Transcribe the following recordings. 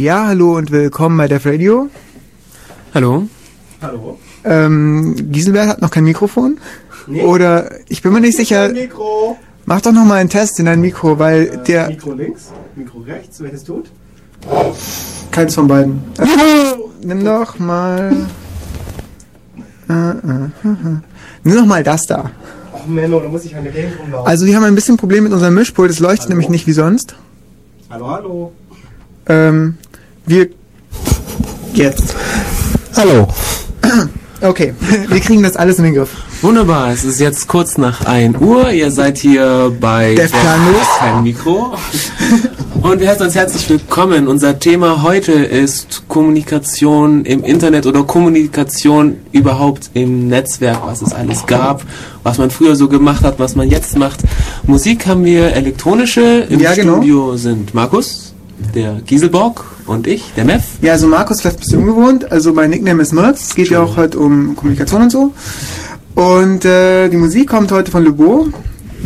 Ja, hallo und willkommen bei Def Radio. Hallo. Hallo. Ähm, Giselbert hat noch kein Mikrofon. Nee. Oder ich bin mir nicht sicher. Mikro. Mach doch noch mal einen Test in dein Mikro, weil der Mikro links, Mikro rechts, welches tut? keins von beiden. Äh, nimm doch mal. Äh, äh, äh, äh. Nimm doch mal das da. Ach Menno, da muss ich der Gegend rumlaufen. Also wir haben ein bisschen Problem mit unserem Mischpult. Es leuchtet Hallo? nämlich nicht wie sonst. hallo, hallo. Ähm, wir jetzt. Hallo. Okay, wir kriegen das alles in den Griff. Wunderbar, es ist jetzt kurz nach 1 Uhr. Ihr seid hier bei Def kein Mikro. Und wir heißen uns herzlich willkommen. Unser Thema heute ist Kommunikation im Internet oder Kommunikation überhaupt im Netzwerk, was es alles gab, was man früher so gemacht hat, was man jetzt macht. Musik haben wir elektronische. Im Ja, genau. Studio sind Markus, der Gieselbock und ich, der Mev. Ja, also Markus, vielleicht bist du ungewohnt. Also mein Nickname ist Merz. Es geht ja auch heute um Kommunikation und so. Und äh, die Musik kommt heute von Lebo.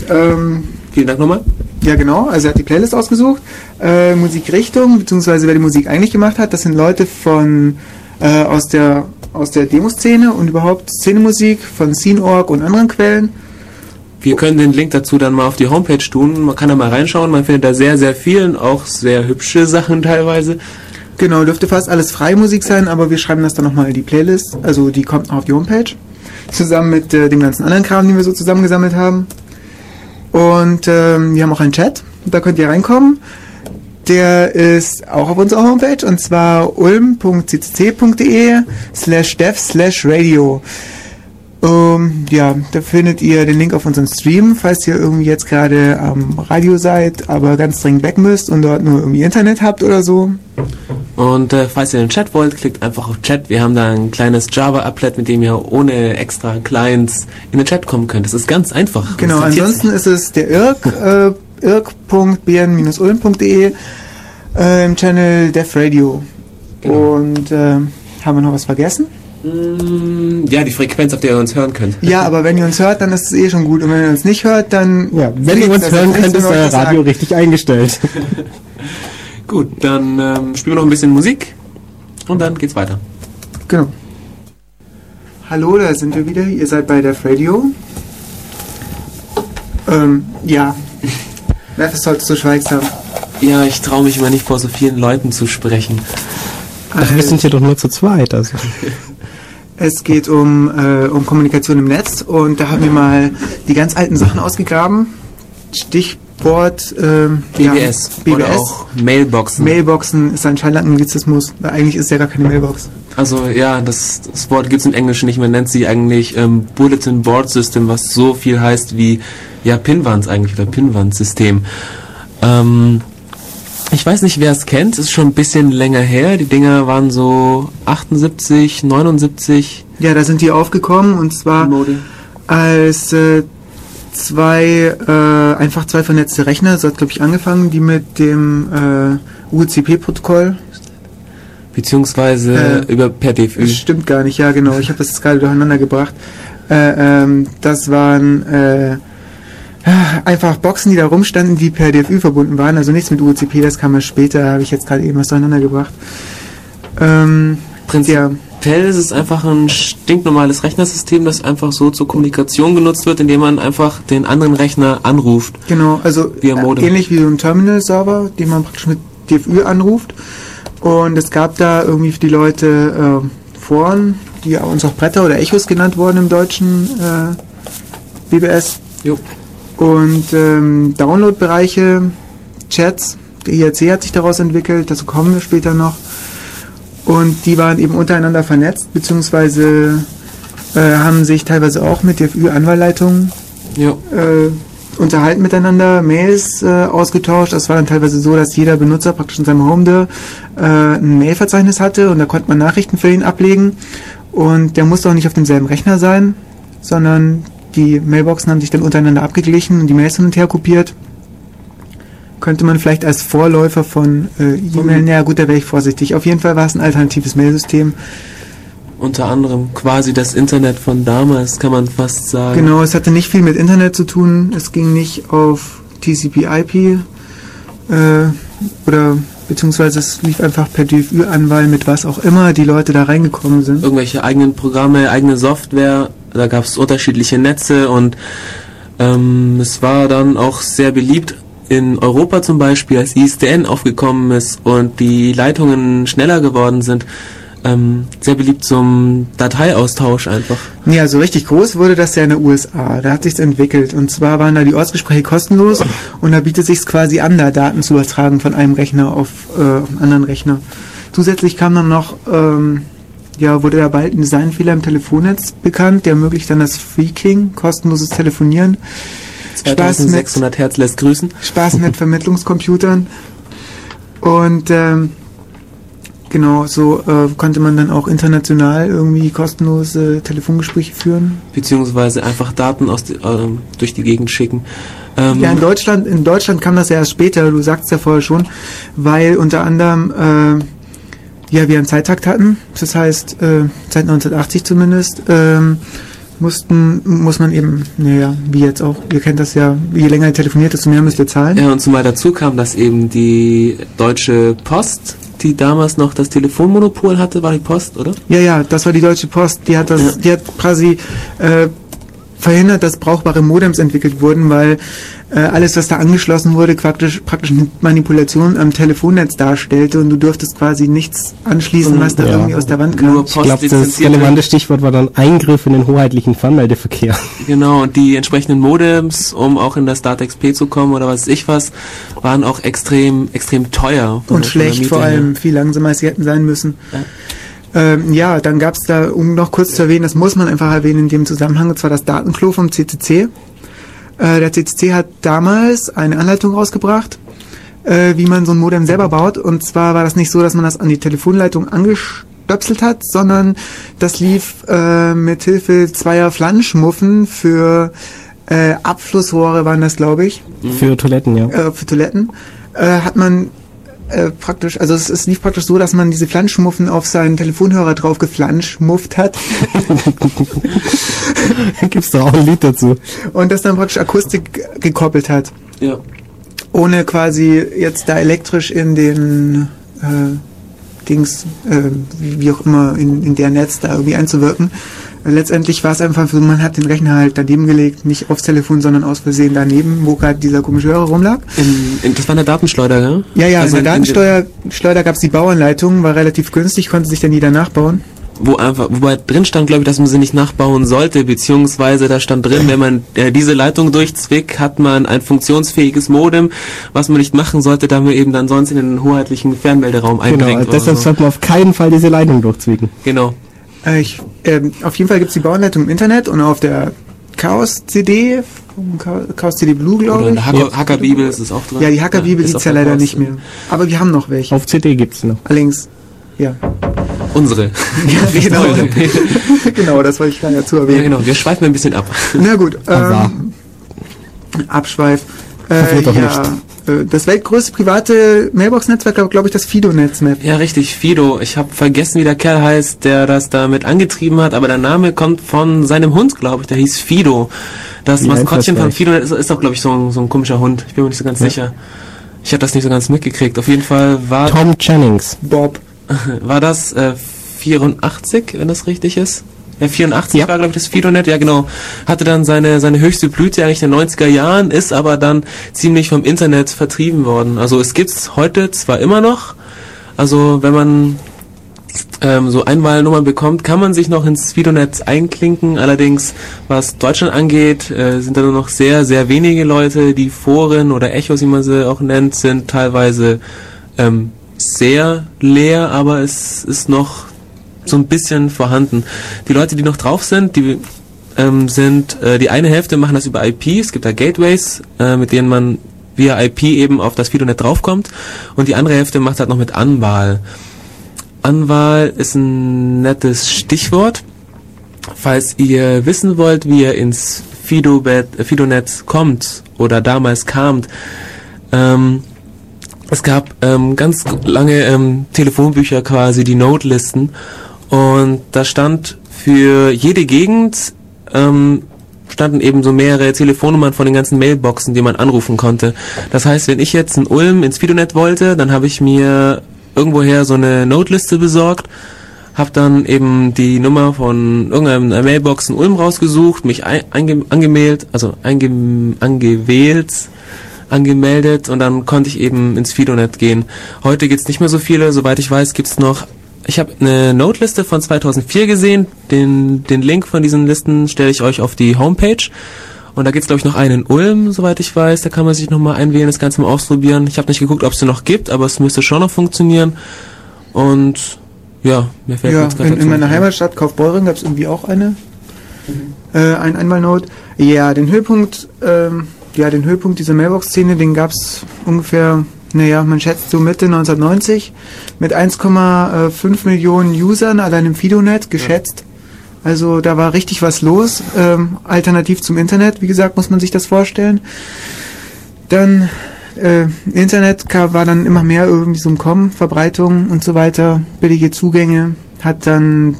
Ähm, Vielen Dank nochmal. ja, genau. Also er hat die Playlist ausgesucht. Äh, Musikrichtung, beziehungsweise wer die Musik eigentlich gemacht hat, das sind Leute von äh, aus der aus der Demoszene und überhaupt Szenemusik von Scene.org und anderen Quellen. Wir können den Link dazu dann mal auf die Homepage tun. Man kann da mal reinschauen. Man findet da sehr, sehr vielen, auch sehr hübsche Sachen teilweise. Genau, dürfte fast alles freie Musik sein, aber wir schreiben das dann nochmal in die Playlist. Also die kommt noch auf die Homepage. Zusammen mit äh, dem ganzen anderen Kram, den wir so zusammengesammelt haben. Und ähm, wir haben auch einen Chat, da könnt ihr reinkommen. Der ist auch auf unserer Homepage und zwar ulm.ccc.de slash dev slash radio. Ähm, ja, da findet ihr den Link auf unseren Stream, falls ihr irgendwie jetzt gerade am Radio seid, aber ganz dringend weg müsst und dort nur irgendwie Internet habt oder so. Und äh, falls ihr in den Chat wollt, klickt einfach auf Chat. Wir haben da ein kleines Java-Applet, mit dem ihr ohne extra Clients in den Chat kommen könnt. Das ist ganz einfach. Genau, ansonsten ist es der irk, äh, irk.bn-ulm.de äh, im Channel Def Radio. Genau. Und äh, haben wir noch was vergessen? Mm, Ja, die Frequenz, auf der ihr uns hören könnt. Ja, aber wenn ihr uns hört, dann ist es eh schon gut. Und wenn ihr uns nicht hört, dann... Ja, wenn ihr uns hören könnt, ist euer Radio sagen. richtig eingestellt. Gut, dann ähm, spielen wir noch ein bisschen Musik und dann geht's weiter. Genau. Hallo, da sind wir wieder. Ihr seid bei Def Radio. Ähm, ja. Wer ist heute so schweigsam? Ja, ich traue mich immer nicht vor so vielen Leuten zu sprechen. Ach, wir sind hier doch nur zu zweit. Also. Es geht um, äh, um Kommunikation im Netz und da haben wir mal die ganz alten Sachen ausgegraben. Stichwort ähm, BBS, Ja, oder BBS. auch Mailboxen. Mailboxen ist anscheinend ein Anglizismus. weil Eigentlich ist ja gar keine Mailbox. Also ja, das, das Wort gibt's im Englischen nicht. Man nennt sie eigentlich ähm, Bulletin Board System, was so viel heißt wie ja Pinwand eigentlich oder Pinwand-System. Ähm, ich weiß nicht, wer es kennt. Ist schon ein bisschen länger her. Die Dinger waren so 78, 79. Ja, da sind die aufgekommen und zwar Mode. als äh, zwei, äh, einfach zwei vernetzte Rechner, so hat glaube ich angefangen, die mit dem äh, UCP-Protokoll Beziehungsweise Äh, über per DFÜ. Das stimmt gar nicht, ja genau. Ich habe das gerade durcheinander gebracht. Äh, ähm, das waren äh, einfach Boxen, die da rumstanden, die per DFÜ verbunden waren. Also nichts mit UCP, das kam ja später, habe ich jetzt gerade eben was durcheinander gebracht. Ähm, ja, Prinzipiell ist es einfach ein stinknormales Rechnersystem, das einfach so zur Kommunikation genutzt wird, indem man einfach den anderen Rechner anruft. genau. Also äh, ähnlich wie so ein Terminal-Server, den man praktisch mit DFÜ anruft. Und es gab da irgendwie für die Leute äh, Foren, die uns auch Bretter oder Echos genannt wurden im deutschen äh, BBS. Jo. Und ähm, Download-Bereiche, Chats, der IRC hat sich daraus entwickelt, dazu kommen wir später noch. Und die waren eben untereinander vernetzt, beziehungsweise äh, haben sich teilweise auch mit DFÜ-Anwahlleitungen Jo. äh, unterhalten miteinander, Mails äh, ausgetauscht. Das war dann teilweise so, dass jeder Benutzer praktisch in seinem Home äh, ein Mailverzeichnis hatte und da konnte man Nachrichten für ihn ablegen. Und der musste auch nicht auf demselben Rechner sein, sondern die Mailboxen haben sich dann untereinander abgeglichen und die Mails hin und her kopiert. Könnte man vielleicht als Vorläufer von äh, E-Mail, Mhm. naja gut, da wäre ich vorsichtig. Auf jeden Fall war es ein alternatives Mailsystem. Unter anderem quasi das Internet von damals, kann man fast sagen. Genau, es hatte nicht viel mit Internet zu tun. Es ging nicht auf TCP/IP äh, oder beziehungsweise es lief einfach per DFÜ-Anwahl mit was auch immer die Leute da reingekommen sind. Irgendwelche eigenen Programme, eigene Software, da gab es unterschiedliche Netze und ähm, es war dann auch sehr beliebt in Europa zum Beispiel, als ISDN aufgekommen ist und die Leitungen schneller geworden sind. Ähm, sehr beliebt zum Dateiaustausch einfach. Nee, also richtig groß wurde das ja in den USA. Da hat sich's entwickelt. Und zwar waren da die Ortsgespräche kostenlos und da bietet sich's quasi an, da Daten zu übertragen von einem Rechner auf, äh, einen anderen Rechner. Zusätzlich kam dann noch, ähm, ja, wurde da bald ein Designfehler im Telefonnetz bekannt, der ermöglicht dann das Freaking, kostenloses Telefonieren. Spaß mit, 2600 Hertz lässt grüßen. Spaß mit Vermittlungscomputern. Und ähm, genau, so äh, konnte man dann auch international irgendwie kostenlose Telefongespräche führen. Beziehungsweise einfach Daten aus die, ähm, durch die Gegend schicken. Ähm, Ja, in Deutschland, in Deutschland kam das ja erst später, du sagst ja vorher schon, weil unter anderem äh, ja, wir einen Zeittakt hatten, das heißt äh, seit 1980 zumindest, ähm, mussten, muss man eben, naja, wie jetzt auch, ihr kennt das ja, je länger ihr telefoniert, desto mehr müsst ihr zahlen. Ja, und zumal dazu kam, dass eben die Deutsche Post, die damals noch das Telefonmonopol hatte, war die Post, oder? Ja, ja, das war die Deutsche Post, die hat das, Ja. die hat quasi äh, verhindert, dass brauchbare Modems entwickelt wurden, weil äh, alles, was da angeschlossen wurde, praktisch, praktisch eine Manipulation am Telefonnetz darstellte und du durftest quasi nichts anschließen, was da Ja. irgendwie aus der Wand Nur kam. Post Ich glaube, das relevante Stichwort war dann Eingriff in den hoheitlichen Fernmeldeverkehr. Genau, und die entsprechenden Modems, um auch in das DAT-XP zu kommen oder was weiß ich was, waren auch extrem, extrem teuer. Und schlecht vor allem, viel langsamer als sie hätten sein müssen. Ähm, ja, dann gab es da, um noch kurz zu erwähnen, das muss man einfach erwähnen in dem Zusammenhang, und zwar das Datenklo vom CCC. Äh, der CCC hat damals eine Anleitung rausgebracht, äh, wie man so ein Modem selber baut. Und zwar war das nicht so, dass man das an die Telefonleitung angestöpselt hat, sondern das lief äh, mit Hilfe zweier Flanschmuffen für äh, Abflussrohre waren das, glaube ich Für Toiletten, ja. äh, für Toiletten, äh, hat man äh, praktisch, also es, es lief praktisch so, dass man diese Flanschmuffen auf seinen Telefonhörer drauf geflanschmufft hat Gibt's da auch ein Lied dazu. und das dann praktisch Akustik gekoppelt hat, Ja. ohne quasi jetzt da elektrisch in den äh, Dings, äh, wie, wie auch immer, in, in der Netz da irgendwie einzuwirken. Letztendlich war es einfach so, man hat den Rechner halt daneben gelegt, nicht aufs Telefon, sondern aus Versehen daneben, wo gerade dieser komische Hörer rumlag. In, in, das war eine Datenschleuder, ja? Ja, ja, Also in der in- in- Datensteuer Schleuder gab es die Bauanleitung, war relativ günstig, konnte sich dann jeder nachbauen. wo einfach, wobei drin stand, glaube ich, dass man sie nicht nachbauen sollte, beziehungsweise da stand drin, wenn man äh, diese Leitung durchzwickt, hat man ein funktionsfähiges Modem, was man nicht machen sollte, da man eben dann sonst in den hoheitlichen Fernmelderaum Genau, eindringt. also deshalb so. sollte man auf keinen Fall diese Leitung durchzwicken. Genau. Äh, ich, ähm, auf jeden Fall gibt's die Bauanleitung im Internet und auf der Chaos-CD, Chaos-CD Blue, Oder glaube ich. der Hacker, Hackerbibel ist es auch drin. Ja, die Hackerbibel ist gibt's auf ja der leider nicht mehr. Aber wir haben noch welche. Auf CD gibt's noch. Allerdings, ja. Unsere. ja genau. genau, das wollte ich gleich dazu ja, erwähnen. genau. Wir schweifen ein bisschen ab. Na gut, ähm, Abschweif. Äh, ja, äh, das weltgrößte private Mailbox-Netzwerk, glaube ich, das Fido-Netzmap. Ja, richtig, Fido. Ich habe vergessen, wie der Kerl heißt, der das damit angetrieben hat, aber der Name kommt von seinem Hund, glaube ich. Der hieß Fido. Das Wie Maskottchen von. Fido ist, ist auch, glaube ich, so ein, so ein komischer Hund. Ich bin mir nicht so ganz Ja. sicher. Ich habe das nicht so ganz mitgekriegt. Auf jeden Fall war, Tom Jennings. Bob. war das äh, 84, wenn das richtig ist. Ja, 84 Ja. war, glaube ich, das FidoNet, ja genau. Hatte dann seine, seine höchste Blüte eigentlich in den 90er Jahren, ist aber dann ziemlich vom Internet vertrieben worden. Also es gibt's heute zwar immer noch, also wenn man ähm, so Einwahlnummern bekommt, kann man sich noch ins FidoNet einklinken. Allerdings, was Deutschland angeht, äh, sind da nur noch sehr, sehr wenige Leute. Die Foren oder Echos, wie man sie auch nennt, sind teilweise ähm, sehr leer, aber es ist noch so ein bisschen vorhanden. Die Leute, die noch drauf sind, die ähm, sind, äh, die eine Hälfte machen das über IP, es gibt da Gateways, äh, mit denen man via IP eben auf das FidoNet draufkommt und die andere Hälfte macht halt noch mit Anwahl. Anwahl ist ein nettes Stichwort. Falls ihr wissen wollt, wie ihr ins Fido-Bet- äh, Fido-Netz kommt oder damals kamt, ähm, es gab ähm, ganz lange ähm, Telefonbücher quasi, die Nodelisten. Und da stand für jede Gegend ähm, standen eben so mehrere Telefonnummern von den ganzen Mailboxen, die man anrufen konnte. Das heißt, wenn ich jetzt in Ulm ins Fidonet wollte, dann habe ich mir irgendwoher so eine Noteliste besorgt, habe dann eben die Nummer von irgendeiner Mailbox in Ulm rausgesucht, mich einge, angemeldet, also einge, angewählt, angemeldet und dann konnte ich eben ins Fidonet gehen. Heute gibt's nicht mehr so viele, soweit ich weiß, gibt's noch ich habe eine Noteliste von 2004 gesehen. Den, den Link von diesen Listen stelle ich euch auf die Homepage. Und da gibt's glaube ich noch einen in Ulm, soweit ich weiß. Da kann man sich nochmal einwählen, das Ganze mal ausprobieren. Ich habe nicht geguckt, ob es den noch gibt, aber es müsste schon noch funktionieren. Und ja, mir fällt Ja, in, in meiner. Heimatstadt Kaufbeuren gab es irgendwie auch eine. Äh, ein Einmalnote. Ja, den Höhepunkt, ähm, ja, den Höhepunkt dieser Mailbox-Szene, den gab es ungefähr, naja, man schätzt so Mitte 1990 mit 1,5 Millionen Usern allein im Fidonet geschätzt. Also da war richtig was los. Ähm, alternativ zum Internet, wie gesagt, muss man sich das vorstellen. Dann äh, Internet war dann immer mehr irgendwie so im Kommen, Verbreitung und so weiter, billige Zugänge, hat dann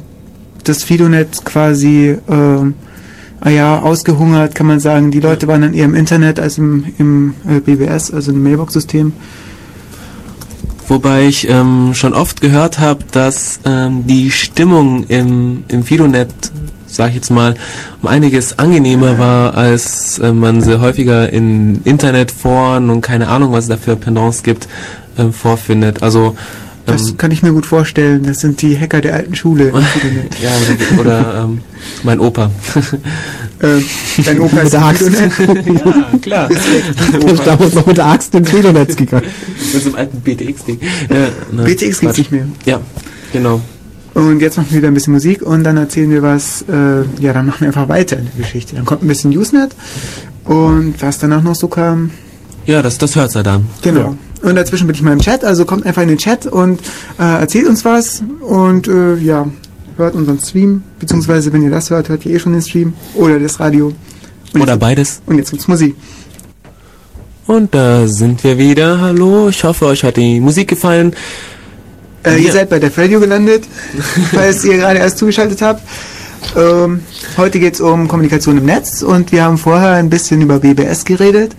das Fidonet quasi äh, ja, ausgehungert, kann man sagen. Die Leute waren dann eher im Internet als im, im äh, BBS, also im Mailbox-System. Wobei ich ähm, schon oft gehört habe, dass ähm, die Stimmung im, im Fidonet, sag ich jetzt mal, um einiges angenehmer war, als äh, man sie häufiger in Internetforen und keine Ahnung, was es da für Pendants gibt, ähm, vorfindet. Also Das ähm, kann ich mir gut vorstellen. Das sind die Hacker der alten Schule ja, oder, oder ähm, mein Opa. äh, dein Opa Mit ist der im Axt. Ja, klar. Der ist damals noch mit der Axt ins Federnetz gegangen. Mit so einem alten BTX-Ding. Ja, na, BTX gibt's nicht mehr. Ja, genau. Und jetzt machen wir wieder ein bisschen Musik und dann erzählen wir was, äh, ja, dann machen wir einfach weiter in der Geschichte. Dann kommt ein bisschen Usenet und was danach noch so kam, Ja, das, das hört's ja dann. genau. Und dazwischen bin ich mal im Chat, also kommt einfach in den Chat und äh, erzählt uns was und äh, ja, hört unseren Stream, beziehungsweise wenn ihr das hört, hört ihr eh schon den Stream oder das Radio. Und Oder jetzt, beides. und jetzt gibt's Musik. Und da sind wir wieder. Hallo, ich hoffe, euch hat die Musik gefallen. Äh. Ihr seid bei der Radio gelandet, falls ihr gerade erst zugeschaltet habt. Ähm, heute geht es um Kommunikation im Netz und wir haben vorher ein bisschen über BBS geredet.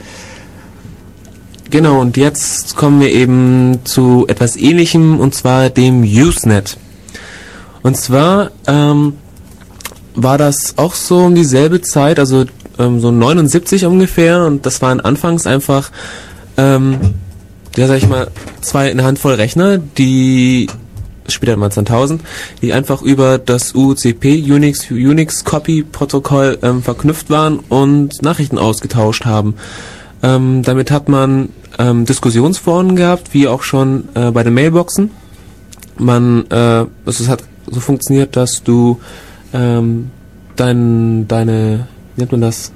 Genau, und jetzt kommen wir eben zu etwas ähnlichem, und zwar dem Usenet. Und zwar ähm, war das auch so um dieselbe Zeit, also ähm, so 79 ungefähr, und das waren anfangs einfach, ähm, ja sag ich mal, zwei eine Handvoll Rechner, die später mal 2000, die einfach über das UCP Unix Unix Copy Protokoll ähm, verknüpft waren und Nachrichten ausgetauscht haben. Ähm, damit hat man ähm, Diskussionsforen gehabt, wie auch schon äh, bei den Mailboxen. Man, äh, es hat so funktioniert, dass du ähm, dein, deine, wie nennt man das?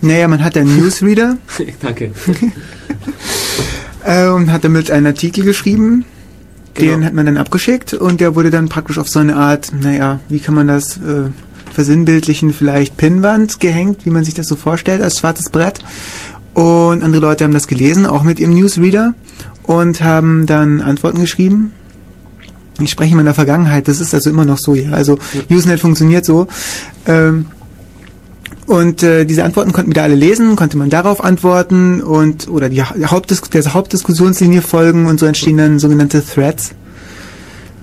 Naja, man hat einen Newsreader Danke. äh, und hat damit einen Artikel geschrieben. Den Genau. hat man dann abgeschickt und der wurde dann praktisch auf so eine Art, naja, wie kann man das äh, versinnbildlichen, vielleicht Pinnwand gehängt, wie man sich das so vorstellt, als schwarzes Brett. Und andere Leute haben das gelesen, auch mit ihrem Newsreader und haben dann Antworten geschrieben. Ich spreche mal in der Vergangenheit, das ist also immer noch so, ja. Also Usenet funktioniert so. Ähm, und äh, diese Antworten konnten wieder alle lesen, konnte man darauf antworten und oder die Ha- Hauptdis der Hauptdiskussionslinie folgen und so entstehen dann sogenannte Threads.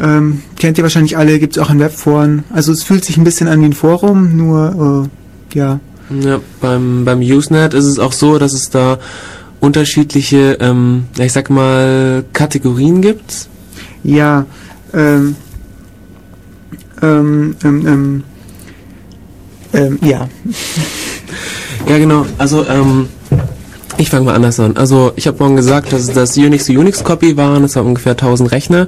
Ähm, kennt ihr wahrscheinlich alle, gibt es auch in Webforen. Also es fühlt sich ein bisschen an wie ein Forum, nur äh, ja. Ja, beim, beim Usenet ist es auch so, dass es da unterschiedliche, ähm, ich sag mal, Kategorien gibt. Ja, ähm, ähm, ähm, ähm, ähm, ja. Ja, genau. Also, ähm, ich fange mal anders an. Also, ich habe vorhin gesagt, dass es das Unix to Unix Copy waren. Das waren ungefähr 1000 Rechner.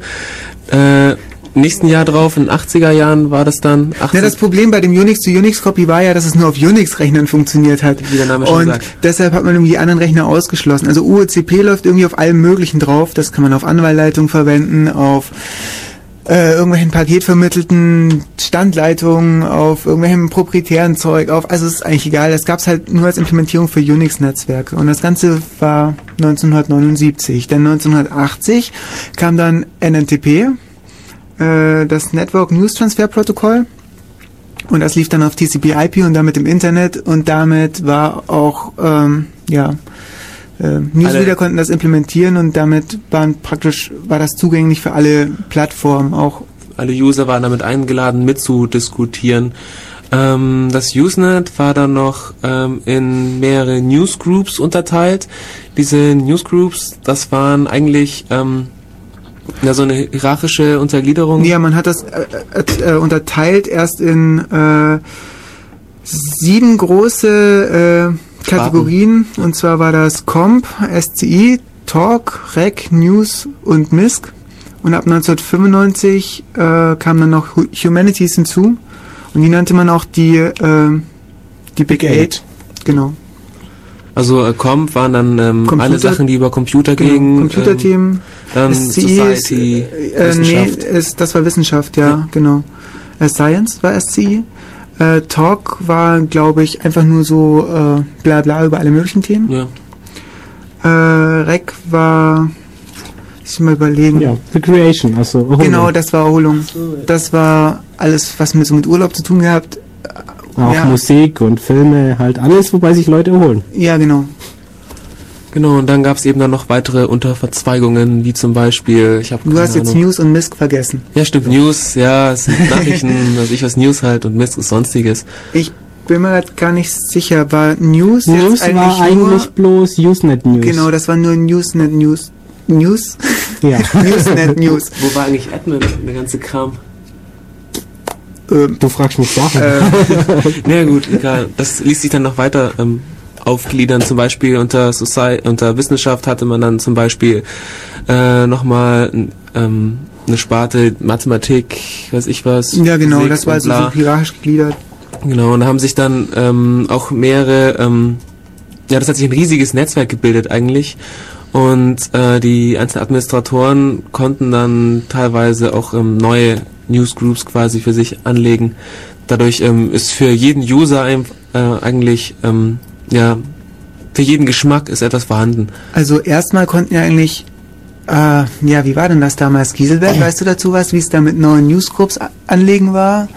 Äh, nächsten Jahr drauf, in den 80er Jahren war das dann. 80, Ja, das Problem bei dem Unix zu Unix Copy war ja, dass es nur auf Unix-Rechnern funktioniert hat. Wie der Name schon Und sagt. deshalb hat man irgendwie die anderen Rechner ausgeschlossen. Also UECP läuft irgendwie auf allem Möglichen drauf. Das kann man auf Anwahlleitungen verwenden, auf äh, irgendwelchen paketvermittelten Standleitungen, auf irgendwelchem proprietären Zeug, auf, also es ist eigentlich egal. Das gab es halt nur als Implementierung für Unix-Netzwerke. Und das Ganze war 1979. Denn 1980 kam dann NNTP, äh, das Network News Transfer Protocol. Und das lief dann auf TCP/IP und damit im Internet und damit war auch ähm, ja äh, Newsreader konnten das implementieren und damit waren praktisch war das zugänglich für alle Plattformen auch Alle User waren damit eingeladen, mitzudiskutieren. Ähm, das Usenet war dann noch ähm, in mehrere Newsgroups unterteilt. Diese Newsgroups, das waren eigentlich ähm, ja, so eine hierarchische Untergliederung. Ja, man hat das äh, äh, äh, unterteilt erst in äh, sieben große äh, Kategorien. Und zwar war das Comp, SCI, Talk, Rec, News und MISC. Und ab 1995 äh, kamen dann noch Hu- Humanities hinzu. Und die nannte man auch die, äh, die Big Big Eight. Eight. Genau. Also äh, Comp waren dann ähm, alle Sachen, die über Computer genau. gingen. Computerthemen. Ähm, dann SCI ist, Society, äh, nee, Wissenschaft. ist, das war Wissenschaft, ja, Ja. genau. Äh, Science war SCI. Äh, Talk war, glaube ich, einfach nur so äh, bla bla über alle möglichen Themen. Ja. Äh, Rec war, ich mal überlegen. Ja, The Creation, also Erholung. Genau, das war Erholung. Das war alles, was mit so mit Urlaub zu tun gehabt. Auch ja. Musik und Filme, halt alles, wobei sich Leute erholen. Ja, genau. Genau, und dann gab es eben dann noch weitere Unterverzweigungen, wie zum Beispiel, ich habe Du hast jetzt News und Mist vergessen. Ja, stimmt, News, ja, es sind Nachrichten, also ich was News halt und Mist ist sonstiges. Ich bin mir grad gar nicht sicher, war News, News jetzt war eigentlich nur, bloß Usenet News. Genau, das war nur Newsnet News. News? Ja. Newsnet News. Wo war eigentlich Admin, der ganze Kram? Ähm, Du fragst mich Sachen. äh, Na ja, gut, egal. Das ließ sich dann noch weiter ähm, aufgliedern. Zum Beispiel unter, Soci unter Wissenschaft hatte man dann zum Beispiel äh, nochmal ähm, eine Sparte Mathematik, weiß ich was. ja, genau, Physik das war also so hierarchisch gegliedert. Genau, und da haben sich dann ähm, auch mehrere, ähm, ja, das hat sich ein riesiges Netzwerk gebildet eigentlich. Und äh, die einzelnen Administratoren konnten dann teilweise auch ähm, neue Newsgroups quasi für sich anlegen. Dadurch ähm, ist für jeden User ein, äh, eigentlich, ähm, ja, für jeden Geschmack ist etwas vorhanden. Also erstmal konnten ja eigentlich, äh, ja, wie war denn das damals? Gieselberg, weißt du dazu was, wie es da mit neuen Newsgroups anlegen war?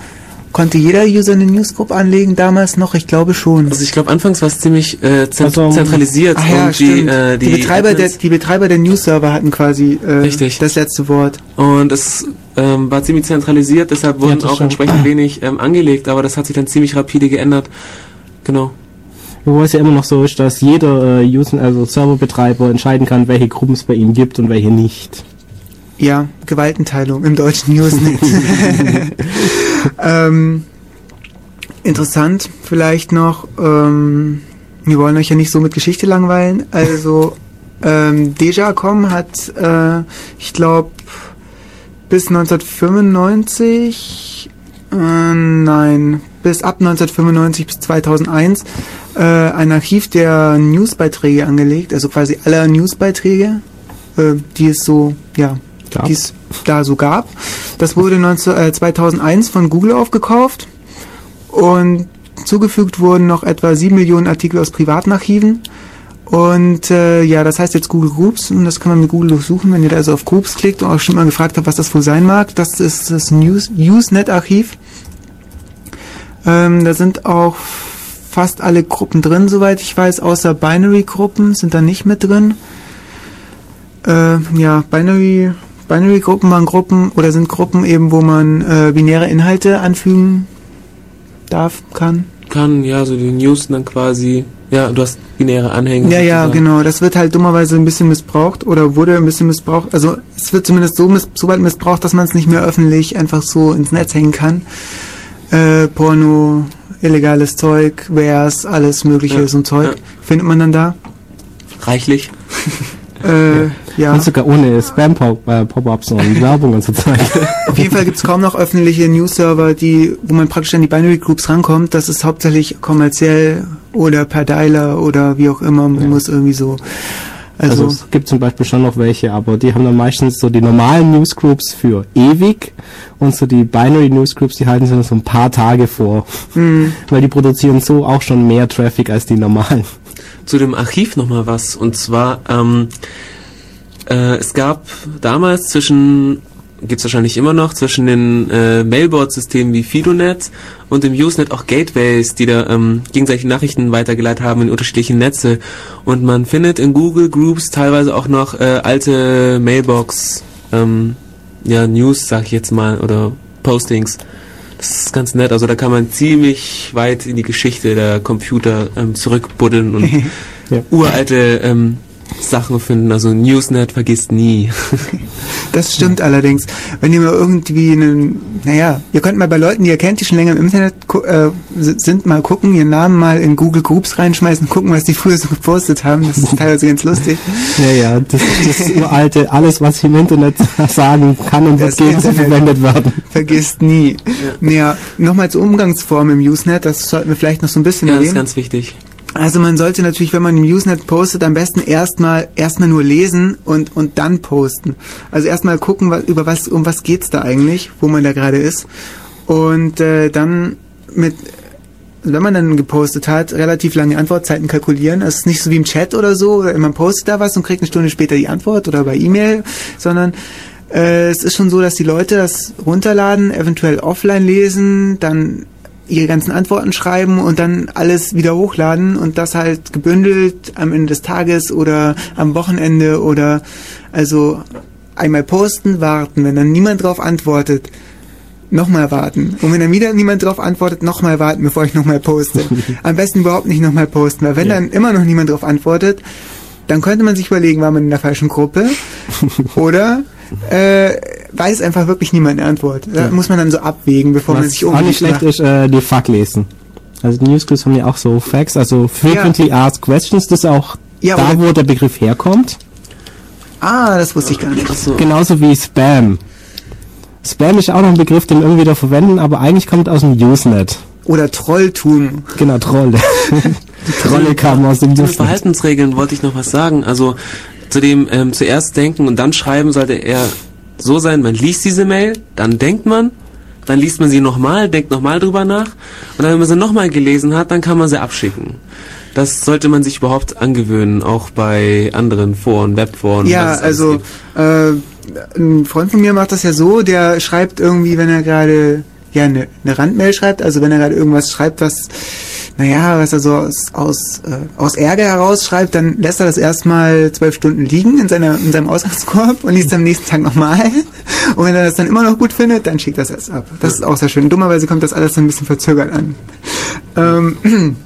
Konnte jeder User eine Newsgroup anlegen damals noch? Ich glaube schon. Also ich glaube, anfangs war es ziemlich äh, zent Also, zentralisiert Ach ja, und die, äh, die, die, Betreiber der, die Betreiber der News-Server hatten quasi äh, Richtig. das letzte Wort. Und es ähm, war ziemlich zentralisiert, deshalb wurden das auch stimmt. entsprechend wenig ähm, angelegt, aber das hat sich dann ziemlich rapide geändert. Genau. Wobei es ja immer noch so ist, dass jeder äh, User, also Serverbetreiber entscheiden kann, welche Gruppen es bei ihm gibt und welche nicht. Ja, Gewaltenteilung im deutschen Newsnet. ähm, interessant vielleicht noch, ähm, wir wollen euch ja nicht so mit Geschichte langweilen, also ähm, Dejacom hat, äh, ich glaube, bis 1995, äh, nein, bis ab 1995 bis 2001 äh, ein Archiv der Newsbeiträge angelegt, also quasi aller Newsbeiträge, äh, die es so, ja, Gab. die es da so gab. Das wurde 19, äh, 2001 von Google aufgekauft und zugefügt wurden noch etwa 7 Millionen Artikel aus privaten Archiven. Und äh, ja, das heißt jetzt Google Groups und das kann man mit Google durchsuchen, wenn ihr da also auf Groups klickt und auch schon mal gefragt habt, was das wohl sein mag. Das ist das News Usenet-Archiv. Ähm, da sind auch fast alle Gruppen drin, soweit ich weiß, außer Binary-Gruppen sind da nicht mit drin. Äh, ja, Binary, Binary-Gruppen waren Gruppen oder sind Gruppen eben, wo man äh, binäre Inhalte anfügen darf, kann. Kann, ja, so die News dann quasi, ja, du hast binäre Anhänge. Ja, ja, sozusagen. genau. Das wird halt dummerweise ein bisschen missbraucht oder wurde ein bisschen missbraucht. Also es wird zumindest so, miss so weit missbraucht, dass man es nicht mehr öffentlich einfach so ins Netz hängen kann. Äh, Porno, illegales Zeug, Wares, alles mögliche Ja, so ein Zeug ja. findet man dann da. Reichlich. Äh, ja. Und sogar ohne Spam-Pop-Ups und Werbungen zu zeigen. Auf jeden Fall gibt es kaum noch öffentliche News-Server, die, wo man praktisch an die Binary Groups rankommt. Das ist hauptsächlich kommerziell oder per Dialer oder wie auch immer. Man muss irgendwie so. Also, Also, es gibt zum Beispiel schon noch welche, aber die haben dann meistens so die normalen Newsgroups für ewig und so die Binary Newsgroups, die halten sich dann so ein paar Tage vor. mh, Weil die produzieren so auch schon mehr Traffic als die normalen. Zu dem Archiv nochmal was. Und zwar, ähm, äh, es gab damals zwischen gibt's wahrscheinlich immer noch zwischen den äh, Mailboard-Systemen wie Fidonet und dem Usenet auch Gateways, die da ähm, gegenseitig Nachrichten weitergeleitet haben in unterschiedlichen Netze. Und man findet in Google Groups teilweise auch noch äh, alte Mailbox ähm, ja, News, sag ich jetzt mal, oder Postings. Das ist ganz nett. Also da kann man ziemlich weit in die Geschichte der Computer ähm, zurückbuddeln und Ja. uralte ähm, Sachen finden. Also Newsnet vergisst nie. Das stimmt allerdings. Wenn ihr mal irgendwie einen, naja, ihr könnt mal bei Leuten, die ihr kennt, die schon länger im Internet äh, sind, mal gucken, ihren Namen mal in Google Groups reinschmeißen, gucken, was die früher so gepostet haben. Das ist teilweise ganz lustig. Ja, ja, das ist das uralte, alles, was ich im Internet sagen kann und wird Das gegen so Internet. verwendet werden. Vergisst nie. Ja, nochmal zur Umgangsform im Usenet, das sollten wir vielleicht noch so ein bisschen ja, das ist erwähnen. ganz wichtig. Also man sollte natürlich, wenn man im Usenet postet, am besten erstmal erstmal nur lesen und und dann posten. Also erstmal gucken, was, über was um was geht's da eigentlich, wo man da gerade ist und äh, dann mit wenn man dann gepostet hat, relativ lange Antwortzeiten kalkulieren. Es ist nicht so wie im Chat oder so, man postet da was und kriegt eine Stunde später die Antwort oder bei E-Mail, sondern äh, es ist schon so, dass die Leute das runterladen, eventuell offline lesen, dann ihre ganzen Antworten schreiben und dann alles wieder hochladen und das halt gebündelt am Ende des Tages oder am Wochenende oder also einmal posten, warten. Wenn dann niemand drauf antwortet, nochmal warten. Und wenn dann wieder niemand drauf antwortet, nochmal warten, bevor ich nochmal poste. Am besten überhaupt nicht nochmal posten, weil wenn Ja. dann immer noch niemand drauf antwortet, dann könnte man sich überlegen, war man in der falschen Gruppe oder äh, weiß einfach wirklich niemand eine Antwort. Da Ja. muss man dann so abwägen, bevor man sich Was auch nicht schlecht ist, äh, die FAQ lesen. Also die Newsgroups haben ja auch so Facts, also frequently asked questions, das ist auch Ja, da, wo der Begriff herkommt. Ah, das wusste ich gar nicht. Achso. Genauso wie Spam. Spam ist auch noch ein Begriff, den wir irgendwie da verwenden, aber eigentlich kommt aus dem Usenet. Oder Trolltum. Genau, Trolle. die Trolle kamen aus dem Zu den Usenet. Verhaltensregeln wollte ich noch was sagen. Also zu dem ähm, zuerst denken und dann schreiben sollte er so sein, man liest diese Mail, dann denkt man, dann liest man sie nochmal, denkt nochmal drüber nach und dann, wenn man sie nochmal gelesen hat, dann kann man sie abschicken. Das sollte man sich überhaupt angewöhnen, auch bei anderen Foren, Webforen. Ja, also äh, ein Freund von mir macht das ja so, der schreibt irgendwie, wenn er gerade ja eine ne Randmail schreibt, also wenn er gerade irgendwas schreibt, was naja, was er so aus, aus, äh, aus Ärger heraus schreibt, dann lässt er das erstmal zwölf Stunden liegen in, seiner, in seinem Ausgangskorb und liest am nächsten Tag nochmal. Und wenn er das dann immer noch gut findet, dann schickt er das erst ab. Das ist auch sehr schön. Dummerweise kommt das alles so ein bisschen verzögert an. Ähm,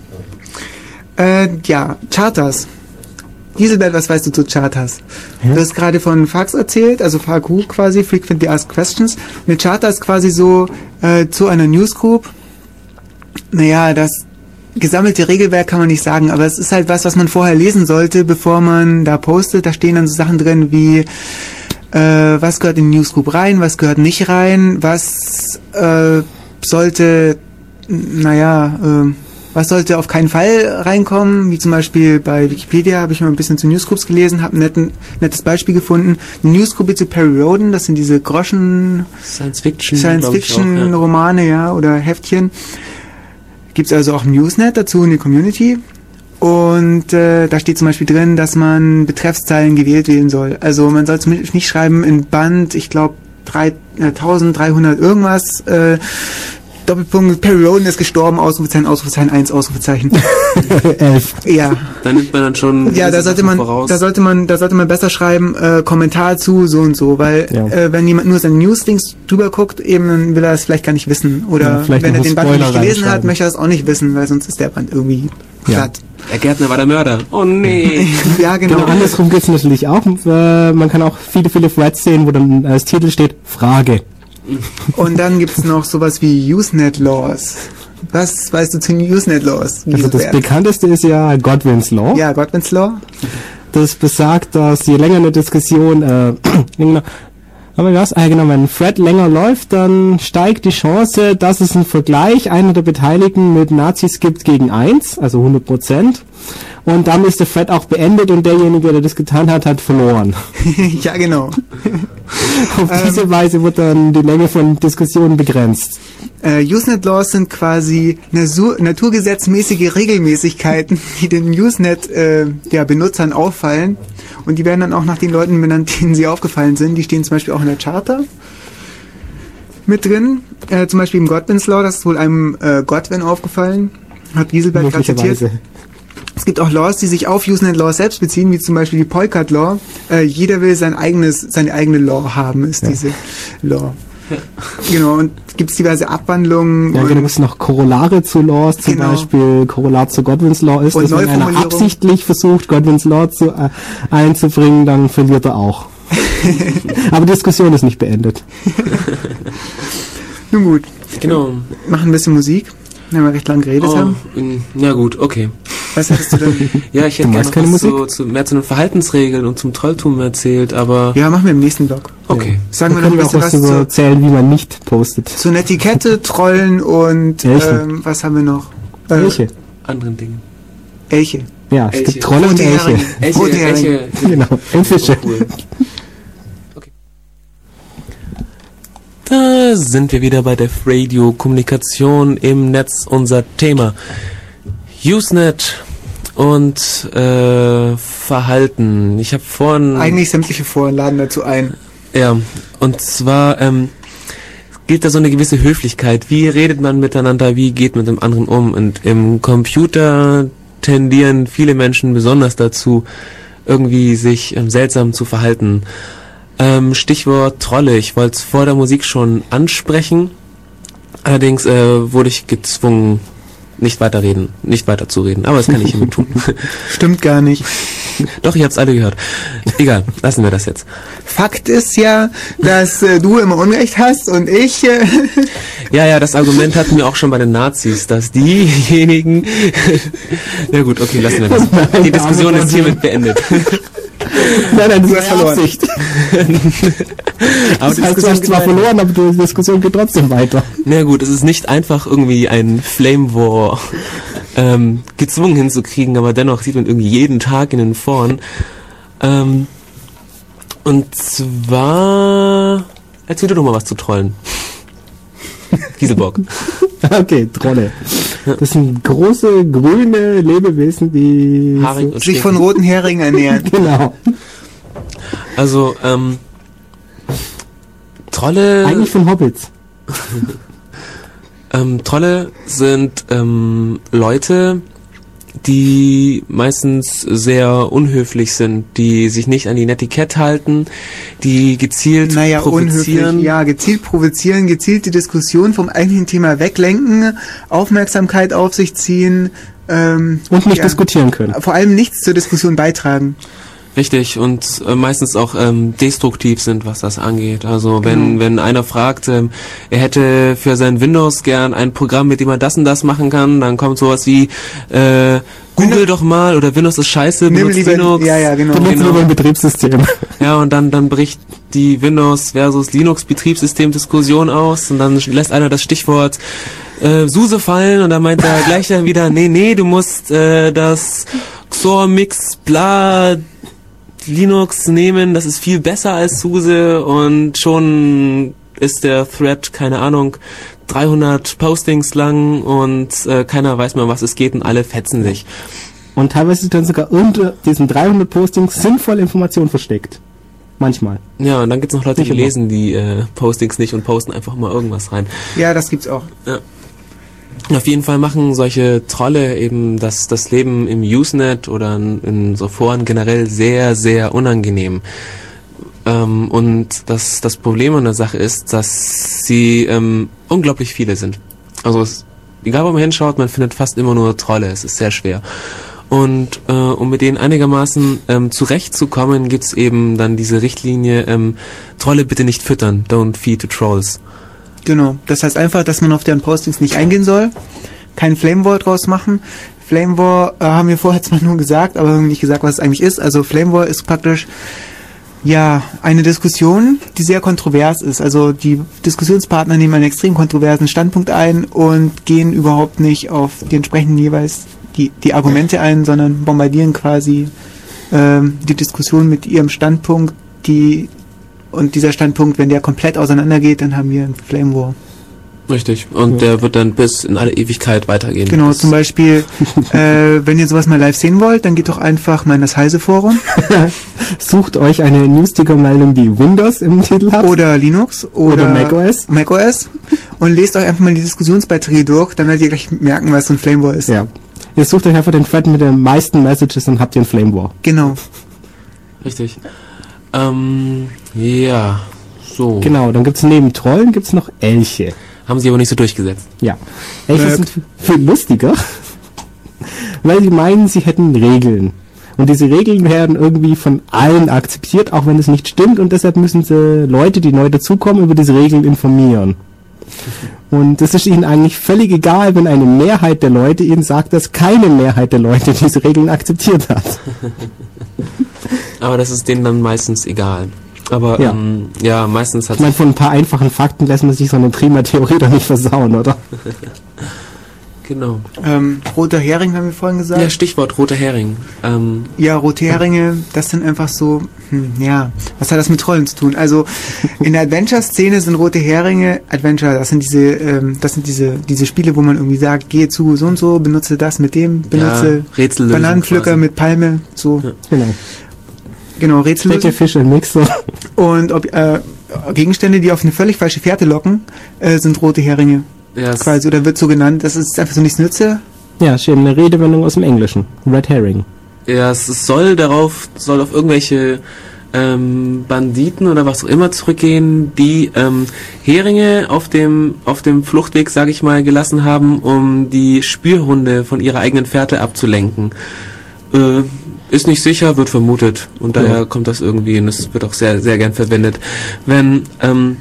äh, ja, Charters. Giselbert, was weißt du zu Charters? Du hast gerade von Fax erzählt, also FAQ quasi, Frequently Asked Questions. Eine Charter ist quasi so äh, zu einer Newsgroup. Naja, das gesammelte Regelwerk kann man nicht sagen, aber es ist halt was, was man vorher lesen sollte, bevor man da postet. Da stehen dann so Sachen drin wie, äh, was gehört in die Newsgroup rein, was gehört nicht rein, was äh, sollte, naja, äh, was sollte auf keinen Fall reinkommen, wie zum Beispiel bei Wikipedia habe ich mal ein bisschen zu Newsgroups gelesen, habe ein nettes Beispiel gefunden. Eine Newsgroup zu Perry Roden, das sind diese Groschen Science Fiction. Science ich auch, Fiction ja. Romane, ja, oder Heftchen. Gibt's also auch im Newsnet dazu in die Community. Und äh, da steht zum Beispiel drin, dass man Betreffszeilen gewählt wählen soll. Also man soll nicht schreiben in Band, ich glaube, äh, 1300 irgendwas, äh, Doppelpunkt, Perry Roden ist gestorben, Ausrufezeichen, Ausrufezeichen, 1, Ausrufezeichen. Elf. ja. Da nimmt man dann schon. Ja, da sollte man, voraus. da sollte man, da sollte man besser schreiben, äh, Kommentar zu so und so, weil Ja. äh, wenn jemand nur seine Newslinks drüber guckt, eben dann will er es vielleicht gar nicht wissen. Oder Ja, wenn er den Band nicht gelesen hat, möchte er es auch nicht wissen, weil sonst ist der Band irgendwie Ja. platt. Der Gärtner war der Mörder. Oh nee. Ja, genau. Genau, andersrum geht's natürlich auch. Äh, man kann auch viele, viele Threads sehen, wo dann als Titel steht, Frage. Und dann gibt's noch sowas wie Usenet Laws. Was weißt du zu Usenet Laws? Also das bekannteste ist ja Godwin's Law. ja, Godwin's Law. Das besagt, dass je länger eine Diskussion, äh, aber was? Ah, genau, wenn ein Thread länger läuft, dann steigt die Chance, dass es einen Vergleich einer der Beteiligten mit Nazis gibt gegen eins, also 100 Prozent. Und dann ist der Thread auch beendet und derjenige, der das getan hat, hat verloren. ja, genau. Auf diese Weise wird dann die Länge von Diskussionen begrenzt. Äh, Usenet Laws sind quasi nasu- naturgesetzmäßige Regelmäßigkeiten, die den Usenet äh, ja, Benutzern auffallen. Und die werden dann auch nach den Leuten benannt, denen sie aufgefallen sind. Die stehen zum Beispiel auch in der Charta. mit drin. Äh, zum Beispiel im Godwin's Law, das ist wohl einem äh, Godwin aufgefallen. Hat Gieselberg gerade zitiert. Es gibt auch Laws, die sich auf Usenet Laws selbst beziehen, wie zum Beispiel die Polkad Law. Äh, jeder will sein eigenes, seine eigene Law haben, ist Ja. diese Law. Genau, und gibt's diverse Abwandlungen. Ja, genau, gibt es noch Korollare zu Laws, zum Genau. Beispiel Korollar zu Godwin's Law ist, Und dass wenn einer absichtlich versucht, Godwin's Law zu, äh, einzubringen, dann verliert er auch. Aber die Diskussion ist nicht beendet. Nun gut, Genau. machen ein bisschen Musik, wenn wir recht lang geredet Oh, haben. in, ja gut, okay. Was hättest du denn? Ja, ich hätte gerne keine was Musik? zu, zu, mehr zu den Verhaltensregeln und zum Trolltum erzählt, aber ja, machen wir im nächsten Blog. okay. Sagen wir Dann noch ein bisschen was was zu, erzählen, wie man nicht postet. zu Netiquette, Trollen und ähm, was haben wir noch? Äh, Elche. Anderen Dingen. Elche. Ja, es Elche. gibt Trolle und Elche. Elche, Heringe. Elche. Genau, und Fische. Cool. Okay. Da sind wir wieder bei der Radio Kommunikation im Netz, unser Thema. Usenet und äh, Verhalten. Ich habe vorhin Eigentlich sämtliche Foren laden dazu ein. ja, und zwar ähm, gilt da so eine gewisse Höflichkeit. Wie redet man miteinander? Wie geht man mit dem anderen um? Und im Computer tendieren viele Menschen besonders dazu, irgendwie sich ähm, seltsam zu verhalten. Ähm, Stichwort Trolle. Ich wollte es vor der Musik schon ansprechen. Allerdings äh, wurde ich gezwungen, nicht weiterreden, nicht weiterzureden. Aber das kann ich hiermit tun. Stimmt gar nicht. Doch, ihr habt's alle gehört. Egal, lassen wir das jetzt. Fakt ist ja, dass äh, du immer Unrecht hast und ich. Äh, Ja, ja, das Argument hatten wir auch schon bei den Nazis, dass diejenigen. Na gut, okay, lassen wir das. Die Diskussion ist hiermit beendet. Nein, nein, das Du ist verloren. Absicht. Aber Das heißt, du hast zwar verloren, aber die Diskussion geht trotzdem weiter. Na gut, es ist nicht einfach irgendwie ein Flame War ähm, gezwungen hinzukriegen, aber dennoch sieht man irgendwie jeden Tag in den Foren. Ähm, und zwar erzähl du doch mal was zu Trollen. Gieselbock. Okay, Trolle. Das sind große, grüne Lebewesen, die... So, sich von roten Heringen ernähren. genau. Also, ähm, Trolle. Eigentlich von Hobbits. Ähm, Trolle sind ähm, Leute, die meistens sehr unhöflich sind, die sich nicht an die Netiquette halten, die gezielt Naja, unhöflich. provozieren. Ja, gezielt provozieren, gezielt die Diskussion vom eigentlichen Thema weglenken, Aufmerksamkeit auf sich ziehen. Ähm, Und nicht ja, diskutieren können. Vor allem nichts zur Diskussion beitragen. Richtig und äh, meistens auch ähm, destruktiv sind, was das angeht. Also wenn Genau. wenn einer fragt, ähm, er hätte für sein Windows gern ein Programm, mit dem er das und das machen kann, dann kommt sowas wie äh, Google Windows- doch mal oder Windows ist scheiße, Nimm benutzt lieber, Linux. ja, ja, genau. Benutzen genau. wir ein Betriebssystem. Ja, und dann, dann bricht die Windows versus Linux Betriebssystem-Diskussion aus und dann lässt einer das Stichwort äh, SUSE fallen und dann meint er gleich dann wieder, nee, nee, du musst äh, das XOR Mix bla Linux nehmen, das ist viel besser als SUSE und schon ist der Thread, keine Ahnung, 300 Postings lang und äh, keiner weiß mehr, um was es geht und alle fetzen sich. Und teilweise ist dann sogar unter diesen 300 Postings sinnvolle Informationen versteckt. Manchmal. Ja, und dann gibt's noch Leute, die lesen die äh, Postings nicht und posten einfach mal irgendwas rein. Ja, das gibt's auch. Auf jeden Fall machen solche Trolle eben das, das Leben im Usenet oder in, so Foren generell sehr, sehr unangenehm. Ähm, und das, das Problem an der Sache ist, dass sie ähm, unglaublich viele sind. Also es, egal wo man hinschaut, man findet fast immer nur Trolle. Es ist sehr schwer. Und äh, um mit denen einigermaßen ähm, zurechtzukommen, gibt's eben dann diese Richtlinie, ähm, Trolle bitte nicht füttern, don't feed to trolls. Genau. Das heißt einfach, dass man auf deren Postings nicht eingehen soll, kein Flame War draus machen. Flame War äh, haben wir vorher zwar nur gesagt, aber haben nicht gesagt, was es eigentlich ist. Also Flame War ist praktisch ja eine Diskussion, die sehr kontrovers ist. Also die Diskussionspartner nehmen einen extrem kontroversen Standpunkt ein und gehen überhaupt nicht auf die entsprechenden jeweils die, die Argumente ein, sondern bombardieren quasi ähm, die Diskussion mit ihrem Standpunkt, die und dieser Standpunkt, wenn der komplett auseinandergeht, dann haben wir einen Flame War. Richtig. Und der wird dann bis in alle Ewigkeit weitergehen. Genau, zum Beispiel, äh, wenn ihr sowas mal live sehen wollt, dann geht doch einfach mal in das Heise Forum Sucht euch eine Newsticker-Meldung, die Windows im Titel hat. oder Linux oder, Oder macOS. macOS und lest euch einfach mal die Diskussionsbeiträge durch, dann werdet ihr gleich merken, was so ein Flame War ist. Ja. Ihr sucht euch einfach den Thread mit den meisten Messages und habt ihr einen Flame War. Genau. Richtig. Ähm, ja. So. Genau, dann gibt's neben Trollen gibt's noch Elche. Haben sie aber nicht so durchgesetzt. Ja. Elche Äh, sind viel lustiger, weil sie meinen, sie hätten Regeln. Und diese Regeln werden irgendwie von allen akzeptiert, auch wenn es nicht stimmt. Und deshalb müssen sie Leute, die neu dazukommen, über diese Regeln informieren. Und es ist ihnen eigentlich völlig egal, wenn eine Mehrheit der Leute ihnen sagt, dass keine Mehrheit der Leute diese Regeln akzeptiert hat. Aber das ist denen dann meistens egal. Aber Ja. ähm, ja meistens hat Ich meine, von ein paar einfachen Fakten lässt man sich so eine prima Theorie doch nicht versauen, oder? genau. Ähm, roter Hering haben wir vorhin gesagt. Ja, Stichwort roter Hering. Ähm, Ja, rote Heringe, das sind einfach so, hm, ja, was hat das mit Trollen zu tun? Also in der Adventure-Szene sind rote Heringe, Adventure, das sind diese, ähm, das sind diese, diese Spiele, wo man irgendwie sagt, gehe zu so und so, benutze das mit dem, benutze ja, Bananenpflücker quasi. mit Palme, so, Ja. Genau. Genau, Rätsel. Fette Fische im Mixer. Und ob, äh, Gegenstände, die auf eine völlig falsche Fährte locken, äh, sind rote Heringe, Ja, es, quasi, oder wird so genannt. Das ist einfach so nichts Nütze. Ja, ist eben eine Redewendung aus dem Englischen. Red Herring. ja, es es soll darauf, soll auf irgendwelche ähm, Banditen oder was auch immer zurückgehen, die ähm, Heringe auf dem auf dem Fluchtweg, sage ich mal, gelassen haben, um die Spürhunde von ihrer eigenen Fährte abzulenken. Äh, ist nicht sicher, wird vermutet und daher Ja. kommt das irgendwie und es wird auch sehr sehr gern verwendet. Wenn ähm,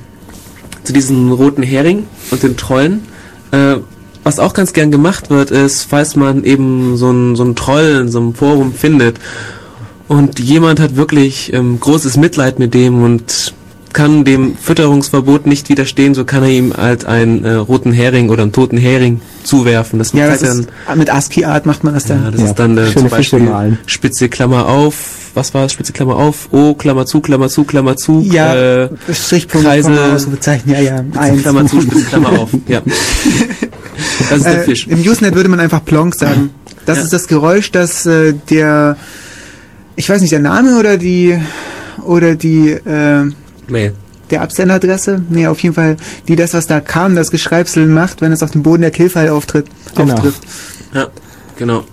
zu diesen roten Hering und den Trollen. Äh, was auch ganz gern gemacht wird, ist, falls man eben so einen so einen Troll in so einem Forum findet und jemand hat wirklich ähm, großes Mitleid mit dem und kann dem Fütterungsverbot nicht widerstehen, so kann er ihm halt einen äh, roten Hering oder einen toten Hering zuwerfen. Das Ja, das zeigt ist, mit ASCII-Art macht man das ja, dann. das Ja, ist dann äh, schöne zum Beispiel. Spitze Klammer auf, was war es, Spitze Klammer auf, O, Klammer zu, Klammer zu, Klammer zu, Ja, äh, Strichpunkt, Kreise- Ausrufezeichen, ja, ja, eins. Klammer zu, Spitze Klammer auf, ja. Das ist der Äh, Fisch. Im Usenet würde man einfach Plonk sagen. Das Ja. ist das Geräusch, das äh, der, ich weiß nicht, der Name oder die, oder die, äh, Mail. der Absenderadresse, nee, auf jeden Fall, die das, was da kam, das Geschreibsel macht, wenn es auf dem Boden der Killfile auftritt, Genau. auftrifft. Ja, genau.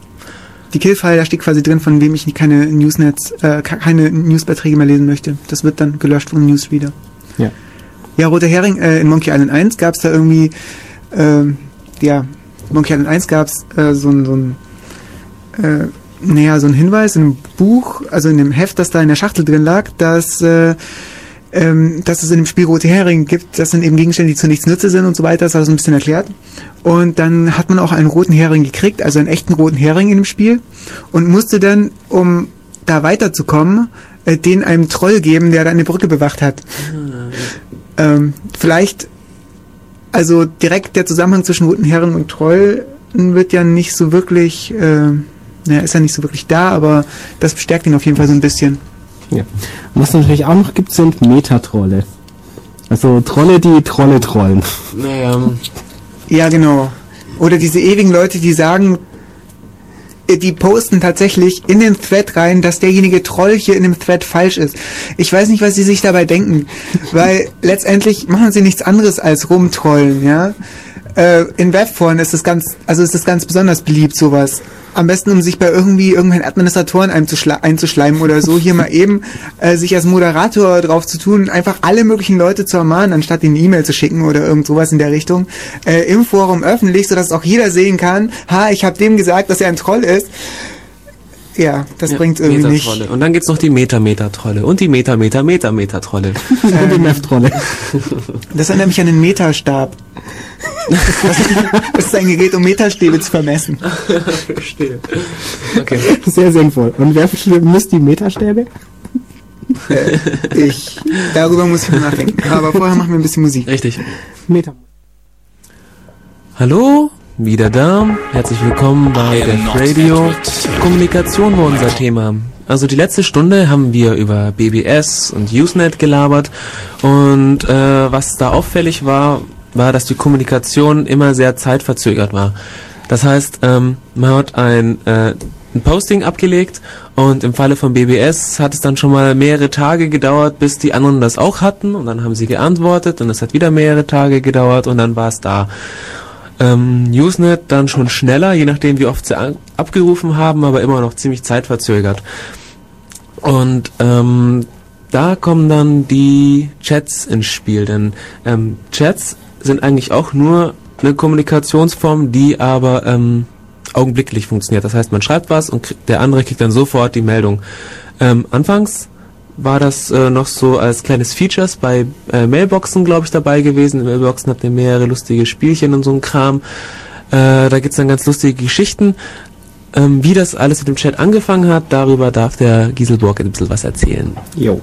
Die Killfile, da steht quasi drin, von wem ich keine Newsnets, äh, ke- keine Newsbeiträge mehr lesen möchte. Das wird dann gelöscht vom Newsreader. Ja. Ja, Roter Hering, äh, in Monkey Island 1 gab es da irgendwie, ähm, ja, Monkey Island 1 gab es äh, so ein, so ein, äh, naja, so ein Hinweis in einem Buch, also in dem Heft, das da in der Schachtel drin lag, dass, äh, ähm, dass es in dem Spiel Rote Hering gibt. Das sind eben Gegenstände, die zu nichts Nütze sind und so weiter. Das war so ein bisschen erklärt. Und dann hat man auch einen roten Hering gekriegt, also einen echten roten Hering in dem Spiel und musste dann, um da weiterzukommen, äh, den einem Troll geben, der da eine Brücke bewacht hat. Ähm, vielleicht, also direkt der Zusammenhang zwischen roten Hering und Troll wird ja nicht so wirklich, äh, naja, ist ja nicht so wirklich da, aber das bestärkt ihn auf jeden Fall so ein bisschen. Ja. Und was es natürlich auch noch gibt, sind Metatrolle. Also Trolle, die Trolle trollen. Naja, Ja, genau. Oder diese ewigen Leute, die sagen, äh, die posten tatsächlich in den Thread rein, dass derjenige Troll hier in dem Thread falsch ist. Ich weiß nicht, was sie sich dabei denken, weil letztendlich machen sie nichts anderes als rumtrollen, ja. Äh, in Webforen ist es ganz, also ist es ganz besonders beliebt, sowas. Am besten, um sich bei irgendwie irgendwelchen Administratoren einzuschle einzuschleimen oder so, hier mal eben äh, sich als Moderator drauf zu tun, einfach alle möglichen Leute zu ermahnen, anstatt ihnen eine E-Mail zu schicken oder irgend sowas in der Richtung, äh, im Forum öffentlich, sodass auch jeder sehen kann, ha, ich habe dem gesagt, dass er ein Troll ist. Ja, das ja, bringt irgendwie nicht. Und dann gibt's noch die Meta-Meta-Trolle und die Meta-Meta-Meta-Meta-Trolle. Und die Meth-Trolle. Das erinnert mich an den Metastab. Das, ist ein Gerät, um Metastäbe zu vermessen. Verstehe. Okay. Sehr sinnvoll. Und wer misst die Metastäbe? Äh, ich, darüber muss ich mal nachdenken. Aber vorher machen wir ein bisschen Musik. Richtig. Meta. Hallo, wieder da. Herzlich willkommen bei Def Radio. Kommunikation war unser Thema. Also die letzte Stunde haben wir über BBS und Usenet gelabert und äh, was da auffällig war, war, dass die Kommunikation immer sehr zeitverzögert war. Das heißt, ähm, man hat ein, äh, ein Posting abgelegt und im Falle von BBS hat es dann schon mal mehrere Tage gedauert, bis die anderen das auch hatten und dann haben sie geantwortet und es hat wieder mehrere Tage gedauert und dann war es da. Ähm, Usenet dann schon schneller, je nachdem wie oft sie abgerufen haben, aber immer noch ziemlich zeitverzögert. Und ähm, da kommen dann die Chats ins Spiel, denn ähm, Chats sind eigentlich auch nur eine Kommunikationsform, die aber ähm, augenblicklich funktioniert. Das heißt, man schreibt was und der andere kriegt dann sofort die Meldung. Ähm, anfangs war das äh, noch so als kleines Features bei äh, Mailboxen, glaube ich, dabei gewesen. In Mailboxen habt ihr mehrere lustige Spielchen und so ein Kram. Äh, da gibt's dann ganz lustige Geschichten. Ähm, wie das alles mit dem Chat angefangen hat, darüber darf der Gieselborg ein bisschen was erzählen. Jo.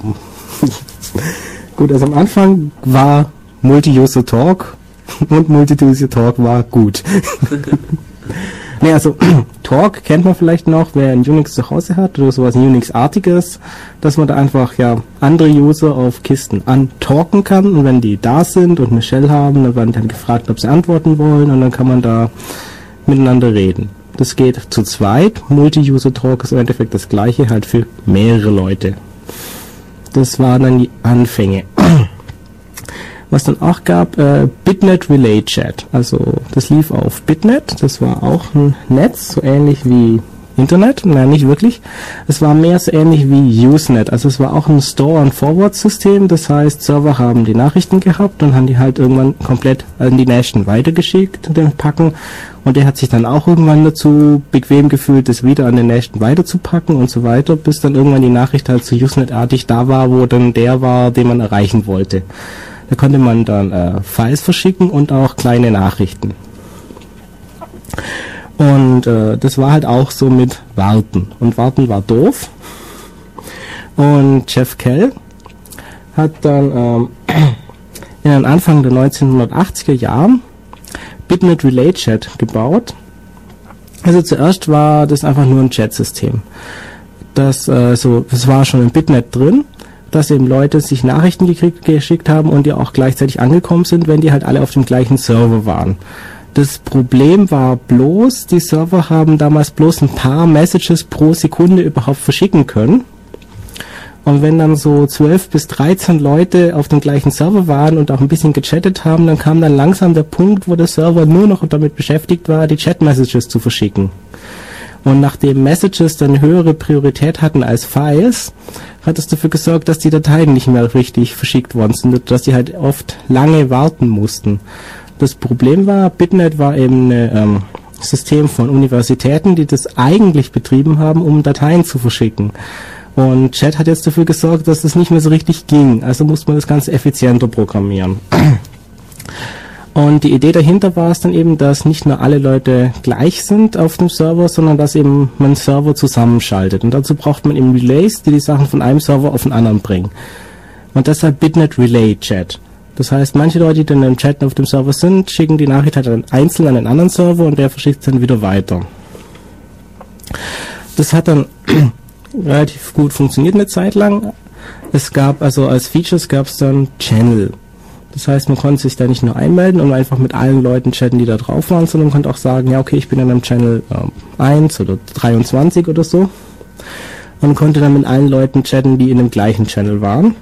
gut, also am Anfang war Multi-User Talk und Multi-User Talk war gut. nee, also Talk kennt man vielleicht noch, wer ein Unix zu Hause hat oder sowas Unix-artiges, dass man da einfach ja andere User auf Kisten antalken kann und wenn die da sind und eine Shell haben, dann werden die dann gefragt, ob sie antworten wollen und dann kann man da miteinander reden. Das geht zu zweit. Multi-User Talk ist im Endeffekt das gleiche, halt für mehrere Leute. Das waren dann die Anfänge. Was dann auch gab, äh, Bitnet Relay Chat. Also das lief auf Bitnet, das war auch ein Netz, so ähnlich wie Internet, nein, nicht wirklich. Es war mehr so ähnlich wie Usenet. Also es war auch ein Store- und Forward-System. Das heißt, Server haben die Nachrichten gehabt und haben die halt irgendwann komplett an die Nation weitergeschickt, den Packen. Und der hat sich dann auch irgendwann dazu bequem gefühlt, das wieder an den Nation weiterzupacken und so weiter, bis dann irgendwann die Nachricht halt so Usenet-artig da war, wo dann der war, den man erreichen wollte. Da konnte man dann äh, Files verschicken und auch kleine Nachrichten. Und äh, das war halt auch so mit Warten. Und Warten war doof. Und Jeff Kell hat dann ähm, in den Anfang der 1980er Jahren Bitnet Relay Chat gebaut. Also zuerst war das einfach nur ein Chat-System. Das, äh, so, das war schon im Bitnet drin, dass eben Leute sich Nachrichten gekriegt, geschickt haben und die auch gleichzeitig angekommen sind, wenn die halt alle auf dem gleichen Server waren. Das Problem war bloß, die Server haben damals bloß ein paar Messages pro Sekunde überhaupt verschicken können. Und wenn dann so 12 bis 13 Leute auf dem gleichen Server waren und auch ein bisschen gechattet haben, dann kam dann langsam der Punkt, wo der Server nur noch damit beschäftigt war, die Chat-Messages zu verschicken. Und nachdem Messages dann höhere Priorität hatten als Files, hat es dafür gesorgt, dass die Dateien nicht mehr richtig verschickt worden sind dass die halt oft lange warten mussten. Das Problem war, Bitnet war eben ein ähm, System von Universitäten, die das eigentlich betrieben haben, um Dateien zu verschicken. Und Chat hat jetzt dafür gesorgt, dass das nicht mehr so richtig ging. Also musste man das Ganze effizienter programmieren. Und die Idee dahinter war es dann eben, dass nicht nur alle Leute gleich sind auf dem Server, sondern dass eben man Server zusammenschaltet. Und dazu braucht man eben Relays, die die Sachen von einem Server auf den anderen bringen. Und deshalb Bitnet Relay Chat. Das heißt, manche Leute, die dann im Chat auf dem Server sind, schicken die Nachricht halt einzeln an den anderen Server und der verschickt es dann wieder weiter. Das hat dann relativ gut funktioniert eine Zeit lang. Es gab also als Features gab es dann Channel. Das heißt, man konnte sich da nicht nur einmelden und einfach mit allen Leuten chatten, die da drauf waren, sondern man konnte auch sagen, ja okay, ich bin in einem Channel äh, 1 oder 23 oder so. Und konnte dann mit allen Leuten chatten, die in dem gleichen Channel waren.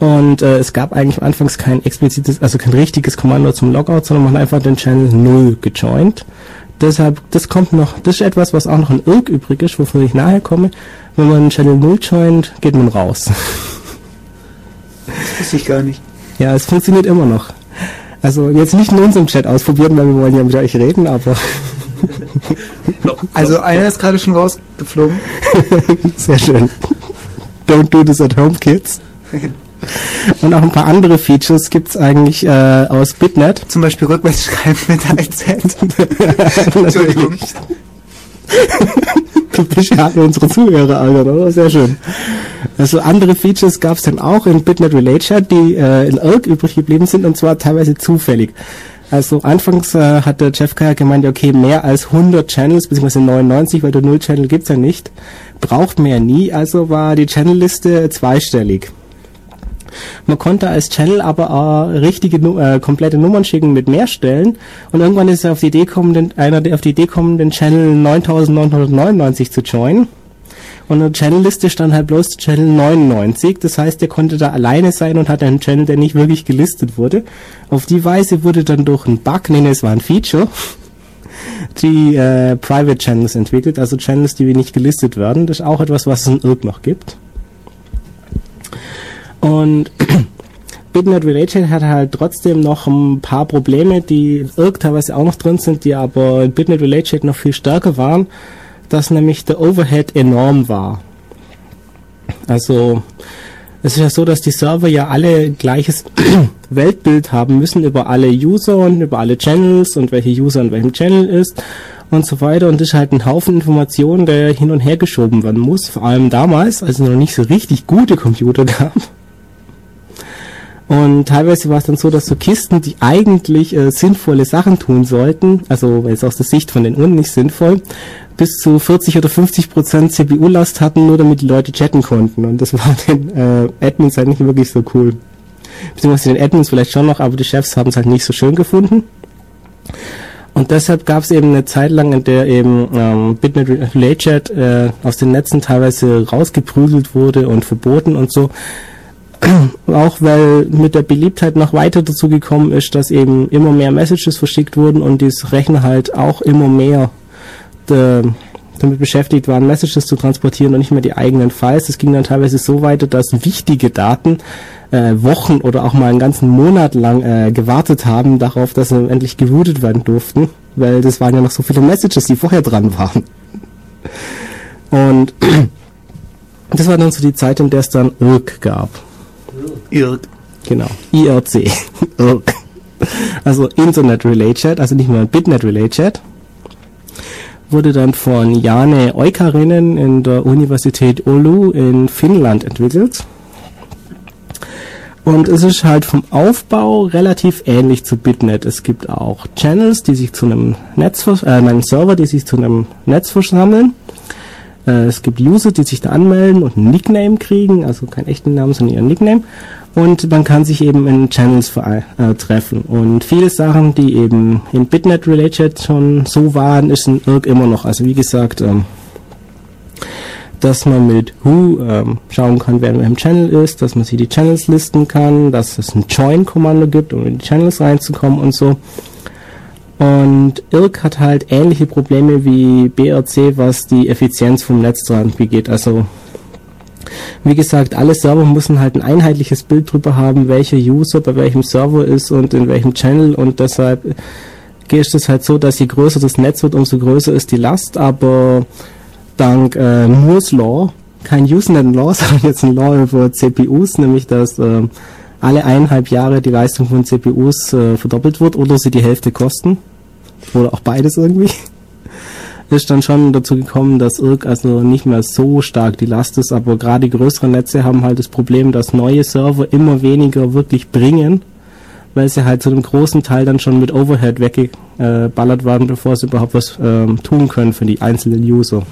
Und äh, es gab eigentlich anfangs kein explizites, also kein richtiges Kommando zum Logout, sondern man hat einfach den Channel 0 gejoint. Deshalb, das kommt noch, das ist etwas, was auch noch in Irk übrig ist, wovon ich nachher komme. Wenn man Channel 0 joint, geht man raus. Das wusste ich gar nicht. ja, es funktioniert immer noch. Also jetzt nicht in unserem Chat ausprobieren, weil wir wollen ja mit euch reden, aber Also einer ist gerade schon rausgeflogen. sehr schön. Don't do this at home, kids. Und auch ein paar andere Features gibt's eigentlich äh, aus Bitnet. Zum Beispiel rückwärts schreiben mit IZ. Entschuldigung. Du alle unsere Zuhörer, Alter, oder? Sehr schön. Also andere Features gab's dann auch in Bitnet Chat, die äh, in Irk übrig geblieben sind und zwar teilweise zufällig. Also anfangs äh, hat der Jeff Kaya gemeint, okay, mehr als 100 Channels, beziehungsweise 99, weil der Null-Channel gibt's ja nicht, braucht ja nie, also war die Channel-Liste zweistellig. Man konnte als Channel aber auch richtige, äh, komplette Nummern schicken mit mehr Stellen. Und irgendwann ist auf die Idee gekommen, den, einer auf die Idee gekommen, den Channel 9999 zu joinen. Und in der Channel-Liste stand halt bloß Channel 99. Das heißt, der konnte da alleine sein und hatte einen Channel, der nicht wirklich gelistet wurde. Auf die Weise wurde dann durch einen Bug, nee, es war ein Feature, die äh, Private Channels entwickelt, also Channels, die nicht gelistet werden. Das ist auch etwas, was es in IRC noch gibt. Und BitNet Related hat halt trotzdem noch ein paar Probleme, die IRC teilweise auch noch drin sind, die aber in BitNet Related noch viel stärker waren, dass nämlich der Overhead enorm war. Also es ist ja so, dass die Server ja alle gleiches Weltbild haben müssen über alle User und über alle Channels und welche User in welchem Channel ist und so weiter. Und das ist halt ein Haufen Informationen, der hin und her geschoben werden muss. Vor allem damals, als es noch nicht so richtig gute Computer gab. Und teilweise war es dann so, dass so Kisten, die eigentlich äh, sinnvolle Sachen tun sollten, also jetzt aus der Sicht von den Uhren nicht sinnvoll, bis zu 40 oder 50 Prozent CPU-Last hatten, nur damit die Leute chatten konnten. Und das war den äh, Admins halt nicht wirklich so cool. Beziehungsweise den Admins vielleicht schon noch, aber die Chefs haben es halt nicht so schön gefunden. Und deshalb gab es eben eine Zeit lang, in der eben ähm, Bitnet Relay Chat äh, aus den Netzen teilweise rausgeprügelt wurde und verboten und so. Auch weil mit der Beliebtheit noch weiter dazu gekommen ist, dass eben immer mehr Messages verschickt wurden und dieses Rechner halt auch immer mehr äh, damit beschäftigt waren, Messages zu transportieren und nicht mehr die eigenen Files. Das ging dann teilweise so weiter, dass wichtige Daten äh, Wochen oder auch mal einen ganzen Monat lang äh, gewartet haben darauf, dass sie endlich geroutet werden durften, weil das waren ja noch so viele Messages, die vorher dran waren. Und das war dann so die Zeit, in der es dann IRC gab. IRC. Genau. IRC. IRC. Also Internet Relay Chat, also nicht nur Bitnet Relay Chat. Wurde dann von Jane Oikarinen in der Universität Oulu in Finnland entwickelt. Und es ist halt vom Aufbau relativ ähnlich zu Bitnet. Es gibt auch Channels, die sich zu einem Netz, äh, einem Server, die sich zu einem Netz versammeln. Äh, es gibt User, die sich da anmelden und einen Nickname kriegen, also keinen echten Namen, sondern ihren Nickname. Und man kann sich eben in Channels äh, treffen. Und viele Sachen, die eben in Bitnet Chat schon so waren, ist in IRC immer noch. Also wie gesagt, ähm, dass man mit Who ähm, schauen kann, wer in welchem Channel ist, dass man sich die Channels listen kann, dass es ein Join-Kommando gibt, um in die Channels reinzukommen und so. Und IRC hat halt ähnliche Probleme wie BRC, was die Effizienz vom Netz dran begeht. Also wie gesagt, alle Server müssen halt ein einheitliches Bild drüber haben, welcher User bei welchem Server ist und in welchem Channel und deshalb ist es halt so, dass je größer das Netz wird, umso größer ist die Last, aber dank äh, Moore's Law, kein Usenet Law, sondern jetzt ein Law über CPUs, nämlich dass äh, alle eineinhalb Jahre die Leistung von CPUs äh, verdoppelt wird oder sie die Hälfte kosten. Oder auch beides irgendwie. Ist dann schon dazu gekommen, dass IRC also nicht mehr so stark die Last ist, aber gerade die größeren Netze haben halt das Problem, dass neue Server immer weniger wirklich bringen, weil sie halt zu einem großen Teil dann schon mit Overhead weggeballert werden, bevor sie überhaupt was ähm, tun können für die einzelnen User.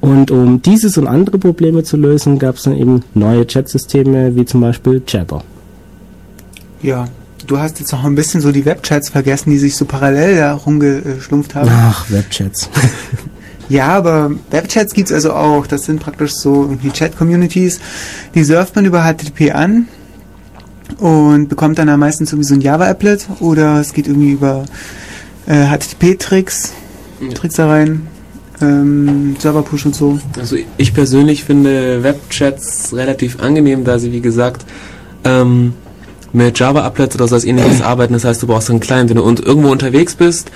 Und um dieses und andere Probleme zu lösen, gab es dann eben neue Chatsysteme, wie zum Beispiel Jabber. Ja. Du hast jetzt noch ein bisschen so die Webchats vergessen, die sich so parallel da rumgeschlumpft haben. Ach, Webchats. Ja, aber Webchats gibt's also auch. Das sind praktisch so irgendwie Chat-Communities. Die surft man über HTTP an und bekommt dann am meisten irgendwie so ein Java-Applet oder es geht irgendwie über äh, HTTP-Tricks, Ja. Tricks da rein, ähm, Server-Push und so. Also ich persönlich finde Webchats relativ angenehm, da sie wie gesagt ähm, mit Java-Applets oder so was ähnliches arbeiten. Das heißt, du brauchst einen kleinen, wenn du un irgendwo unterwegs bist,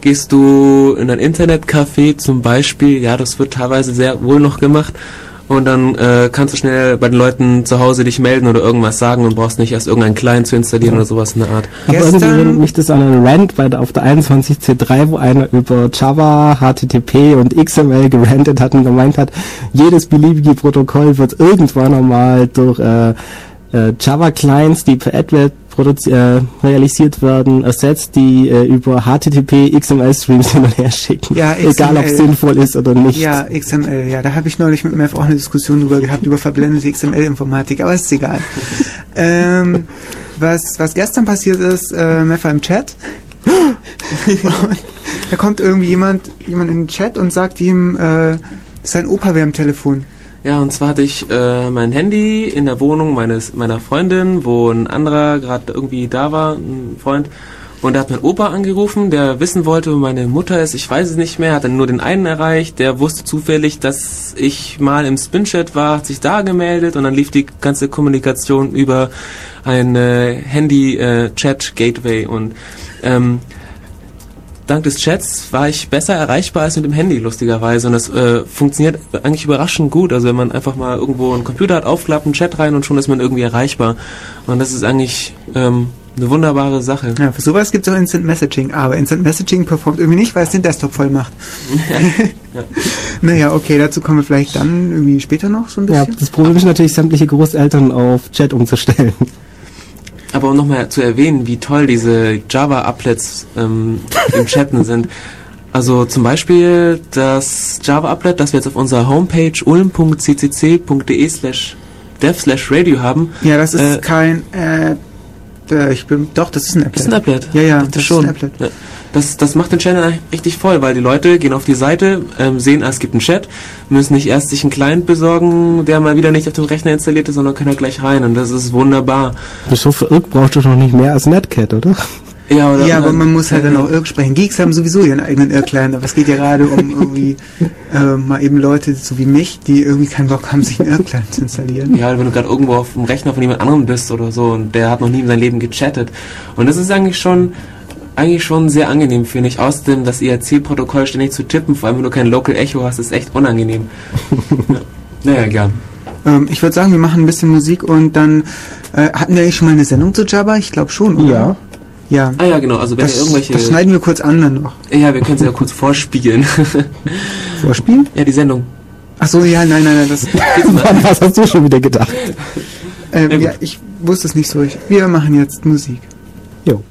gehst du in ein Internetcafé zum Beispiel, ja, das wird teilweise sehr wohl noch gemacht. Und dann äh, kannst du schnell bei den Leuten zu Hause dich melden oder irgendwas sagen und brauchst nicht erst irgendeinen Client zu installieren oder sowas in der Art. Aber Gestern- irgendwie erinnert mich das an einen Rant bei der, auf der 21C3, wo einer über Java, HTTP und XML gerantet hat und gemeint hat, jedes beliebige Protokoll wird irgendwann einmal durch äh, äh, Java-Clients, die per produzi- äh, realisiert werden, ersetzt, die äh, über HTTP XML-Streams hin und her schicken. Ja, Egal ob XML. es sinnvoll ist oder nicht. Ja, XML, ja, da habe ich neulich mit Mev auch eine Diskussion drüber gehabt, über verblendete XML-Informatik, aber ist egal. ähm, was, was gestern passiert ist, äh, Mev war im Chat. da kommt irgendwie jemand, jemand in den Chat und sagt ihm, äh, sein Opa wäre am Telefon. Ja, und zwar hatte ich äh, mein Handy in der Wohnung meines meiner Freundin, wo ein anderer gerade irgendwie da war, ein Freund. Und da hat mein Opa angerufen, der wissen wollte, wo meine Mutter ist. Ich weiß es nicht mehr, hat dann nur den einen erreicht. Der wusste zufällig, dass ich mal im Spin-Chat war, hat sich da gemeldet und dann lief die ganze Kommunikation über ein äh, Handy-Chat-Gateway. und ähm, dank des Chats war ich besser erreichbar als mit dem Handy, lustigerweise. Und das äh, funktioniert eigentlich überraschend gut. Also wenn man einfach mal irgendwo einen Computer hat, aufklappt, einen Chat rein und schon ist man irgendwie erreichbar. Und das ist eigentlich ähm, eine wunderbare Sache. Ja, für sowas gibt es auch Instant Messaging, aber Instant Messaging performt irgendwie nicht, weil es den Desktop voll macht. Ja. Naja, okay, dazu kommen wir vielleicht dann irgendwie später noch so ein Ja, bisschen. das Problem ist natürlich, sämtliche Großeltern auf Chat umzustellen. Aber um nochmal zu erwähnen, wie toll diese Java-Applets ähm, im Chatten sind. Also zum Beispiel das Java-Applet, das wir jetzt auf unserer Homepage ulm.ccc.de slash dev slash radio haben, Ja, das ist Äh, kein App. Äh, ich bin, doch, das ist ein Applet. ist ein Applet. Ja, ja, das, das ist schon. ist ein Applet. Ja. Das, das macht den Channel eigentlich richtig voll, weil die Leute gehen auf die Seite, ähm, sehen, ah, es gibt einen Chat, müssen nicht erst sich einen Client besorgen, der mal wieder nicht auf dem Rechner installiert ist, sondern können da gleich rein und das ist wunderbar. So verirrt brauchst du doch nicht mehr als Netcat, oder? Ja, oder Ja, aber man muss halt dann auch Irk sprechen. Geeks haben sowieso ihren eigenen Irk-Client, aber es geht ja gerade um irgendwie äh, mal eben Leute so wie mich, die irgendwie keinen Bock haben, sich einen Irk-Client zu installieren. Ja, wenn du gerade irgendwo auf dem Rechner von jemand anderem bist oder so und der hat noch nie in seinem Leben gechattet. Und das ist eigentlich schon eigentlich schon sehr angenehm, finde ich. Außerdem das IRC-Protokoll ständig zu tippen, vor allem wenn du kein Local Echo hast, ist echt unangenehm. ja. Naja, gern. Ähm, ich würde sagen, wir machen ein bisschen Musik und dann äh, hatten wir eigentlich schon mal eine Sendung zu Java? Ich glaube schon, oder? Ja. Ja. Ah ja, genau. Also wenn ihr Das, irgendwelche... das schneiden wir kurz an dann noch. ja, wir können es ja kurz vorspielen. Vorspielen? ja, die Sendung. Ach so, ja, nein, nein, nein, das, was hast du schon wieder gedacht? ähm, Ja, ja, ich wusste es nicht so. Ich, wir machen jetzt Musik. Jo.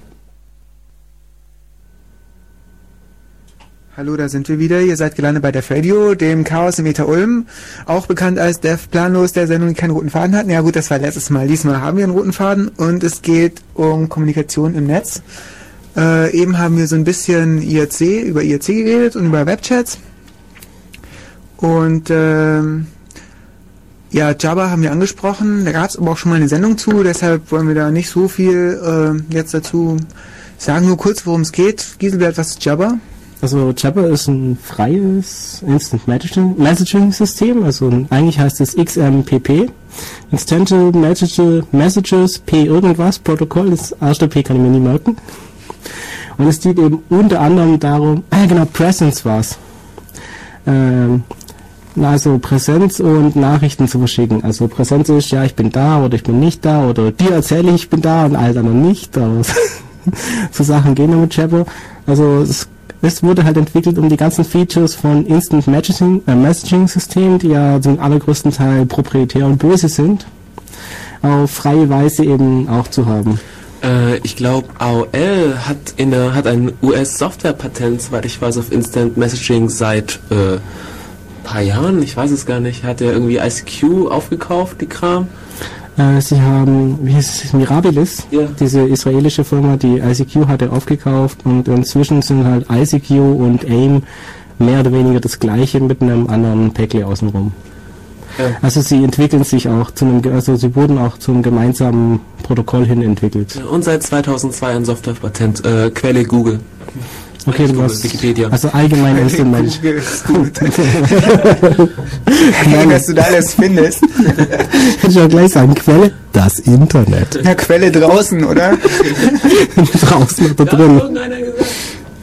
Hallo, da sind wir wieder. Ihr seid gelandet bei Def Radio, dem Chaos im Meter Ulm. Auch bekannt als Def Planlos, der Sendung, die keinen roten Faden hat. Ja gut, das war letztes Mal. Diesmal haben wir einen roten Faden und es geht um Kommunikation im Netz. Äh, eben haben wir so ein bisschen IRC, über IRC geredet und über Webchats. Und ähm, ja, Java haben wir angesprochen. Da gab es aber auch schon mal eine Sendung zu, deshalb wollen wir da nicht so viel äh, jetzt dazu sagen. Nur kurz, worum es geht. Giselbert, was ist Java? Also Jabber ist ein freies Instant Messaging, System. Also eigentlich heißt es XMPP. Message, Messages P irgendwas Protokoll. Das erste P kann ich mir nie merken. Und es geht eben unter anderem darum, ah genau, Presence war's. Ähm, also Präsenz und Nachrichten zu verschicken. Also Präsenz ist, ja, ich bin da oder ich bin nicht da oder dir erzähle ich, ich bin da und all anderen nicht. Aber so Sachen gehen ja mit Jabber. Also es, es wurde halt entwickelt, um die ganzen Features von Instant Messaging, äh, Messaging System, die ja zum allergrößten Teil proprietär und böse sind, auf freie Weise eben auch zu haben. Äh, ich glaube, AOL hat, in der, hat ein US-Software-Patent, soweit ich weiß, auf Instant Messaging seit äh, paar Jahren. Ich weiß es gar nicht. Hat er irgendwie ICQ aufgekauft, die Kram? Äh, sie haben, wie hieß es, Mirabilis, Ja. diese israelische Firma, die ICQ hatte aufgekauft und inzwischen sind halt ICQ und AIM mehr oder weniger das gleiche mit einem anderen Päckle außenrum. Ja. Also sie entwickeln sich auch zu einem, also sie wurden auch zum gemeinsamen Protokoll hin entwickelt. Und seit 2002 ein Softwarepatent. Äh, Quelle Google. Okay, du hast, Wikipedia. also allgemein ist gut. hey, was du da alles findest. Hätte ich auch gleich sagen, Quelle, das Internet. Eine Quelle draußen, oder? Draußen oder Ja, drin.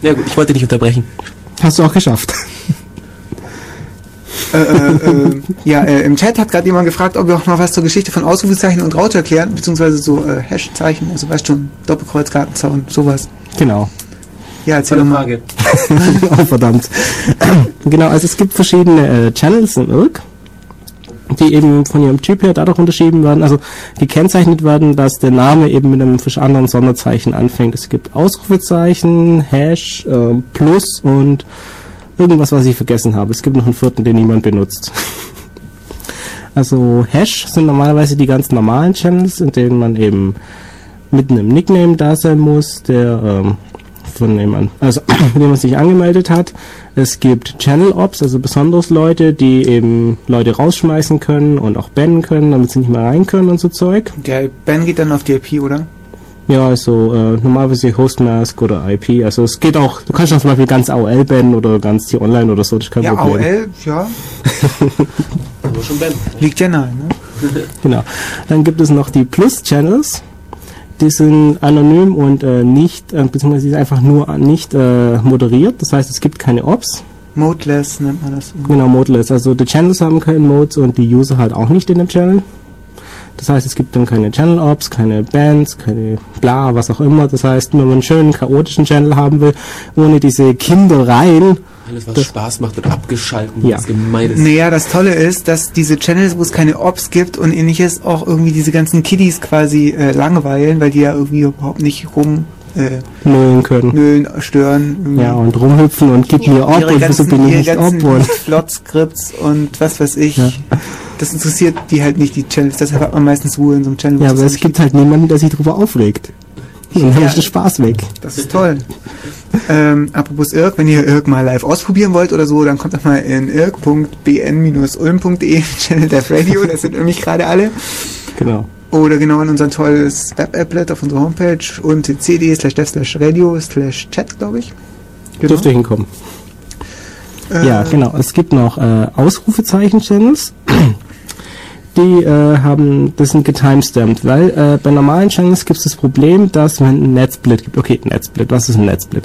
Ja gut, ich wollte dich unterbrechen. Hast du auch geschafft. äh, äh, äh, ja, äh, im Chat hat gerade jemand gefragt, ob wir auch noch was zur Geschichte von Ausrufezeichen und Raute erklären, beziehungsweise so äh, Hashzeichen, also weißt schon, Doppelkreuz, Gartenzaun, sowas. Genau. Ja, erzähl mal. Frage. oh, verdammt. genau, also es gibt verschiedene äh, Channels im IRC. die eben von ihrem Typ her dadurch unterschieden werden, also gekennzeichnet werden, dass der Name eben mit einem anderen Sonderzeichen anfängt. Es gibt Ausrufezeichen, Hash, äh, Plus und irgendwas, was ich vergessen habe. Es gibt noch einen vierten, den niemand benutzt. Also Hash sind normalerweise die ganz normalen Channels, in denen man eben mit einem Nickname da sein muss, der ähm, von jemand, also mit dem man sich angemeldet hat. Es gibt Channel Ops, also besonders Leute, die eben Leute rausschmeißen können und auch bannen können, damit sie nicht mehr rein können und so Zeug. Der Ban geht dann auf die IP, oder? Ja, also äh, normalerweise Hostmask oder IP. Also es geht auch, du kannst auch zum Beispiel ganz AOL bannen oder ganz die Online oder so, das ist kein Ja, Problem. AOL, ja, Aber schon Ben. liegt ja nahe, ne? Genau. Dann gibt es noch die Plus-Channels. Die sind anonym und äh, nicht, äh, beziehungsweise die sind einfach nur nicht äh, moderiert. Das heißt, es gibt keine Ops. Modeless nennt man das. Genau, modeless. Also die Channels haben keine Modes und die User halt auch nicht in dem Channel. Das heißt, es gibt dann keine Channel Ops, keine Bands, keine bla, was auch immer. Das heißt, wenn man einen schönen chaotischen Channel haben will, ohne diese Kindereien, Alles, was Das- Spaß macht, wird abgeschalten, Ja. was gemein ist. Naja, das Tolle ist, dass diese Channels, wo es keine Ops gibt und ähnliches, auch irgendwie diese ganzen Kiddies quasi äh, langweilen, weil die ja irgendwie überhaupt nicht rum äh, nullen können. nüllen, stören. irgendwie. Ja, und rumhüpfen und gib mir ob ihre und wieso bin ich nicht ganzen ob und Flot-Skripts und was weiß ich. Ja. Das interessiert die halt nicht, die Channels. Deshalb hat man meistens Ruhe in so einem Channel. wo ja, aber es gibt halt niemanden, der sich darüber aufregt. Und dann Ja. ist der Spaß weg. Das ist toll. ähm, apropos Irk, wenn ihr Irk mal live ausprobieren wollt oder so, dann kommt doch mal in irk.bn-ulm.de Channel Dev Radio, das sind nämlich gerade alle. Genau. Oder genau in unser tolles Web-Applet auf unserer Homepage und cd slash dev slash radio slash chat, glaube ich. Genau. Dürfte hinkommen. Äh, Ja, genau. Es gibt noch äh, Ausrufezeichen-Channels. Die äh, haben, das sind getimestamped, weil äh, bei normalen Channels gibt es das Problem, dass wenn ein Netsplit gibt. Okay, Netsplit, was ist ein Netsplit?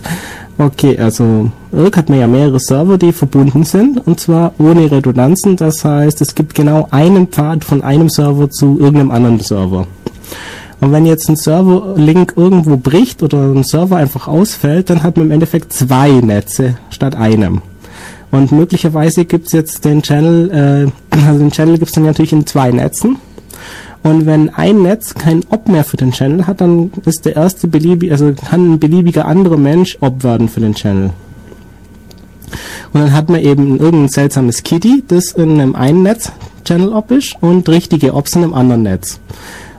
Okay, also Irk hat man ja mehrere Server, die verbunden sind und zwar ohne Redundanzen. Das heißt, es gibt genau einen Pfad von einem Server zu irgendeinem anderen Server. Und wenn jetzt ein Server-Link irgendwo bricht oder ein Server einfach ausfällt, dann hat man im Endeffekt zwei Netze statt einem. Und möglicherweise gibt's jetzt den Channel, äh, also den Channel gibt's dann natürlich in zwei Netzen. Und wenn ein Netz kein Ob mehr für den Channel hat, dann ist der erste beliebige, also kann ein beliebiger anderer Mensch Ob werden für den Channel. Und dann hat man eben irgendein seltsames Kitty, das in einem einen Netz Channel Op ist und richtige Ops in einem anderen Netz.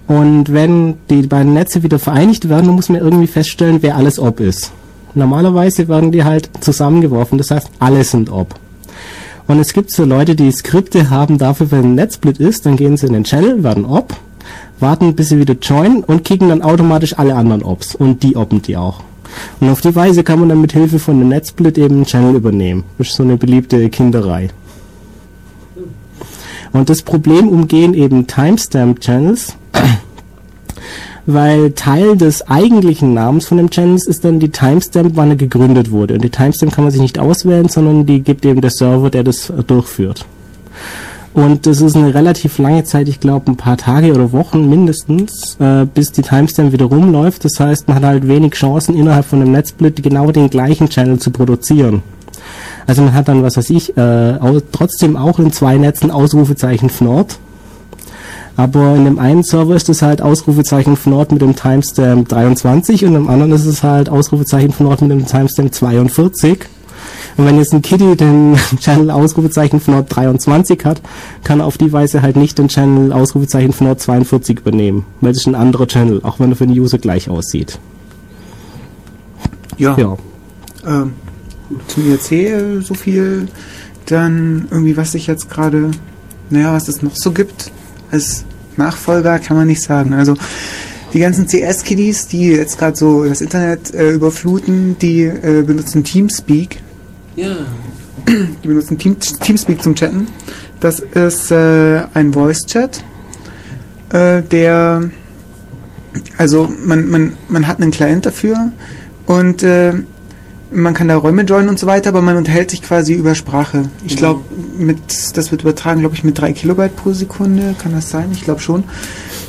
Und wenn die beiden Netze wieder vereinigt werden, dann muss man irgendwie feststellen, wer alles Ob ist. Normalerweise werden die halt zusammengeworfen, das heißt, alle sind Ob. Und es gibt so Leute, die Skripte haben dafür, wenn ein Netzsplit ist, dann gehen sie in den Channel, werden Ob, warten bis sie wieder joinen und kicken dann automatisch alle anderen Ops und die oppen die auch. Und auf die Weise kann man dann mit Hilfe von einem Netzsplit eben einen Channel übernehmen. Das ist so eine beliebte Kinderei. Und das Problem umgehen eben Timestamp-Channels, weil Teil des eigentlichen Namens von dem Channels ist dann die Timestamp, wann er gegründet wurde. Und die Timestamp kann man sich nicht auswählen, sondern die gibt eben der Server, der das durchführt. Und das ist eine relativ lange Zeit, ich glaube ein paar Tage oder Wochen mindestens, äh, bis die Timestamp wieder rumläuft. Das heißt, man hat halt wenig Chancen innerhalb von einem Netzsplit genau den gleichen Channel zu produzieren. Also man hat dann, was weiß ich, äh, trotzdem auch in zwei Netzen Ausrufezeichen Fnord. Aber in dem einen Server ist es halt Ausrufezeichen Fnord mit dem Timestamp 23 und im anderen ist es halt Ausrufezeichen Fnord mit dem Timestamp 42. Und wenn jetzt ein Kitty den Channel Ausrufezeichen Fnord 23 hat, kann er auf die Weise halt nicht den Channel Ausrufezeichen Fnord 42 übernehmen, weil es ist ein anderer Channel, auch wenn er für den User gleich aussieht. Ja. Ja. Ähm, zum IRC äh, so viel. Dann irgendwie, was sich jetzt gerade, naja, was es noch so gibt. Als Nachfolger kann man nicht sagen. Also die ganzen CS-Kiddies, die jetzt gerade so das Internet äh, überfluten, die äh, benutzen Teamspeak. Ja. Die benutzen Team, Teamspeak zum Chatten. Das ist äh, ein Voice-Chat, äh, der, also man, man, man hat einen Client dafür und äh, man kann da Räume joinen und so weiter, aber man unterhält sich quasi über Sprache. Ich glaube, mit das wird übertragen, glaube ich, mit 3 Kilobyte pro Sekunde. Kann das sein? Ich glaube schon.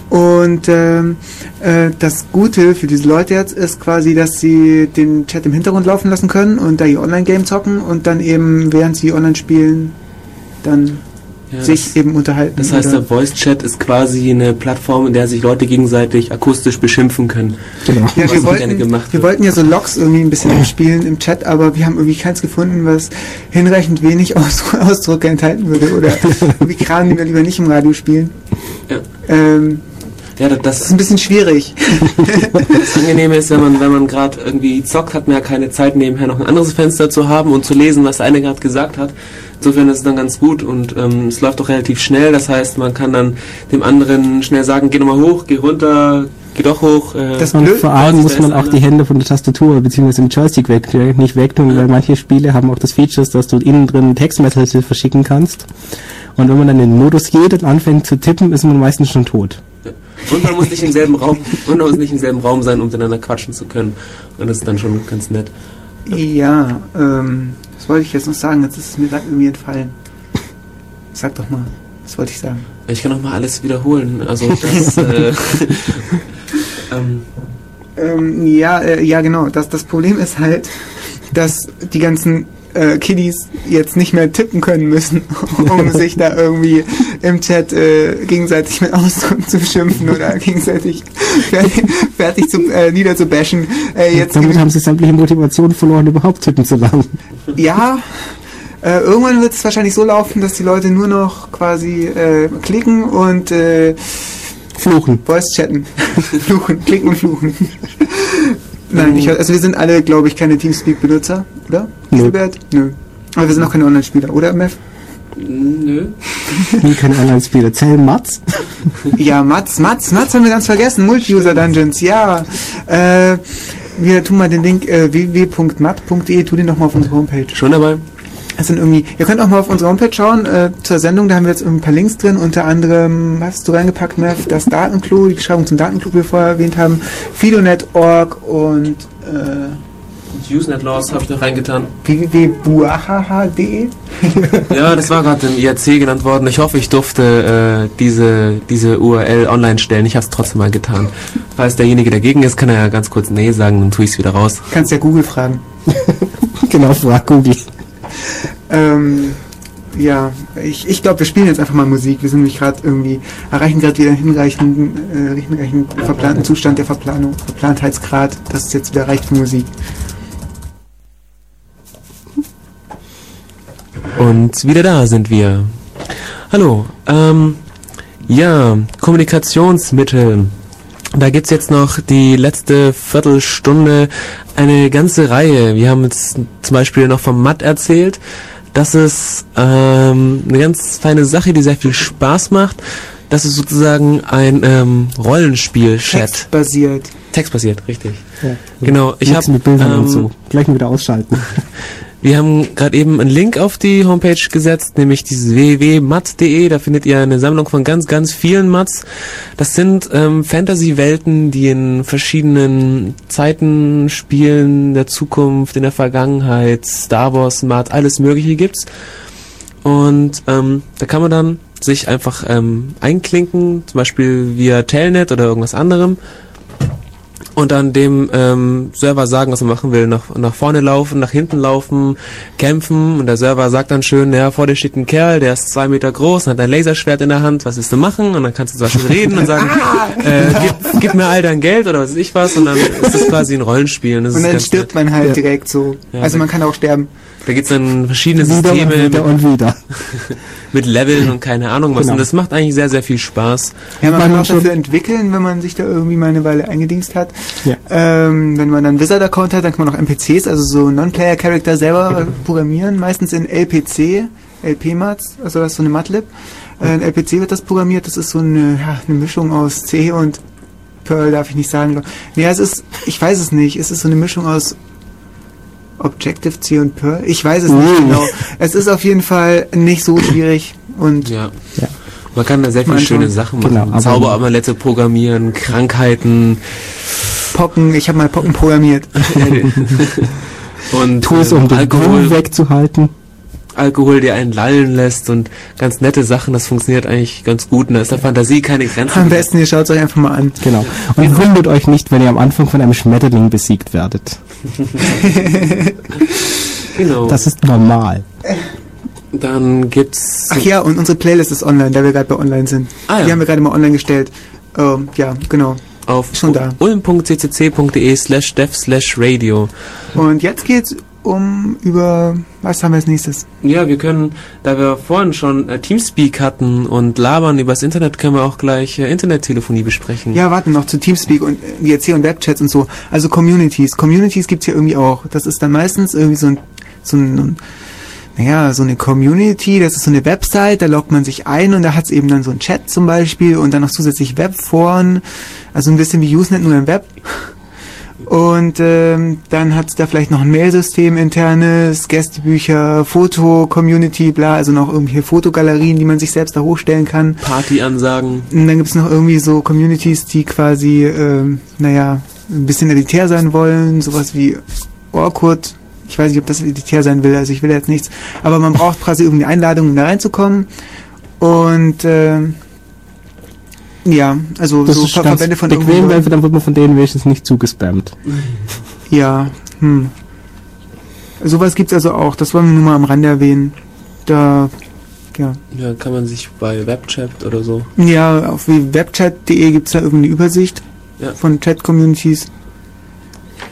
Und ähm, äh, das Gute für diese Leute jetzt ist quasi, dass sie den Chat im Hintergrund laufen lassen können und da ihr Online-Game zocken und dann eben, während sie online spielen, dann Ja, sich das- eben unterhalten. Das heißt, der Voice Chat ist quasi eine Plattform, in der sich Leute gegenseitig akustisch beschimpfen können. Genau. Ja, wir wollten, gemacht wir wollten ja so Logs irgendwie ein bisschen spielen im Chat, aber wir haben irgendwie keins gefunden, was hinreichend wenig Aus Ausdrücke enthalten würde oder irgendwie Kram, die wir lieber nicht im Radio spielen. Ja. Ähm, Ja, das, das ist ein bisschen schwierig. das Angenehme ist, wenn man, wenn man gerade irgendwie zockt, hat man ja keine Zeit nebenher noch ein anderes Fenster zu haben und zu lesen, was der eine gerade gesagt hat. Insofern ist es dann ganz gut und ähm, es läuft auch relativ schnell. Das heißt, man kann dann dem anderen schnell sagen, geh nochmal hoch, geh runter, geh doch hoch. Äh, Das Und vor allem muss man auch einer. die Hände von der Tastatur bzw. dem Joystick weg, nicht wegtun, weil manche Spiele haben auch das Feature, dass du innen drin Textmessages verschicken kannst. Und wenn man dann in den Modus geht und anfängt zu tippen, ist man meistens schon tot. Und man muss nicht im selben Raum und man muss nicht im selben Raum sein, um miteinander quatschen zu können. Und das ist dann schon ganz nett. Ja, ähm, was wollte ich jetzt noch sagen? Jetzt ist es mir gerade irgendwie entfallen. Sag doch mal, was wollte ich sagen? Ich kann noch mal alles wiederholen. Also das äh, ähm, Ähm, ja, äh, ja, genau. Das, das Problem ist halt, dass die ganzen äh, Kiddies jetzt nicht mehr tippen können müssen, um sich da irgendwie im Chat äh, gegenseitig mit Ausdrücken zu beschimpfen oder gegenseitig fertig, fertig zu, äh, niederzubashen. Äh, jetzt Damit haben sie sämtliche Motivation verloren, überhaupt tippen zu lernen. ja, äh, irgendwann wird es wahrscheinlich so laufen, dass die Leute nur noch quasi äh, klicken und äh, Fluchen. Voice chatten. fluchen, klicken und fluchen. Nein, ich, also wir sind alle, glaube ich, keine Teamspeak-Benutzer, oder? Nö. Gilbert? Nö. Aber wir sind auch keine Online-Spieler, oder, Mev? nö. Nie keine Online-Spiele. Zählen Mats? Ja, Mats, Mats, Mats haben wir ganz vergessen. Multi-User-Dungeons, ja. Äh, wir tun mal den Link äh, www.mat.de, tu den doch mal auf unsere Homepage. Schon dabei? Das sind irgendwie, ihr könnt auch mal auf unsere Homepage schauen, äh, zur Sendung, da haben wir jetzt irgendwie ein paar Links drin, unter anderem, was hast du reingepackt, Mev? Das Datenklo, die Beschreibung zum Datenklo, die wir vorher erwähnt haben, Fidonet.org und äh, Usenet Laws habe ich noch reingetan. www.buahaha.de. Ja, das war gerade im IRC genannt worden. Ich hoffe, ich durfte äh, diese, diese URL online stellen. Ich habe es trotzdem mal getan. Falls derjenige dagegen ist, kann er ja ganz kurz Nee sagen, dann tue ich es wieder raus. Kannst ja Google fragen. genau, frag Google. Ähm, ja, ich, ich glaube, wir spielen jetzt einfach mal Musik. Wir sind nämlich gerade irgendwie, erreichen gerade wieder einen hinreichenden, äh, hinreichend verplanten Zustand der Verplanung, Verplantheitsgrad, dass es jetzt wieder reicht für Musik. Und wieder da sind wir. Hallo. Ähm, ja, Kommunikationsmittel. Da gibt's jetzt noch die letzte Viertelstunde eine ganze Reihe. Wir haben jetzt zum Beispiel noch vom Matt erzählt. Das ist ähm, eine ganz feine Sache, die sehr viel Spaß macht. Das ist sozusagen ein ähm, Rollenspiel-Chat. Textbasiert. Textbasiert, richtig. Ja. Genau, ich habe ähm, so. Gleich mal wieder ausschalten. wir haben gerade eben einen Link auf die Homepage gesetzt, nämlich dieses www.mat.de. Da findet ihr eine Sammlung von ganz, ganz vielen Mats. Das sind ähm, Fantasy-Welten, die in verschiedenen Zeiten spielen, der Zukunft, in der Vergangenheit, Star Wars, Mat, alles Mögliche gibt's. Und ähm, da kann man dann sich einfach ähm, einklinken, zum Beispiel via Telnet oder irgendwas anderem und dann dem ähm, Server sagen, was man machen will, nach, nach vorne laufen, nach hinten laufen, kämpfen und der Server sagt dann schön, ja, vor dir steht ein Kerl, der ist zwei Meter groß und hat ein Laserschwert in der Hand, was willst du machen? Und dann kannst du zum Beispiel reden und sagen, äh, gib, gib mir all dein Geld oder was weiß ich was und dann ist das quasi ein Rollenspiel. Und, Und dann stirbt nett. man halt Ja. direkt so. Ja, also man kann auch sterben. Da gibt's dann verschiedene wieder und Systeme wieder mit, und wieder. mit Leveln und keine Ahnung was. Genau. Und das macht eigentlich sehr, sehr viel Spaß. Ja, man Weil kann man auch schon- dafür entwickeln, wenn man sich da irgendwie mal eine Weile eingedingst hat. Ja. Ähm, wenn man dann Wizard-Account hat, dann kann man auch NPCs, also so Non-Player-Character selber äh, programmieren, meistens in LPC, LP-Mats, also das ist so eine Matlib. Äh, in LPC wird das programmiert, das ist so eine, ja, eine Mischung aus C und Perl, darf ich nicht sagen. Nee, es ist, ich weiß es nicht, es ist so eine Mischung aus Objective-C und Perl. Ich weiß es nicht genau. Es ist auf jeden Fall nicht so schwierig und Ja. Ja. Man kann da sehr viele schöne. Sachen Genau, machen. aber- Zauberamulette programmieren, Krankheiten Pocken, ich habe mal Pocken programmiert. und Tools, um den Alkohol, Alkohol wegzuhalten. Alkohol, der einen lallen lässt und ganz nette Sachen. Das funktioniert eigentlich ganz gut. Und da ist der Fantasie keine Grenze. Am besten, ihr schaut es euch einfach mal an. Genau. Und wundert euch nicht, wenn ihr am Anfang von einem Schmetterling besiegt werdet. Genau. Das ist normal. Dann gibt's. Ach ja, und unsere Playlist ist online, da wir gerade bei online sind. Ah, ja. Die haben wir gerade mal online gestellt. Ähm, ja, genau. auf schon da. ulm.ccc.de slash dev slash radio. Und jetzt geht's um über was haben wir als nächstes? Ja, wir können, da wir vorhin schon äh, Teamspeak hatten und labern übers Internet, können wir auch gleich äh, Internettelefonie besprechen. Ja, warten noch zu Teamspeak und äh, WRC und Webchats und so. Also Communities. Communities gibt's hier irgendwie auch. Das ist dann meistens irgendwie so ein, so ein naja, so eine Community, das ist so eine Website, da loggt man sich ein und da hat's eben dann so ein Chat zum Beispiel und dann noch zusätzlich Webforen, also ein bisschen wie Usenet nur im Web. Und ähm, dann hat's da vielleicht noch ein Mailsystem internes, Gästebücher, Foto-Community, bla, also noch irgendwie Fotogalerien, die man sich selbst da hochstellen kann. Partyansagen. Und dann gibt's noch irgendwie so Communities, die quasi, ähm, naja, ein bisschen elitär sein wollen, sowas wie Orkut. Ich weiß nicht, ob das elitär sein will, also ich will jetzt nichts. Aber man braucht quasi irgendwie Einladungen, um da reinzukommen. Und ähm, ja, also Das so ist Verbände von bequem, irgendwo- weil dann wird man von denen wenigstens nicht zugespammt. Ja, hm. Sowas gibt's also auch, das wollen wir nur mal am Rande erwähnen. Da, ja. Ja, kann man sich bei Webchat oder so. Ja, auf webchat.de gibt's da irgendeine Übersicht Ja. von Chat-Communities.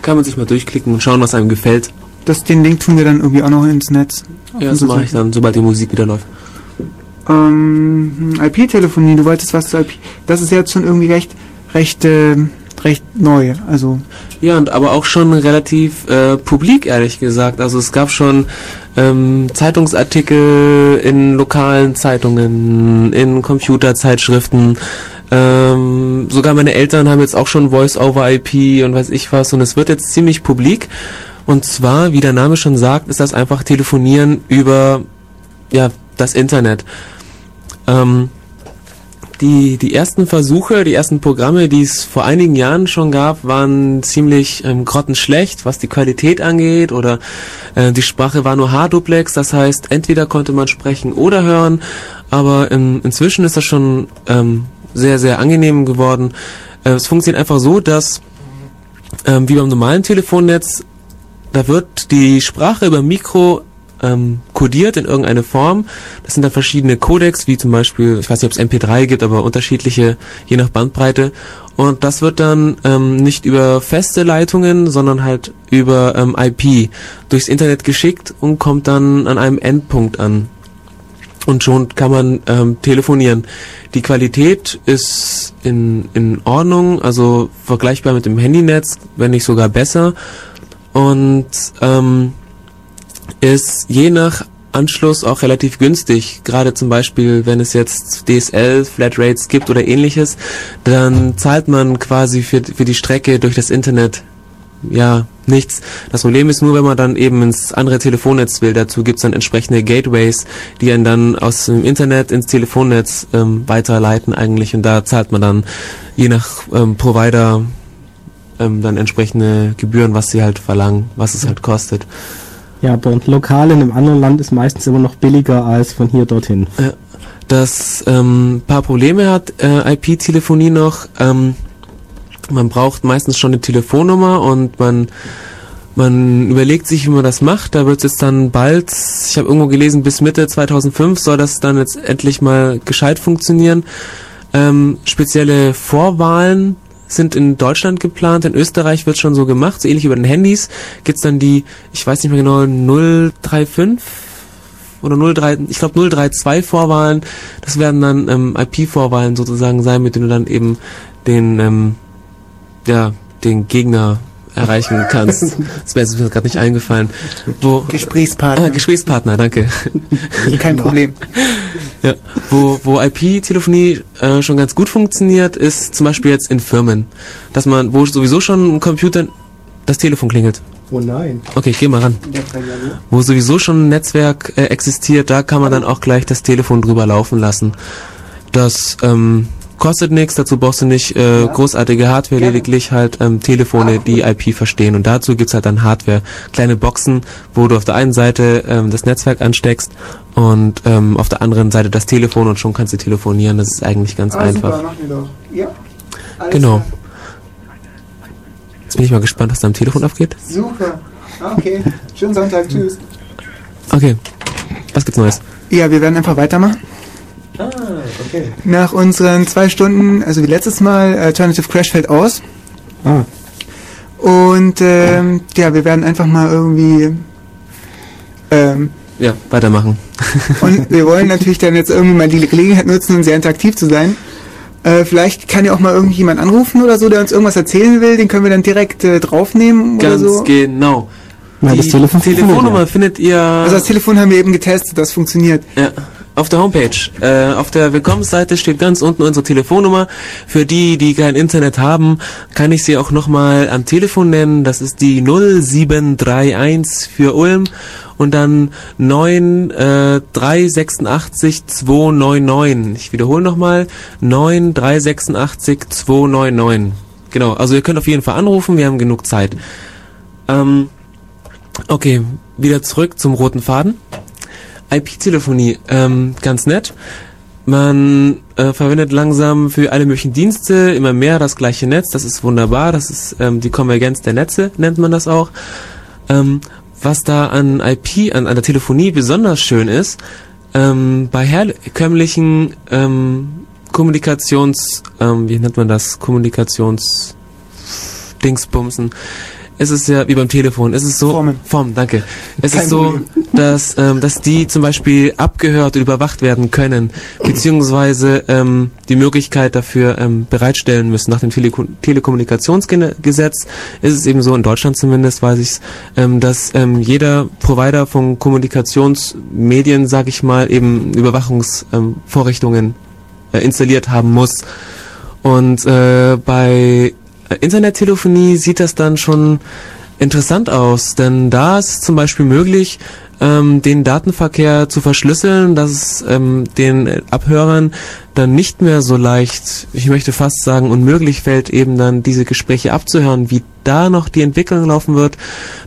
Kann man sich mal durchklicken und schauen, was einem gefällt. Das, den Link tun wir dann irgendwie auch noch ins Netz. Ja, das mache ich dann, sobald die Musik wieder läuft. Ähm, IP-Telefonie, du wolltest was zu IP. Das ist jetzt schon irgendwie recht, recht, äh, recht neu. Also, Ja, und aber auch schon relativ äh, publik, ehrlich gesagt. Also es gab schon ähm, Zeitungsartikel in lokalen Zeitungen, in Computerzeitschriften. Ähm, sogar meine Eltern haben jetzt auch schon Voice-over-IP und weiß ich was. Und es wird jetzt ziemlich publik. Und zwar, wie der Name schon sagt, ist das einfach Telefonieren über ja, das Internet. Ähm, die, die ersten Versuche, die ersten Programme, die es vor einigen Jahren schon gab, waren ziemlich ähm, grottenschlecht, was die Qualität angeht oder äh, die Sprache war nur H-Duplex, das heißt, entweder konnte man sprechen oder hören, aber ähm, inzwischen ist das schon ähm, sehr, sehr angenehm geworden. Äh, es funktioniert einfach so, dass ähm, wie beim normalen Telefonnetz, da wird die Sprache über Mikro ähm, kodiert in irgendeine Form. Das sind dann verschiedene Codecs, wie zum Beispiel, ich weiß nicht, ob es MP3 gibt, aber unterschiedliche, je nach Bandbreite. Und das wird dann ähm, nicht über feste Leitungen, sondern halt über ähm, IP durchs Internet geschickt und kommt dann an einem Endpunkt an. Und schon kann man ähm, telefonieren. Die Qualität ist in, in Ordnung, also vergleichbar mit dem Handynetz, wenn nicht sogar besser. Und ähm, ist je nach Anschluss auch relativ günstig. Gerade zum Beispiel, wenn es jetzt DSL, Flatrates gibt oder ähnliches, dann zahlt man quasi für, für die Strecke durch das Internet ja nichts. Das Problem ist nur, wenn man dann eben ins andere Telefonnetz will. Dazu gibt's dann entsprechende Gateways, die einen dann aus dem Internet ins Telefonnetz ähm, weiterleiten eigentlich. Und da zahlt man dann je nach ähm, Provider ähm, dann entsprechende Gebühren, was sie halt verlangen, was es halt kostet. Ja, aber lokal in einem anderen Land ist meistens immer noch billiger als von hier dorthin. das ähm, paar Probleme hat äh, IP-Telefonie noch. Ähm, man braucht meistens schon eine Telefonnummer und man man überlegt sich, wie man das macht. Da wird es dann bald, ich habe irgendwo gelesen, bis Mitte 2005 soll das dann jetzt endlich mal gescheit funktionieren. Ähm, spezielle Vorwahlen sind in Deutschland geplant, in Österreich wird schon so gemacht, so ähnlich über den Handys. Gibt's dann die, ich weiß nicht mehr genau, 035 oder 03, ich glaube 032 Vorwahlen. Das werden dann ähm, IP-Vorwahlen sozusagen sein, mit denen du dann eben den, ähm, ja, den Gegner erreichen kannst. das wäre mir gerade nicht eingefallen. Wo, Gesprächspartner. ah, Gesprächspartner, danke. Kein Problem. Ja, wo, wo IP-Telefonie äh, schon ganz gut funktioniert, ist zum Beispiel jetzt in Firmen. Dass man, wo sowieso schon ein Computer das Telefon klingelt. Oh nein. Okay, ich geh mal ran. Wo sowieso schon ein Netzwerk äh, existiert, da kann man dann auch gleich das Telefon drüber laufen lassen. Das ähm, kostet nichts, dazu brauchst du nicht äh, großartige Hardware, lediglich halt ähm, Telefone, die IP verstehen. Und dazu gibt's halt dann Hardware, kleine Boxen, wo du auf der einen Seite ähm, das Netzwerk ansteckst und ähm, auf der anderen Seite das Telefon und schon kannst du telefonieren. Das ist eigentlich ganz einfach. Ah, machen wir doch. Ja. Alles Genau. klar. Jetzt bin ich mal gespannt, was da am Telefon abgeht. Super. Okay. Schönen Sonntag. Tschüss. Okay. Was gibt's Neues? Ja, wir werden einfach weitermachen. Ah, okay. Nach unseren zwei Stunden, also wie letztes Mal, Alternative Crash fällt aus. Ah, Und ähm, ja, wir werden einfach mal irgendwie. Ähm, Ja, weitermachen. und wir wollen natürlich dann jetzt irgendwie mal die Gelegenheit nutzen, um sehr interaktiv zu sein. Äh, vielleicht kann ja auch mal irgendjemand anrufen oder so, der uns irgendwas erzählen will. Den können wir dann direkt äh, draufnehmen Ganz oder so. genau. Ja, die das Telefon funktioniert, Telefonnummer ja. findet ihr Also das Telefon haben wir eben getestet, das funktioniert. ja, auf der Homepage. Äh, auf der Willkommensseite steht ganz unten unsere Telefonnummer. Für die, die kein Internet haben, kann ich sie auch nochmal am Telefon nennen. Das ist die 0731 für Ulm und dann 9 äh, 386 299. Ich wiederhole nochmal 9 386 299. Genau, also ihr könnt auf jeden Fall anrufen, wir haben genug Zeit. Ähm, okay, wieder zurück zum roten Faden. IP-Telefonie, ähm, ganz nett. Man äh, verwendet langsam für alle möglichen Dienste immer mehr das gleiche Netz. Das ist wunderbar. Das ist ähm, die Konvergenz der Netze, nennt man das auch. Ähm, was da an IP, an, an der Telefonie besonders schön ist, ähm, bei herkömmlichen ähm, Kommunikations, ähm, wie nennt man das, Kommunikations Dingsbumsen, es ist ja wie beim Telefon, es ist so Formen. Form, danke. Es Kein ist so, Problem. dass ähm, dass die zum Beispiel abgehört oder überwacht werden können, beziehungsweise ähm, die Möglichkeit dafür ähm, bereitstellen müssen. Nach dem Teleko Telekommunikationsgesetz ist es eben so, in Deutschland zumindest weiß ich ähm, dass ähm, jeder Provider von Kommunikationsmedien, sag ich mal, eben Überwachungsvorrichtungen ähm, äh, installiert haben muss. Und äh, bei Internettelefonie sieht das dann schon interessant aus, denn da ist zum Beispiel möglich, ähm, den Datenverkehr zu verschlüsseln, dass es ähm, den äh, Abhörern dann nicht mehr so leicht, ich möchte fast sagen, unmöglich fällt, eben dann diese Gespräche abzuhören. Wie da noch die Entwicklung laufen wird,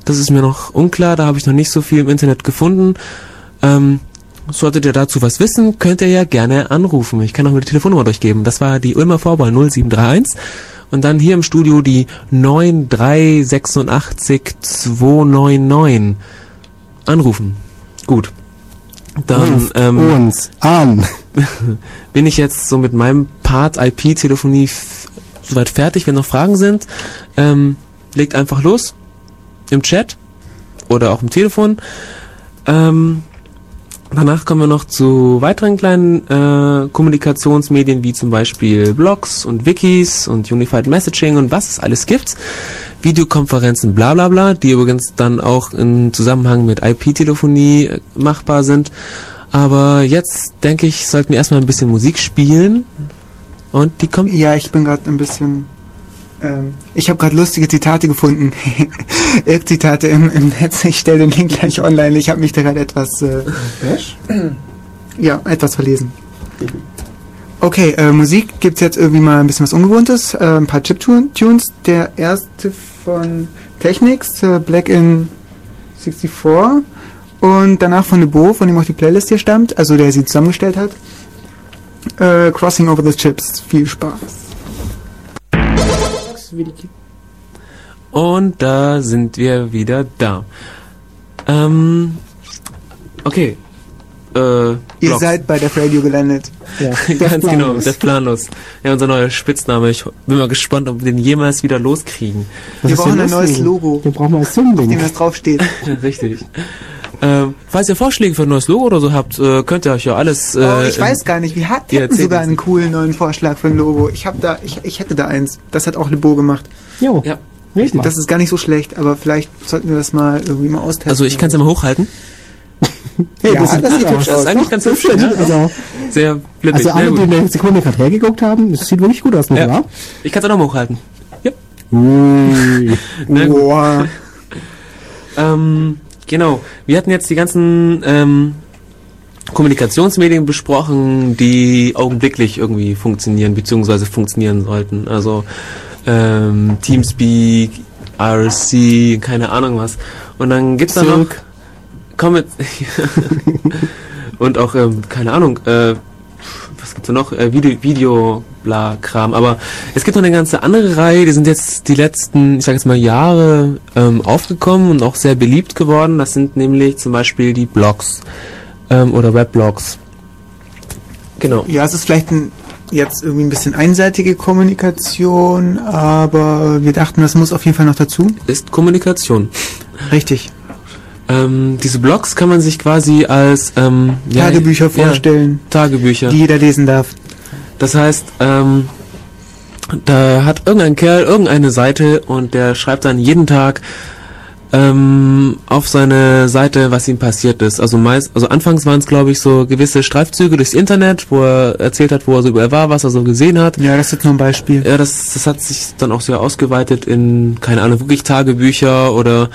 das ist mir noch unklar, da habe ich noch nicht so viel im Internet gefunden. Ähm, Solltet ihr dazu was wissen, könnt ihr ja gerne anrufen. Ich kann auch mal die Telefonnummer durchgeben. Das war die Ulmer Vorwahl 0731 und dann hier im Studio die 9386 299. Anrufen. Gut. Dann Ruft ähm, uns an. bin ich jetzt so mit meinem Part IP-Telefonie soweit fertig. Wenn noch Fragen sind, ähm, legt einfach los im Chat oder auch im Telefon. Ähm, danach kommen wir noch zu weiteren kleinen äh, Kommunikationsmedien wie zum Beispiel Blogs und Wikis und Unified Messaging und was es alles gibt. Videokonferenzen, bla bla bla, die übrigens dann auch im Zusammenhang mit IP-Telefonie äh, machbar sind. Aber jetzt denke ich, sollten wir erstmal ein bisschen Musik spielen. Und die kommt. Ja, ich bin gerade ein bisschen. Ähm, ich habe gerade lustige Zitate gefunden. Irrzitate im, im Netz. Ich stelle den Link gleich online. Ich habe mich da gerade etwas. Äh, ja, etwas verlesen. Okay, äh, Musik gibt's jetzt irgendwie mal ein bisschen was Ungewohntes. Äh, ein paar Chip-Tunes. Der erste von Technics, äh, Black in 64. Und danach von Nebo, von dem auch die Playlist hier stammt, also der sie zusammengestellt hat. Äh, Crossing Over the Chips. Viel Spaß. Und da sind wir wieder da. Ähm, okay. Äh, Ihr seid bei der Radio gelandet. Ja, Ganz genau, der Planlos. Ja, unser neuer Spitzname. Ich bin mal gespannt, ob wir den jemals wieder loskriegen. Was Wir brauchen ein neues? Logo. Wir brauchen mal auf dem das draufsteht. Richtig. Ähm, falls ihr Vorschläge für ein neues Logo oder so habt, äh, könnt ihr euch ja alles. Äh, oh, ich in- weiß gar nicht, wir hat, Ja, sogar einen coolen neuen Vorschlag für ein Logo. Ich hab da, ich, ich hätte da eins. Das hat auch Lebo gemacht. Jo, Ja. mal. Das ist gar nicht so schlecht, aber vielleicht sollten wir das mal irgendwie mal austesten. Also ich kann es ja mal hochhalten. hey, ja, das sieht hübsch Das ist aus. eigentlich ganz hübsch. Ja? Also, Sehr blitzig. also alle, die eine Sekunde gerade hergeguckt haben, das sieht wirklich gut aus, nicht Ja. Ich kann es auch noch mal hochhalten. Ja. Ui. Boah. Ähm, genau. Wir hatten jetzt die ganzen ähm, Kommunikationsmedien besprochen, die augenblicklich irgendwie funktionieren, beziehungsweise funktionieren sollten. Also ähm, Teamspeak, IRC, keine Ahnung was. Und dann gibt's da noch. Comet und auch ähm, keine Ahnung, äh, gibt's noch? Äh, Video, Video, bla Kram. Aber es gibt noch eine ganze andere Reihe, die sind jetzt die letzten, ich sage jetzt mal Jahre ähm, aufgekommen und auch sehr beliebt geworden. Das sind nämlich zum Beispiel die Blogs. ähm, oder Weblogs. Genau. Ja, es ist vielleicht ein, jetzt irgendwie ein bisschen einseitige Kommunikation, aber wir dachten, das muss auf jeden Fall noch dazu. Ist Kommunikation. Richtig. Ähm, diese Blogs kann man sich quasi als ähm, ja, Tagebücher ja, vorstellen, Tagebücher. die jeder lesen darf. Das heißt, ähm, da hat irgendein Kerl irgendeine Seite und der schreibt dann jeden Tag ähm, auf seine Seite, was ihm passiert ist. Also meist, also anfangs waren es glaube ich so gewisse Streifzüge durchs Internet, wo er erzählt hat, wo er so überall war, was er so gesehen hat. Ja, das ist nur ein Beispiel. Ja, das, das hat sich dann auch sehr ausgeweitet in, keine Ahnung, wirklich Tagebücher oder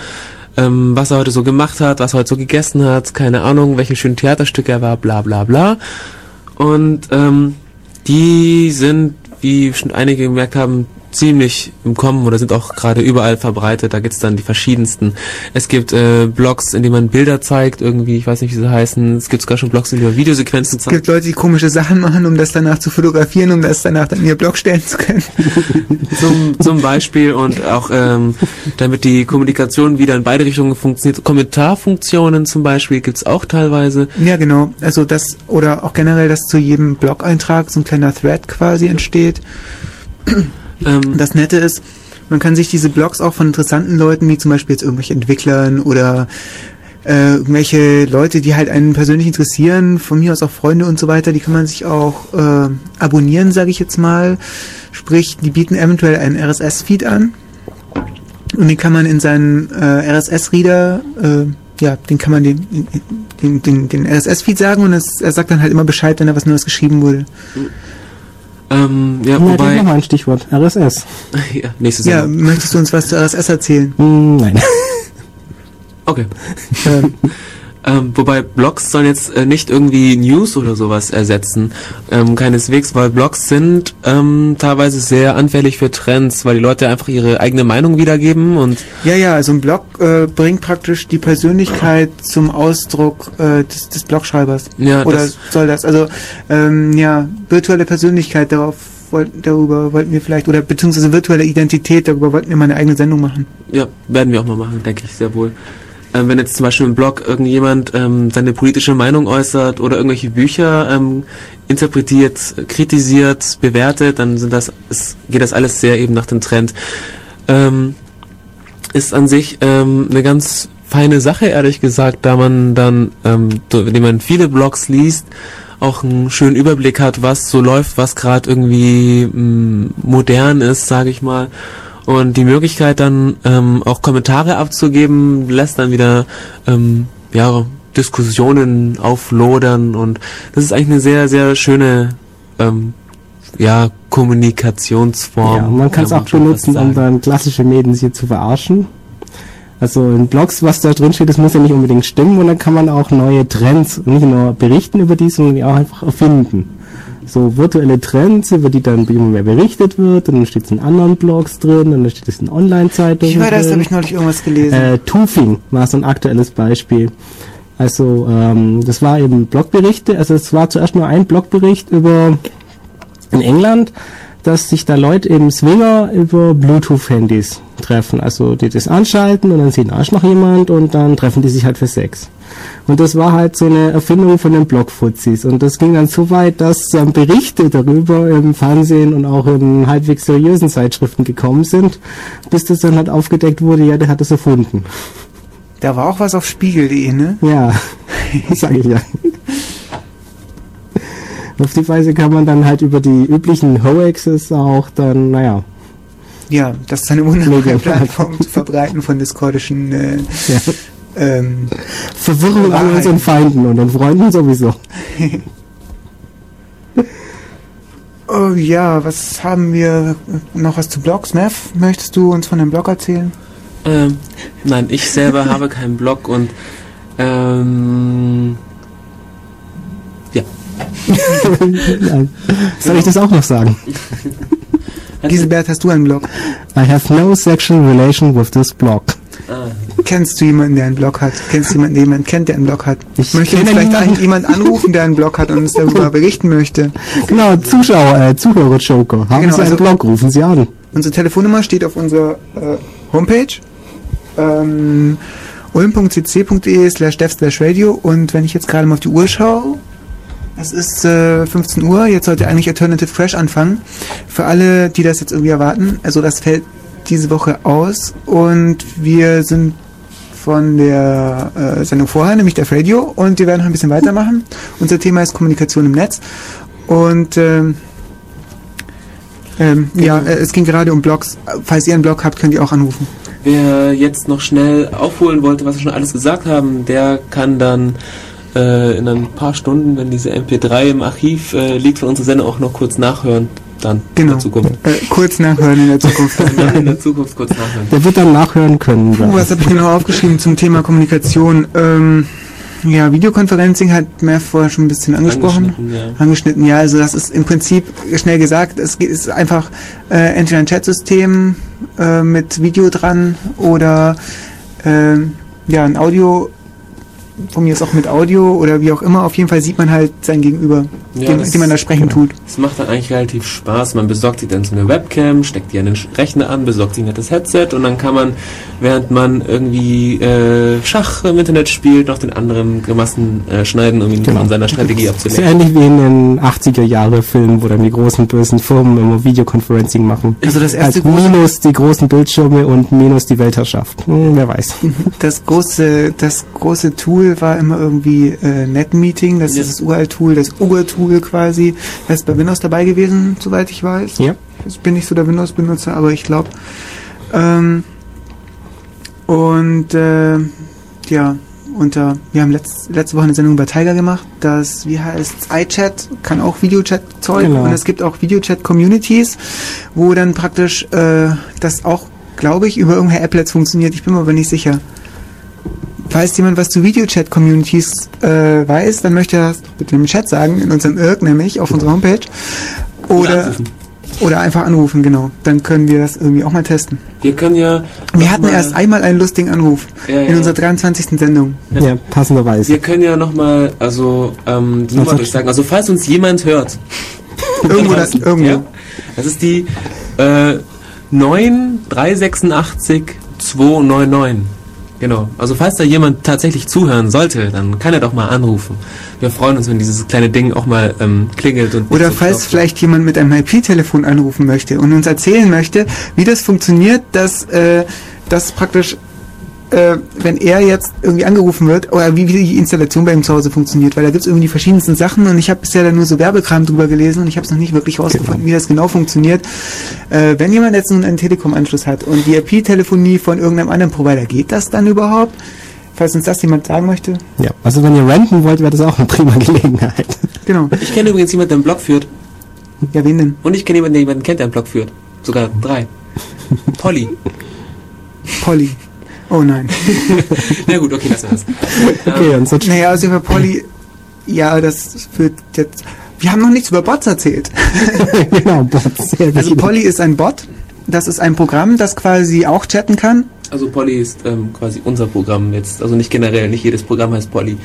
ähm, was er heute so gemacht hat, was er heute so gegessen hat, keine Ahnung, welche schönen Theaterstücke er war, bla bla bla. Und ähm, die sind, wie schon einige gemerkt haben, ziemlich im Kommen oder sind auch gerade überall verbreitet. Da gibt's dann die verschiedensten. Es gibt äh, Blogs, in denen man Bilder zeigt, irgendwie, ich weiß nicht, wie sie heißen. Es gibt sogar schon Blogs, in denen man Videosequenzen Es zeigt. gibt Leute, die komische Sachen machen, um das danach zu fotografieren, um das danach dann in ihr Blog stellen zu können. zum, zum Beispiel und auch ähm, damit die Kommunikation wieder in beide Richtungen funktioniert. Kommentarfunktionen zum Beispiel gibt's auch teilweise. Ja, genau. Also das, oder auch generell, dass zu jedem Blog-Eintrag so ein kleiner Thread quasi entsteht. Ähm, Das Nette ist, man kann sich diese Blogs auch von interessanten Leuten, wie zum Beispiel jetzt irgendwelche Entwicklern oder äh, irgendwelche Leute, die halt einen persönlich interessieren, von mir aus auch Freunde und so weiter, die kann man sich auch äh, abonnieren, sage ich jetzt mal. Sprich, die bieten eventuell einen RSS-Feed an und den kann man in seinen äh, RSS-Reader, äh, ja, den kann man den, den, den, den RSS-Feed sagen und es, er sagt dann halt immer Bescheid, wenn da was Neues geschrieben wurde. Ähm, ja, Ja, wobei, wobei, nochmal ein Stichwort. RSS. ja, nächstes Ja, Jahr. möchtest du uns was zu RSS erzählen? Hm, nein. Okay. Ähm, Ähm, wobei Blogs sollen jetzt äh, nicht irgendwie News oder sowas ersetzen. Ähm, keineswegs, weil Blogs sind ähm, teilweise sehr anfällig für Trends, weil die Leute einfach ihre eigene Meinung wiedergeben und Ja, ja, also ein Blog äh, bringt praktisch die Persönlichkeit zum Ausdruck äh, des, des Blogschreibers. Ja, Oder das- soll das? Also ähm, ja, virtuelle Persönlichkeit, darauf wollten, darüber wollten wir vielleicht, oder beziehungsweise virtuelle Identität, darüber wollten wir mal eine eigene Sendung machen. Ja, werden wir auch mal machen, denke ich, sehr wohl. Ähm, wenn jetzt zum Beispiel im Blog irgendjemand ähm, seine politische Meinung äußert oder irgendwelche Bücher ähm, interpretiert, kritisiert, bewertet, dann sind das, es geht das alles sehr eben nach dem Trend. Ähm, ist an sich ähm, eine ganz feine Sache, ehrlich gesagt, da man dann, ähm, indem man viele Blogs liest, auch einen schönen Überblick hat, was so läuft, was gerade irgendwie mh, modern ist, sage ich mal. Und die Möglichkeit dann ähm, auch Kommentare abzugeben, lässt dann wieder ähm, ja, Diskussionen auflodern und das ist eigentlich eine sehr, sehr schöne ähm, ja, Kommunikationsform. Ja, man kann es auch benutzen, um dann klassische Medien hier zu verarschen. Also in Blogs, was da drin steht, das muss ja nicht unbedingt stimmen und dann kann man auch neue Trends nicht nur berichten über die, sondern die auch einfach erfinden. So virtuelle Trends, über die dann immer mehr berichtet wird, und dann steht es in anderen Blogs drin, und dann steht es in Online-Zeitungen Ich war das, drin. habe ich neulich irgendwas gelesen. Äh, Tufing war so ein aktuelles Beispiel. Also ähm, das war eben Blogberichte, also es war zuerst nur ein Blogbericht über in England, dass sich da Leute eben Swinger über Bluetooth-Handys treffen. Also die das anschalten und dann sieht ein Arsch noch jemand und dann treffen die sich halt für Sex. Und das war halt so eine Erfindung von den Blogfuzis. Und das ging dann so weit, dass ähm, Berichte darüber im Fernsehen und auch in halbwegs seriösen Zeitschriften gekommen sind, bis das dann halt aufgedeckt wurde, ja, der hat das erfunden. da war auch was auf spiegel.de, ne? Ja, sag ich ja. Auf die Weise kann man dann halt über die üblichen Hoaxes auch dann, naja, Ja, das ist eine wunderbare. Plattform zu verbreiten von discordischen äh, ja. ähm, Verwirrung an unseren Feinden und den Freunden sowieso. Oh ja, was haben wir noch was zu Blogs? Mev, möchtest du uns von dem Blog erzählen? Ähm, nein, ich selber habe keinen Blog und ähm, ja. Soll ich das auch noch sagen? Giselbert, hast du einen Blog? I have no sexual relation with this blog. Ah, Kennst du jemanden, der einen Blog hat? Kennst du jemanden, der jemanden kennt, der einen Blog hat? Ich Möchte uns vielleicht niemanden. ein, jemand anrufen, der einen Blog hat und uns darüber berichten möchte? Genau, Zuschauer, äh, Zuhörer-Joker. Haben Genau, Sie einen also- Blog, rufen Sie an. Unsere Telefonnummer steht auf unserer äh, Homepage. Ähm, ulm.cc.de slash dev slash radio und wenn ich jetzt gerade mal auf die Uhr schaue, es ist äh, 15 Uhr, jetzt sollte eigentlich Alternative Crash anfangen. Für alle, die das jetzt irgendwie erwarten, also das fällt diese Woche aus und wir sind von der äh, Sendung vorher, nämlich der Radio und wir werden noch ein bisschen weitermachen. Unser Thema ist Kommunikation im Netz und ähm, ähm, ja, äh, es ging gerade um Blogs. Falls ihr einen Blog habt, könnt ihr auch anrufen. Wer jetzt noch schnell aufholen wollte, was wir schon alles gesagt haben, der kann dann äh, in ein paar Stunden, wenn diese MP3 im Archiv äh, liegt von unserer Sendung, auch noch kurz nachhören. Dann Genau. in der Zukunft. Äh, kurz nachhören in der Zukunft. Dann in der Zukunft kurz nachhören. Der wird dann nachhören können. Puh, was habe ich genau aufgeschrieben zum Thema Kommunikation? Ähm, ja, Videokonferencing hat mehr vorher schon ein bisschen angesprochen. Angeschnitten, ja. Angeschnitten, ja, also das ist im Prinzip schnell gesagt, es geht- ist einfach äh, entweder ein Chatsystem äh, mit Video dran oder ähm, ja, ein Audio, von mir ist auch mit Audio oder wie auch immer, auf jeden Fall sieht man halt sein Gegenüber, Ja, dem, das- dem man da sprechen tut. Es macht dann eigentlich relativ Spaß. Man besorgt sich dann so eine Webcam, steckt die an den Rechner an, besorgt sich ein nettes Headset und dann kann man, während man irgendwie äh, Schach im Internet spielt, noch den anderen Grimassen äh, schneiden, um ihn Genau. von seiner Strategie Das ist abzulenken. ähnlich wie in den 80er Jahre Filmen, wo dann die großen bösen Firmen immer Videoconferencing machen. Also das erste Als minus die großen Bildschirme und minus die Weltherrschaft. Hm, wer weiß. Das große, das große Tool war immer irgendwie äh, NetMeeting, das Ja. ist das Uralt-Tool, das Uber-Tool quasi. Das ist bei Windows dabei gewesen, soweit ich weiß. Ja. Ich bin nicht so der Windows-Benutzer, aber ich glaube. Ähm, und äh, ja, unter, wir haben letzt, letzte Woche eine Sendung über Tiger gemacht, das, wie heißt iChat, kann auch Videochat-Zeug Genau. und es gibt auch Videochat-Communities, wo dann praktisch äh, das auch, glaube ich, über irgendwelche Applets funktioniert. Ich bin mir aber nicht sicher. Falls jemand was zu Videochat-Communities äh, weiß, dann möchte er das bitte im Chat sagen, in unserem IRC nämlich, auf unserer Homepage. Oder, oder einfach anrufen, genau. Dann können wir das irgendwie auch mal testen. Wir können ja. Wir hatten erst einmal einen lustigen Anruf Ja, in ja. unserer 23. Sendung. Ja, passenderweise. Wir können ja nochmal, also, ähm, die Nummer Also- durchsagen. Also, falls uns jemand hört. Irgendwo, das, irgendwo. Ja, das ist die äh, 9386 299. Genau. Also falls da jemand tatsächlich zuhören sollte, dann kann er doch mal anrufen. Wir freuen uns, wenn dieses kleine Ding auch mal ähm, klingelt und Oder so falls vielleicht jemand mit einem IP-Telefon anrufen möchte und uns erzählen möchte, wie das funktioniert, dass äh, das praktisch, äh, wenn er jetzt irgendwie angerufen wird, oder wie, wie die Installation bei ihm zu Hause funktioniert, weil da gibt es irgendwie die verschiedensten Sachen und ich habe bisher da nur so Werbekram drüber gelesen und ich habe es noch nicht wirklich rausgefunden, wie das genau funktioniert. Äh, wenn jemand jetzt nun einen Telekom-Anschluss hat und die IP-Telefonie von irgendeinem anderen Provider, geht das dann überhaupt? Falls uns das jemand sagen möchte. Ja, also wenn ihr renten wollt, wäre das auch eine prima Gelegenheit. Genau. Ich kenne übrigens jemanden, der einen Blog führt. Ja, wen denn? Und ich kenne jemanden, der jemanden kennt, der einen Blog führt. Sogar drei. Polly. Polly. Oh nein. Na gut, okay, lassen wir das. Okay, und sonst Naja, also über Polly, ja, das wird jetzt. Wir haben noch nichts über Bots erzählt. genau, Bots. Sehr Also. Polly ist ein Bot. Das ist ein Programm, das quasi auch chatten kann. Also Polly ist ähm, quasi unser Programm jetzt. Also nicht generell, nicht jedes Programm heißt Polly.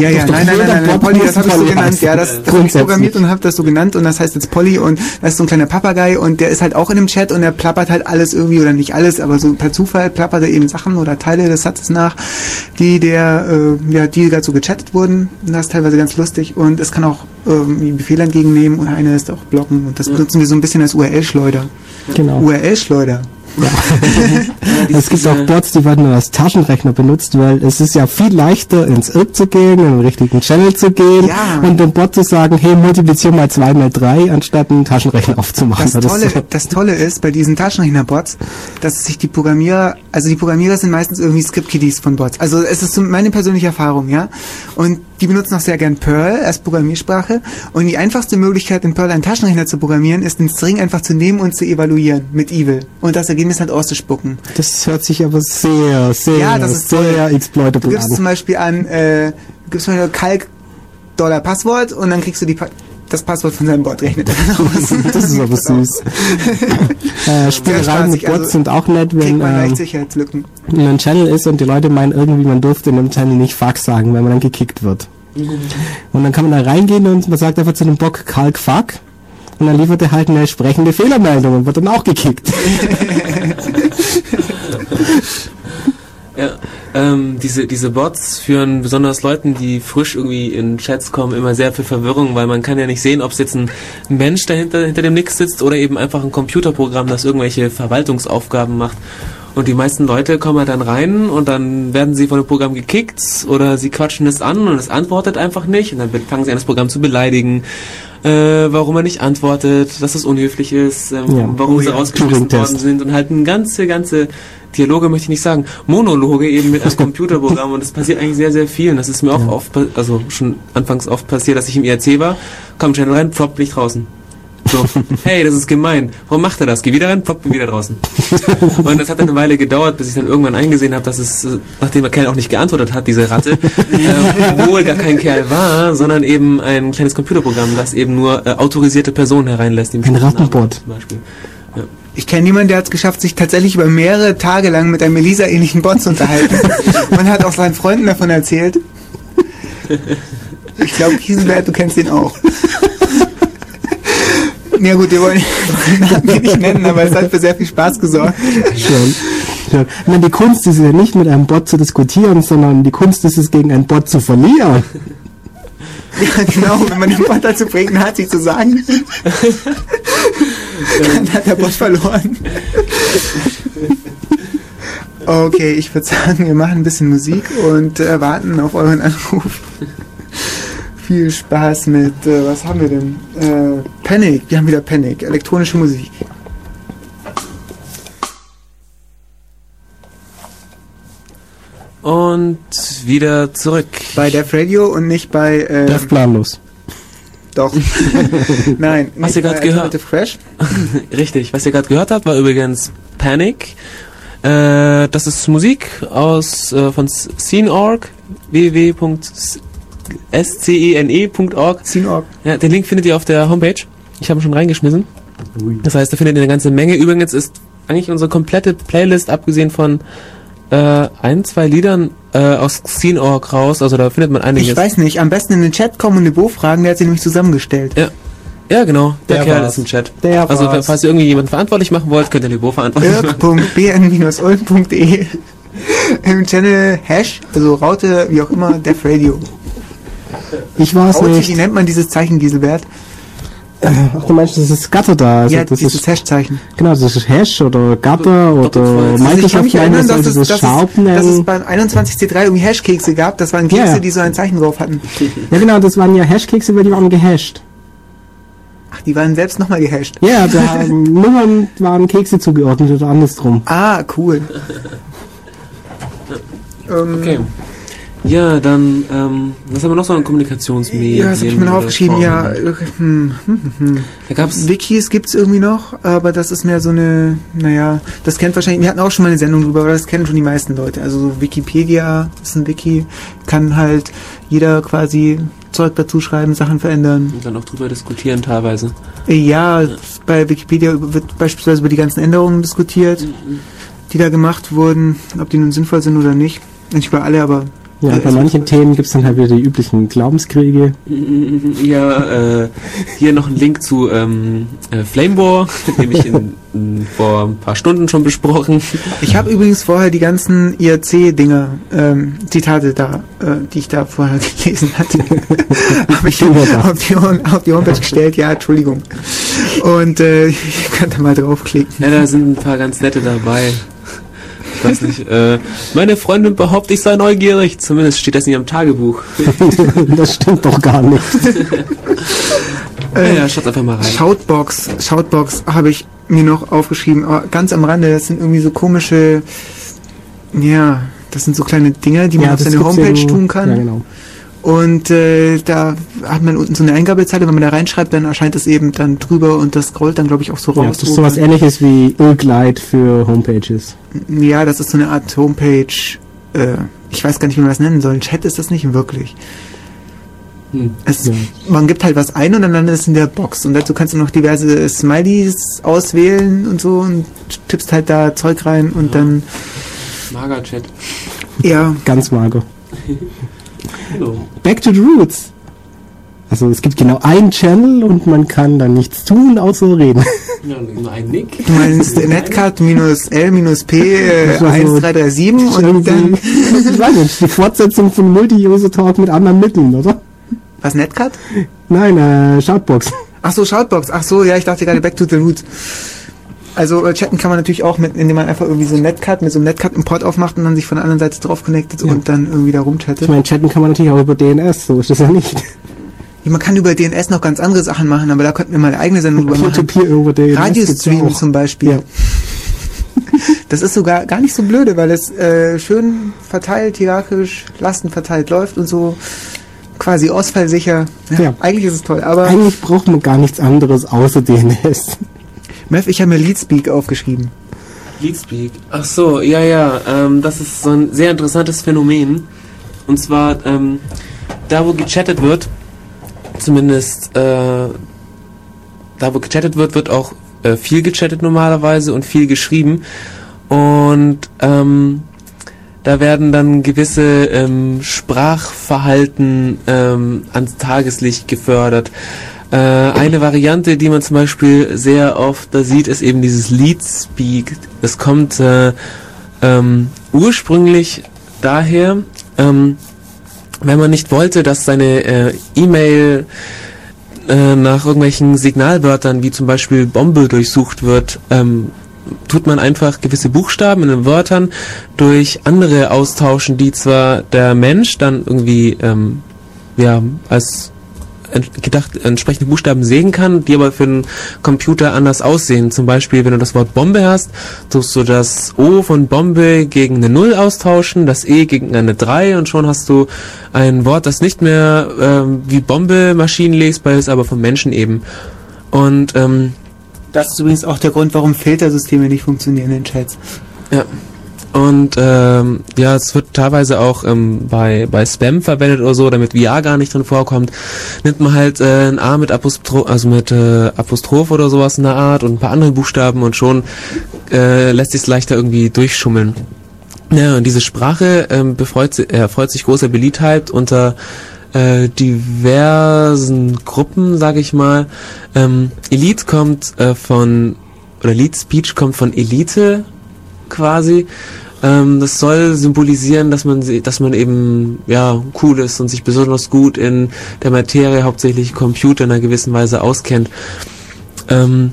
Ja, ja, doch, nein, nein, nein, nein, Polly, das habe ich so genannt. Ja, das, das habe ich programmiert und habe das so genannt und das heißt jetzt Polly und das ist so ein kleiner Papagei und der ist halt auch in dem Chat und der plappert halt alles irgendwie oder nicht alles, aber so per Zufall plappert er eben Sachen oder Teile des Satzes nach, die der, äh, ja, die gerade so gechattet wurden. Und das ist teilweise ganz lustig und es kann auch ähm, Befehle entgegennehmen und einer ist auch blocken und das benutzen wir so ein bisschen als URL-Schleuder. Genau. URL-Schleuder. Es gibt auch Bots, die werden nur als Taschenrechner benutzt, weil es ist ja viel leichter, ins IRC zu gehen, in den richtigen Channel zu gehen Ja. und dem Bot zu sagen, hey, multiplizier mal 2 mal 3, anstatt einen Taschenrechner aufzumachen. Das Tolle, das Tolle ist bei diesen Taschenrechner-Bots, dass sich die Programmierer, also die Programmierer sind meistens irgendwie Script-Kiddies von Bots. Also es ist so meine persönliche Erfahrung, ja. Und die benutzen auch sehr gern Perl als Programmiersprache. Und die einfachste Möglichkeit, in Perl einen Taschenrechner zu programmieren, ist den String einfach zu nehmen und zu evaluieren mit Evil. Und das Ergebnis halt auszuspucken. das hört sich aber sehr, sehr, Ja, das ist sehr toll. Du exploitable gibst zum an. Beispiel an, äh, du gibst zum Beispiel Kalk Dollar Passwort und dann kriegst du die pa das Passwort von seinem Bot rechnet er raus. Das ist aber süß. äh, Spielereien mit spaßig, Bots also sind auch nett, wenn man ähm, in einem Channel ist und die Leute meinen irgendwie, man durfte in einem Channel nicht Fuck sagen, wenn man dann gekickt wird. Und dann kann man da reingehen und man sagt einfach zu dem Bock Kalk Fuck und dann liefert er halt eine entsprechende Fehlermeldung und wird dann auch gekickt. Ja, ähm, diese, diese Bots führen besonders Leuten, die frisch irgendwie in Chats kommen, immer sehr viel Verwirrung, weil man kann ja nicht sehen, ob es jetzt ein Mensch dahinter hinter dem Nix sitzt oder eben einfach ein Computerprogramm, das irgendwelche Verwaltungsaufgaben macht. Und die meisten Leute kommen halt dann rein und dann werden sie von dem Programm gekickt oder sie quatschen es an und es antwortet einfach nicht und dann fangen sie an, das Programm zu beleidigen, äh, warum er nicht antwortet, dass es unhöflich ist, ähm, Ja. warum Oh sie ja, rausgeschmissen worden sind und halt ein ganze, ganze Dialoge möchte ich nicht sagen, Monologe eben mit einem Computerprogramm und das passiert eigentlich sehr, sehr viel und das ist mir auch oft, also schon anfangs oft passiert, dass ich im IRC war, komm schnell rein, plopp, nicht draußen. So, hey, das ist gemein. Warum macht er das? Geh wieder rein, plopp, bin wieder draußen. Und das hat dann eine Weile gedauert, bis ich dann irgendwann eingesehen habe, dass es, äh, nachdem der Kerl auch nicht geantwortet hat, diese Ratte, äh, wohl gar kein Kerl war, sondern eben ein kleines Computerprogramm, das eben nur äh, autorisierte Personen hereinlässt. Ein Rattenbot. Zum Beispiel. Ich kenne jemanden, der hat es geschafft, sich tatsächlich über mehrere Tage lang mit einem Elisa-ähnlichen Bot zu unterhalten. Man hat auch seinen Freunden davon erzählt. Ich glaube, Kiesenbert, du kennst ihn auch. Ja gut, wir wollen den Namen nicht nennen, aber es hat für sehr viel Spaß gesorgt. Schon. Ich meine, die Kunst ist ja nicht mit einem Bot zu diskutieren, sondern die Kunst ist es, gegen einen Bot zu verlieren. Ja, genau, wenn man den Bot dazu bringt, Nazi zu sagen, dann hat der Bot verloren. Okay, ich würde sagen, wir machen ein bisschen Musik und äh, warten auf euren Anruf. Viel Spaß mit, äh, was haben wir denn? Äh, Panic, wir haben wieder Panic, elektronische Musik. Und wieder zurück. Bei Def Radio und nicht bei, äh, Def planlos. doch. Nein, du grad bei gehört? Alternative Fresh. Richtig, was ihr gerade gehört habt, war übrigens Panic. Äh, das ist Musik aus äh, von Scene.org, www.scene.org. Scene.org. Ja, den Link findet ihr auf der Homepage. Ich habe ihn schon reingeschmissen. Das heißt, da findet ihr eine ganze Menge. Übrigens ist eigentlich unsere komplette Playlist, abgesehen von äh, ein, zwei Liedern äh, aus Scene.org raus. Also da findet man einiges. Ich weiß nicht, am besten in den Chat kommen und Niveau fragen, der hat sie nämlich zusammengestellt. Ja. Ja, genau. Der, Der Kerl war's. ist im Chat. Der also, war's. falls ihr irgendwie jemanden verantwortlich machen wollt, könnt ihr Libo verantwortlich machen. irk.bn-ulm.de im Channel Hash, also Raute, wie auch immer, Def Radio. Ich weiß Raute, wie nicht. nennt man dieses Zeichen, Giselbert? Ach, du meinst, das ist Gatter da. Also ja, das dieses ist, Hash-Zeichen. genau, das ist Hash oder Gatter oder Also ich Microsoft mich meint, erinnern, das dass es, das dass, Sharp es, dass es beim 21C3 irgendwie Hashkekse gab. Das waren Kekse, Ja. die so ein Zeichen drauf hatten. Ja genau, das waren ja Hashkekse, weil die waren gehasht. Ach, die waren selbst nochmal gehasht. Ja, da Nummern waren Kekse zugeordnet oder andersrum. Ah, cool. ähm, Okay. Ja, dann, ähm, was haben wir noch so an Kommunikationsmedien? Ja, das habe ich mir noch aufgeschrieben. Ja, äh, hm, hm, hm, hm. Da gab's, Wikis gibt's irgendwie noch, aber das ist mehr so eine, naja, das kennt wahrscheinlich, wir hatten auch schon mal eine Sendung drüber, aber das kennen schon die meisten Leute. Also so Wikipedia ist ein Wiki, kann halt jeder quasi Zeug dazu schreiben, Sachen verändern. und dann auch drüber diskutieren teilweise. Ja, bei Wikipedia wird beispielsweise über die ganzen Änderungen diskutiert, die da gemacht wurden, ob die nun sinnvoll sind oder nicht. Nicht über alle, aber Ja, bei manchen Themen gibt's dann halt wieder die üblichen Glaubenskriege. Ja, äh, hier noch ein Link zu ähm, äh, Flamebore, den ich in, in, vor ein paar Stunden schon besprochen. Ich habe übrigens vorher die ganzen IRC-Dinger, ähm, Zitate da, äh, die ich da vorher gelesen hatte, habe ich auf die, auf die Homepage gestellt. Ja, Entschuldigung. Und äh, ihr könnt da mal draufklicken. Ja, da sind ein paar ganz nette dabei. Ich weiß nicht, äh, meine Freundin behauptet, ich sei neugierig. Zumindest steht das in ihrem Tagebuch. das stimmt doch gar nicht. Ja, ja, schaut einfach mal rein. Shoutbox, Shoutbox habe ich mir noch aufgeschrieben, aber ganz am Rande, das sind irgendwie so komische, ja, das sind so kleine Dinger, die man auf seine Homepage in- tun kann. Ja, genau. Und äh, da hat man unten so eine Eingabezeile, wenn man da reinschreibt, dann erscheint es eben dann drüber und das scrollt dann, glaube ich, auch so Ja, raus. das ist sowas ähnliches wie Irrgleit für Homepages. Ja, das ist so eine Art Homepage. Äh, ich weiß gar nicht, wie man das nennen soll. Chat ist das nicht wirklich. Hm. Es, Ja. Man gibt halt was ein und dann landet es in der Box. Und dazu kannst du noch diverse Smileys auswählen und so und tippst halt da Zeug rein und Ja. dann, Mager Chat. ja, Ganz mager. Genau. Back to the Roots. Also es gibt genau einen Channel und man kann dann nichts tun, außer reden. Ja, nur ein Nick. Du meinst netcard-l-p äh, Das war so- 1337 und dann... ich weiß nicht, die Fortsetzung von Multi-User-Talk mit anderen Mitteln, oder? Was, Netcard? Nein, äh, Shoutbox. Ach so, Shoutbox. Ach so, ja, ich dachte gerade Back to the Roots. Also äh, chatten kann man natürlich auch, mit, indem man einfach irgendwie so ein Netcard mit so einem Netcard-Import aufmacht und dann sich von der anderen Seite drauf connectet Ja. und dann irgendwie da Ich rumchattet. meine, chatten kann man natürlich auch über DNS, so ist das ja nicht. Ja, man kann über DNS noch ganz andere Sachen machen, aber da könnten wir mal eine eigene Sendung drüber machen. Über DNS. Radiostream zum Beispiel. Ja. Das ist sogar gar nicht so blöde, weil es äh, schön verteilt, hierarchisch, lastenverteilt läuft und so quasi ausfallsicher. Ja, Ja. Eigentlich ist es toll, aber Eigentlich braucht man gar nichts anderes außer DNS. Mev, ich habe mir Leadspeak aufgeschrieben. Leadspeak. Ach so, ja, ja. Ähm, das ist so ein sehr interessantes Phänomen. Und zwar, ähm, da wo gechattet wird, zumindest äh, da wo gechattet wird, wird auch äh, viel gechattet normalerweise und viel geschrieben. Und ähm, da werden dann gewisse ähm, Sprachverhalten ähm, ans Tageslicht gefördert. Äh, eine Variante, die man zum Beispiel sehr oft da sieht, ist eben dieses Leadspeak. Das kommt äh, ähm, ursprünglich daher, ähm, wenn man nicht wollte, dass seine äh, E-Mail äh, nach irgendwelchen Signalwörtern wie zum Beispiel Bombe durchsucht wird, ähm, tut man einfach gewisse Buchstaben in den Wörtern durch andere austauschen, die zwar der Mensch dann irgendwie ähm, ja als gedacht entsprechende Buchstaben sehen kann, die aber für den Computer anders aussehen. Zum Beispiel, wenn du das Wort Bombe hast, tust du das O von Bombe gegen eine Null austauschen, das E gegen eine 3 und schon hast du ein Wort, das nicht mehr ähm, wie Bombe maschinenlesbar ist, aber vom Menschen eben. Und ähm, Das ist übrigens auch der Grund, warum Filtersysteme nicht funktionieren in Chats. Ja. Und ähm, ja, es wird teilweise auch ähm, bei, bei Spam verwendet oder so, damit VR gar nicht drin vorkommt. Nimmt man halt äh, ein A mit Apostro also mit äh, Apostroph oder sowas in der Art und ein paar andere Buchstaben und schon äh, lässt sich es leichter irgendwie durchschummeln. Ja, und diese Sprache ähm, befreut, si- erfreut sich großer Beliebtheit unter äh, diversen Gruppen, sage ich mal. Ähm, Elite kommt äh, von, oder Elite Speech kommt von Elite quasi. Ähm, das soll symbolisieren, dass man, dass man eben ja cool ist und sich besonders gut in der Materie, hauptsächlich Computer in einer gewissen Weise auskennt. Ähm,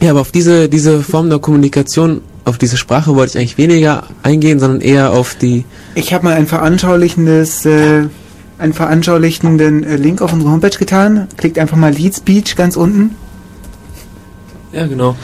ja, aber auf diese, diese Form der Kommunikation, auf diese Sprache wollte ich eigentlich weniger eingehen, sondern eher auf die Ich habe mal ein veranschaulichendes, äh, einen veranschaulichenden äh, Link auf unsere Homepage getan. Klickt einfach mal Lead Speech ganz unten. Ja, genau.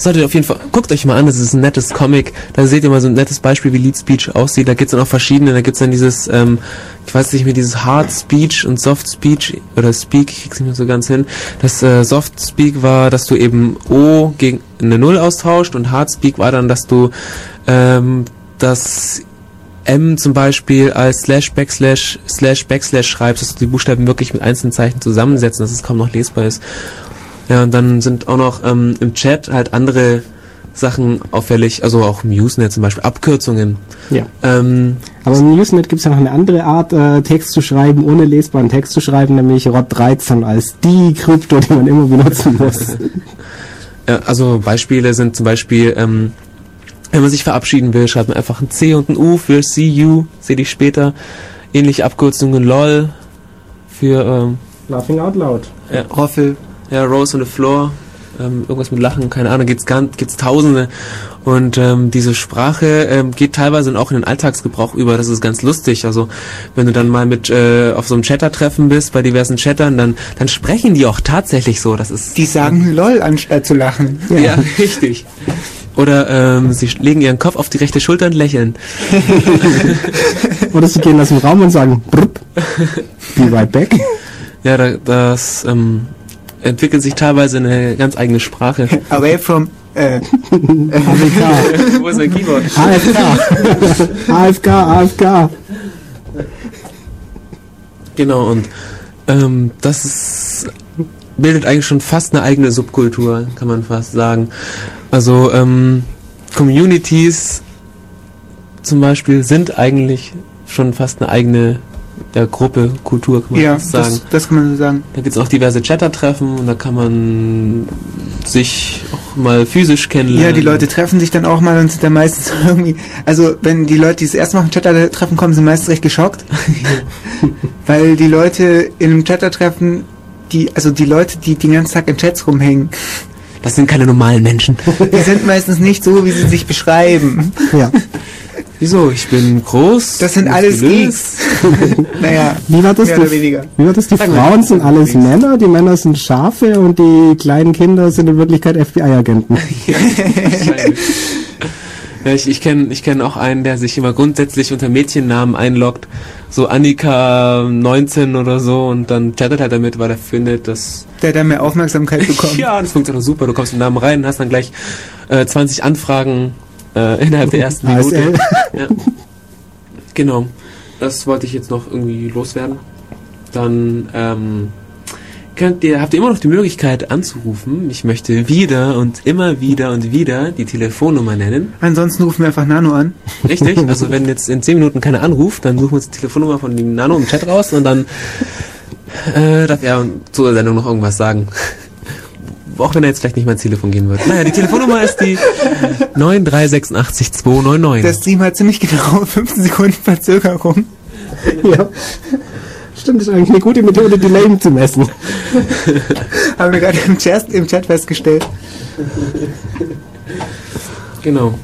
Solltet ihr auf jeden Fall, guckt euch mal an, das ist ein nettes Comic. Da seht ihr mal so ein nettes Beispiel, wie Lead Speech aussieht. Da gibt's dann auch verschiedene, da gibt's dann dieses, ähm, ich weiß nicht mehr, dieses Hard Speech und Soft Speech oder Speak, ich krieg's nicht mehr so ganz hin. Das äh, Soft Speak war, dass du eben O gegen eine Null austauscht und Hard Speak war dann, dass du ähm, das M zum Beispiel als Slash Backslash Slash Backslash schreibst, dass du die Buchstaben wirklich mit einzelnen Zeichen zusammensetzt, dass es kaum noch lesbar ist. Ja, und dann sind auch noch ähm, im Chat halt andere Sachen auffällig, also auch im Usenet zum Beispiel, Abkürzungen. Ja. Ähm, Aber im Usenet gibt es ja noch eine andere Art, äh, Text zu schreiben, ohne lesbaren Text zu schreiben, nämlich ROT13 als die Krypto, die man immer benutzen muss. ja, also Beispiele sind zum Beispiel, ähm, wenn man sich verabschieden will, schreibt man einfach ein C und ein U für See you, seh dich später. Ähnliche Abkürzungen LOL für ähm, Laughing out loud. Roffel. Ja, Rose on the Floor, ähm, irgendwas mit Lachen, keine Ahnung, gibt's ganz, gibt's Tausende. Und ähm, diese Sprache ähm, geht teilweise auch in den Alltagsgebrauch über. Das ist ganz lustig. Also wenn du dann mal mit äh, auf so einem Chatter-Treffen bist bei diversen Chattern, dann dann sprechen die auch tatsächlich so. Das ist Die sagen LOL anstatt zu lachen. ja, richtig. Oder ähm, sie legen ihren Kopf auf die rechte Schulter und lächeln. Oder sie gehen aus dem Raum und sagen, Brupp, be right back. Ja, da, das ähm, entwickelt sich teilweise eine ganz eigene Sprache. Away from, äh, AFK. Wo ist mein Keyboard? AFK. AFK, AFK. Genau, und ähm, das ist, bildet eigentlich schon fast eine eigene Subkultur, kann man fast sagen. Also ähm, Communities zum Beispiel sind eigentlich schon fast eine eigene der Gruppe Kultur, kann man Ja, sagen. das, das kann man so sagen. Da gibt es auch diverse Chatter-Treffen und da kann man sich auch mal physisch kennenlernen. Ja, die Leute treffen sich dann auch mal und sind dann meistens irgendwie, also wenn die Leute, die das erste Mal auf Chatter-Treffen kommen, sind meistens recht geschockt. Weil die Leute in einem Chatter-Treffen, die, also die Leute, die den ganzen Tag in Chats rumhängen, Das sind keine normalen Menschen. die sind meistens nicht so, wie sie sich beschreiben. Ja. Wieso? Ich bin groß. Das sind alles. Geeks. naja, Wie war das? mehr Die, oder weniger. wie war das? Die Sag mal, Frauen sind alles Geeks. Männer, die Männer sind Schafe und die kleinen Kinder sind in Wirklichkeit FBI-Agenten. Ja, ich, ich kenne ich kenn auch einen, der sich immer grundsätzlich unter Mädchennamen einloggt. So Annika 19 oder so und dann chattet er damit, weil er findet, dass Der dann mehr Aufmerksamkeit bekommt. ja, das funktioniert super. Du kommst im Namen rein, hast dann gleich äh, 20 Anfragen äh, innerhalb der ersten Minute. Ja. Genau. Das wollte ich jetzt noch irgendwie loswerden. Dann ähm, könnt ihr, habt ihr immer noch die Möglichkeit anzurufen. Ich möchte wieder und immer wieder und wieder die Telefonnummer nennen. Ansonsten rufen wir einfach Nano an. Richtig? Also wenn jetzt in 10 Minuten keiner anruft, dann suchen wir uns die Telefonnummer von dem Nano im Chat raus und dann äh, darf er zur Sendung noch irgendwas sagen. Auch wenn er jetzt vielleicht nicht mal ins Telefon gehen wird. Naja, die Telefonnummer ist die 9386299. Der Stream hat ziemlich genau 15 Sekunden Verzögerung. ja. Stimmt, das ist eigentlich eine gute Methode, die Leben zu messen. Haben wir gerade im Chat, im Chat festgestellt. Genau.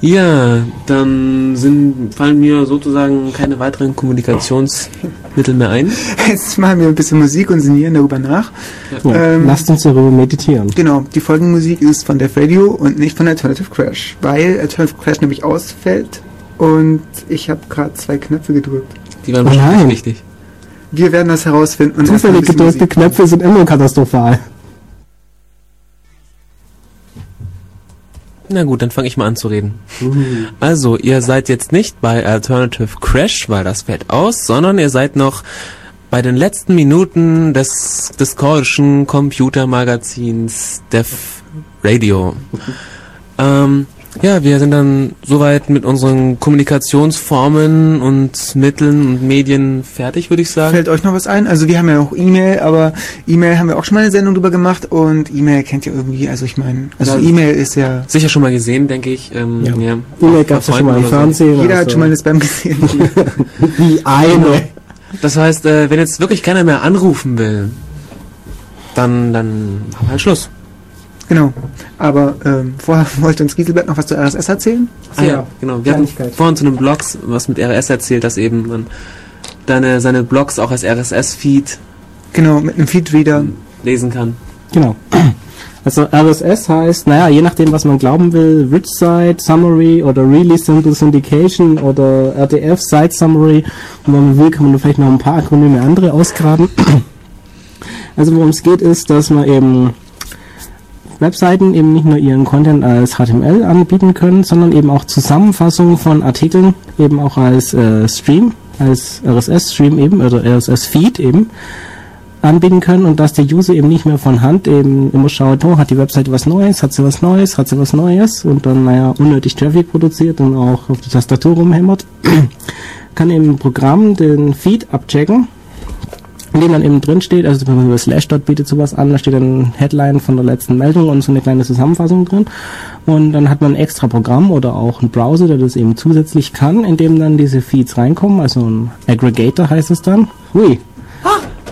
Ja, dann sind, fallen mir sozusagen keine weiteren Kommunikationsmittel mehr ein. Jetzt machen wir ein bisschen Musik und sinnieren darüber nach. Ja, Ähm, lasst uns darüber meditieren. Genau, die Folgenmusik ist von Def Radio und nicht von Alternative Crash, weil Alternative Crash nämlich ausfällt und ich habe gerade zwei Knöpfe gedrückt. Die waren Oh wahrscheinlich nein. wichtig. Wir werden das herausfinden. Und Zufällig gedrückte Musik. Knöpfe sind immer katastrophal. Na gut, dann fange ich mal an zu reden. Also, ihr seid jetzt nicht bei Alternative Crash, weil das fällt aus, sondern ihr seid noch bei den letzten Minuten des discordischen Computermagazins Def Radio. ähm, ja, wir sind dann soweit mit unseren Kommunikationsformen und Mitteln und Medien fertig, würde ich sagen. Fällt euch noch was ein? Also wir haben ja auch E-Mail, aber E-Mail haben wir auch schon mal eine Sendung drüber gemacht und E-Mail kennt ihr irgendwie, also ich meine, also Ja. E-Mail ist ja, Sicher schon mal gesehen, denke ich. Ähm, Ja. ja. E-Mail gab es ja schon mal im oder so. Fernsehen. jeder hat also schon mal eine Spam gesehen. Wie eine. Das heißt, äh, wenn jetzt wirklich keiner mehr anrufen will, dann, dann machen wir halt Schluss. Genau. Aber ähm, vorher wollte uns Gieselbert noch was zu RSS erzählen. Ah ja, genau. Wir hatten vorhin zu den Blogs was mit RSS erzählt, dass eben man deine, seine Blogs auch als RSS-Feed Genau, mit einem Feedreader. lesen kann. Genau. Also RSS heißt, naja, je nachdem, was man glauben will, Rich Site Summary oder Really Simple Syndication oder RDF Site Summary. Und wenn man will, kann man da vielleicht noch ein paar Akronyme andere ausgraben. Also worum es geht, ist, dass man eben Webseiten eben nicht nur ihren Content als HTML anbieten können, sondern eben auch Zusammenfassungen von Artikeln eben auch als äh, Stream, als RSS-Stream eben oder RSS-Feed eben anbieten können und dass der User eben nicht mehr von Hand eben immer schaut, oh, hat die Webseite was Neues, hat sie was Neues, hat sie was Neues und dann, naja, unnötig Traffic produziert und auch auf die Tastatur rumhämmert, kann eben ein Programm den Feed abchecken, in dem dann eben drin steht, also zum Beispiel Slashdot bietet sowas an, da steht dann Headline von der letzten Meldung und so eine kleine Zusammenfassung drin und dann hat man ein extra Programm oder auch einen Browser, der das eben zusätzlich kann, in dem dann diese Feeds reinkommen, also ein Aggregator heißt es dann. Hui,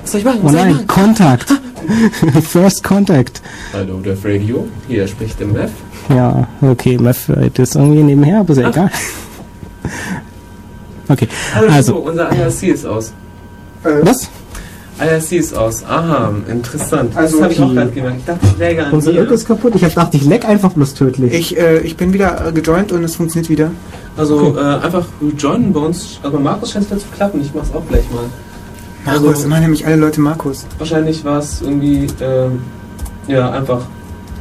Was soll ich machen? Oh nein, Kontakt. First Contact. Hallo, der Radio. Hier spricht der Mev. Ja, okay, Meth das irgendwie nebenher, aber ist ja egal. Okay, Hallo, also, so, unser IRC ist aus. was? IRC ist aus. Aha, interessant. Also das habe ich auch gerade gemerkt. Ich dachte, ich läge an Unser. Irk ist kaputt. Ich hab gedacht, ich leck einfach bloß tödlich. Ich, äh, ich bin wieder äh, gejoint und es funktioniert wieder. Also äh, einfach joinen bei uns. Also bei Markus scheint es zu klappen. Ich mach's auch gleich mal. Markus, Also- immer nämlich alle Leute Markus. Wahrscheinlich war es irgendwie, ähm, ja, einfach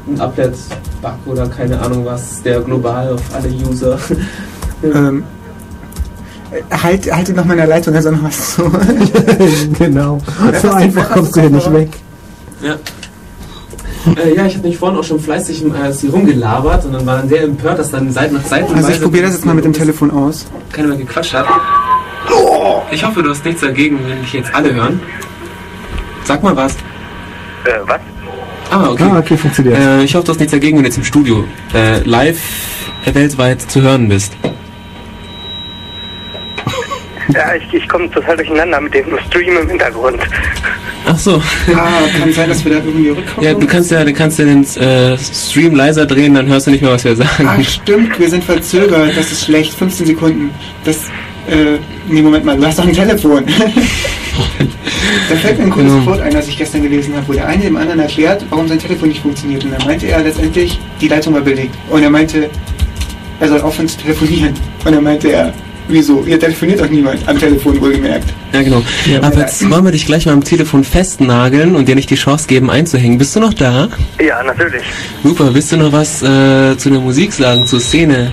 ein Uplet-Bug oder keine Ahnung was, der global auf alle User. Ähm, äh, halt, halte noch mal in der Leitung, also noch was zu. genau. So einfach kommst du hier nicht weg. ja. Äh, ja, ich habe mich vorhin auch schon fleißig im IRC rumgelabert und dann war dann sehr empört, dass dann Seiten nach Seiten Also ich probiere das jetzt mal mit dem Telefon aus. keiner mehr gequatscht hat. Ich hoffe, du hast nichts dagegen, wenn dich jetzt alle hören. Sag mal was. Äh, was? Ah, okay. Ah, okay, funktioniert. Äh, ich hoffe, du hast nichts dagegen, wenn du jetzt im Studio äh, live äh, weltweit zu hören bist. Ja, ich, ich komme total durcheinander mit dem Stream im Hintergrund. Ach so. Ah, kann sein, dass wir da irgendwie rückkommen. Ja, du kannst ja, du kannst ja den äh, Stream leiser drehen, dann hörst du nicht mehr, was wir sagen. Ah, stimmt, wir sind verzögert. Das ist schlecht. 15 Sekunden. Das, äh, nee, Moment mal, du hast doch ein Telefon. da fällt mir ein cooles Genau. Wort ein, das ich gestern gelesen habe, wo der eine dem anderen erklärt, warum sein Telefon nicht funktioniert. Und dann meinte er letztendlich, die Leitung war belegt. Und er meinte, er soll aufhören zu telefonieren. Und dann meinte er, wieso? Hier telefoniert doch niemand. Am Telefon wohlgemerkt. Ja, genau. Ja, Aber ja. jetzt wollen wir dich gleich mal am Telefon festnageln und dir nicht die Chance geben einzuhängen. Bist du noch da? Ja, natürlich. Super, willst du noch was äh, zu der Musik sagen, zur Szene?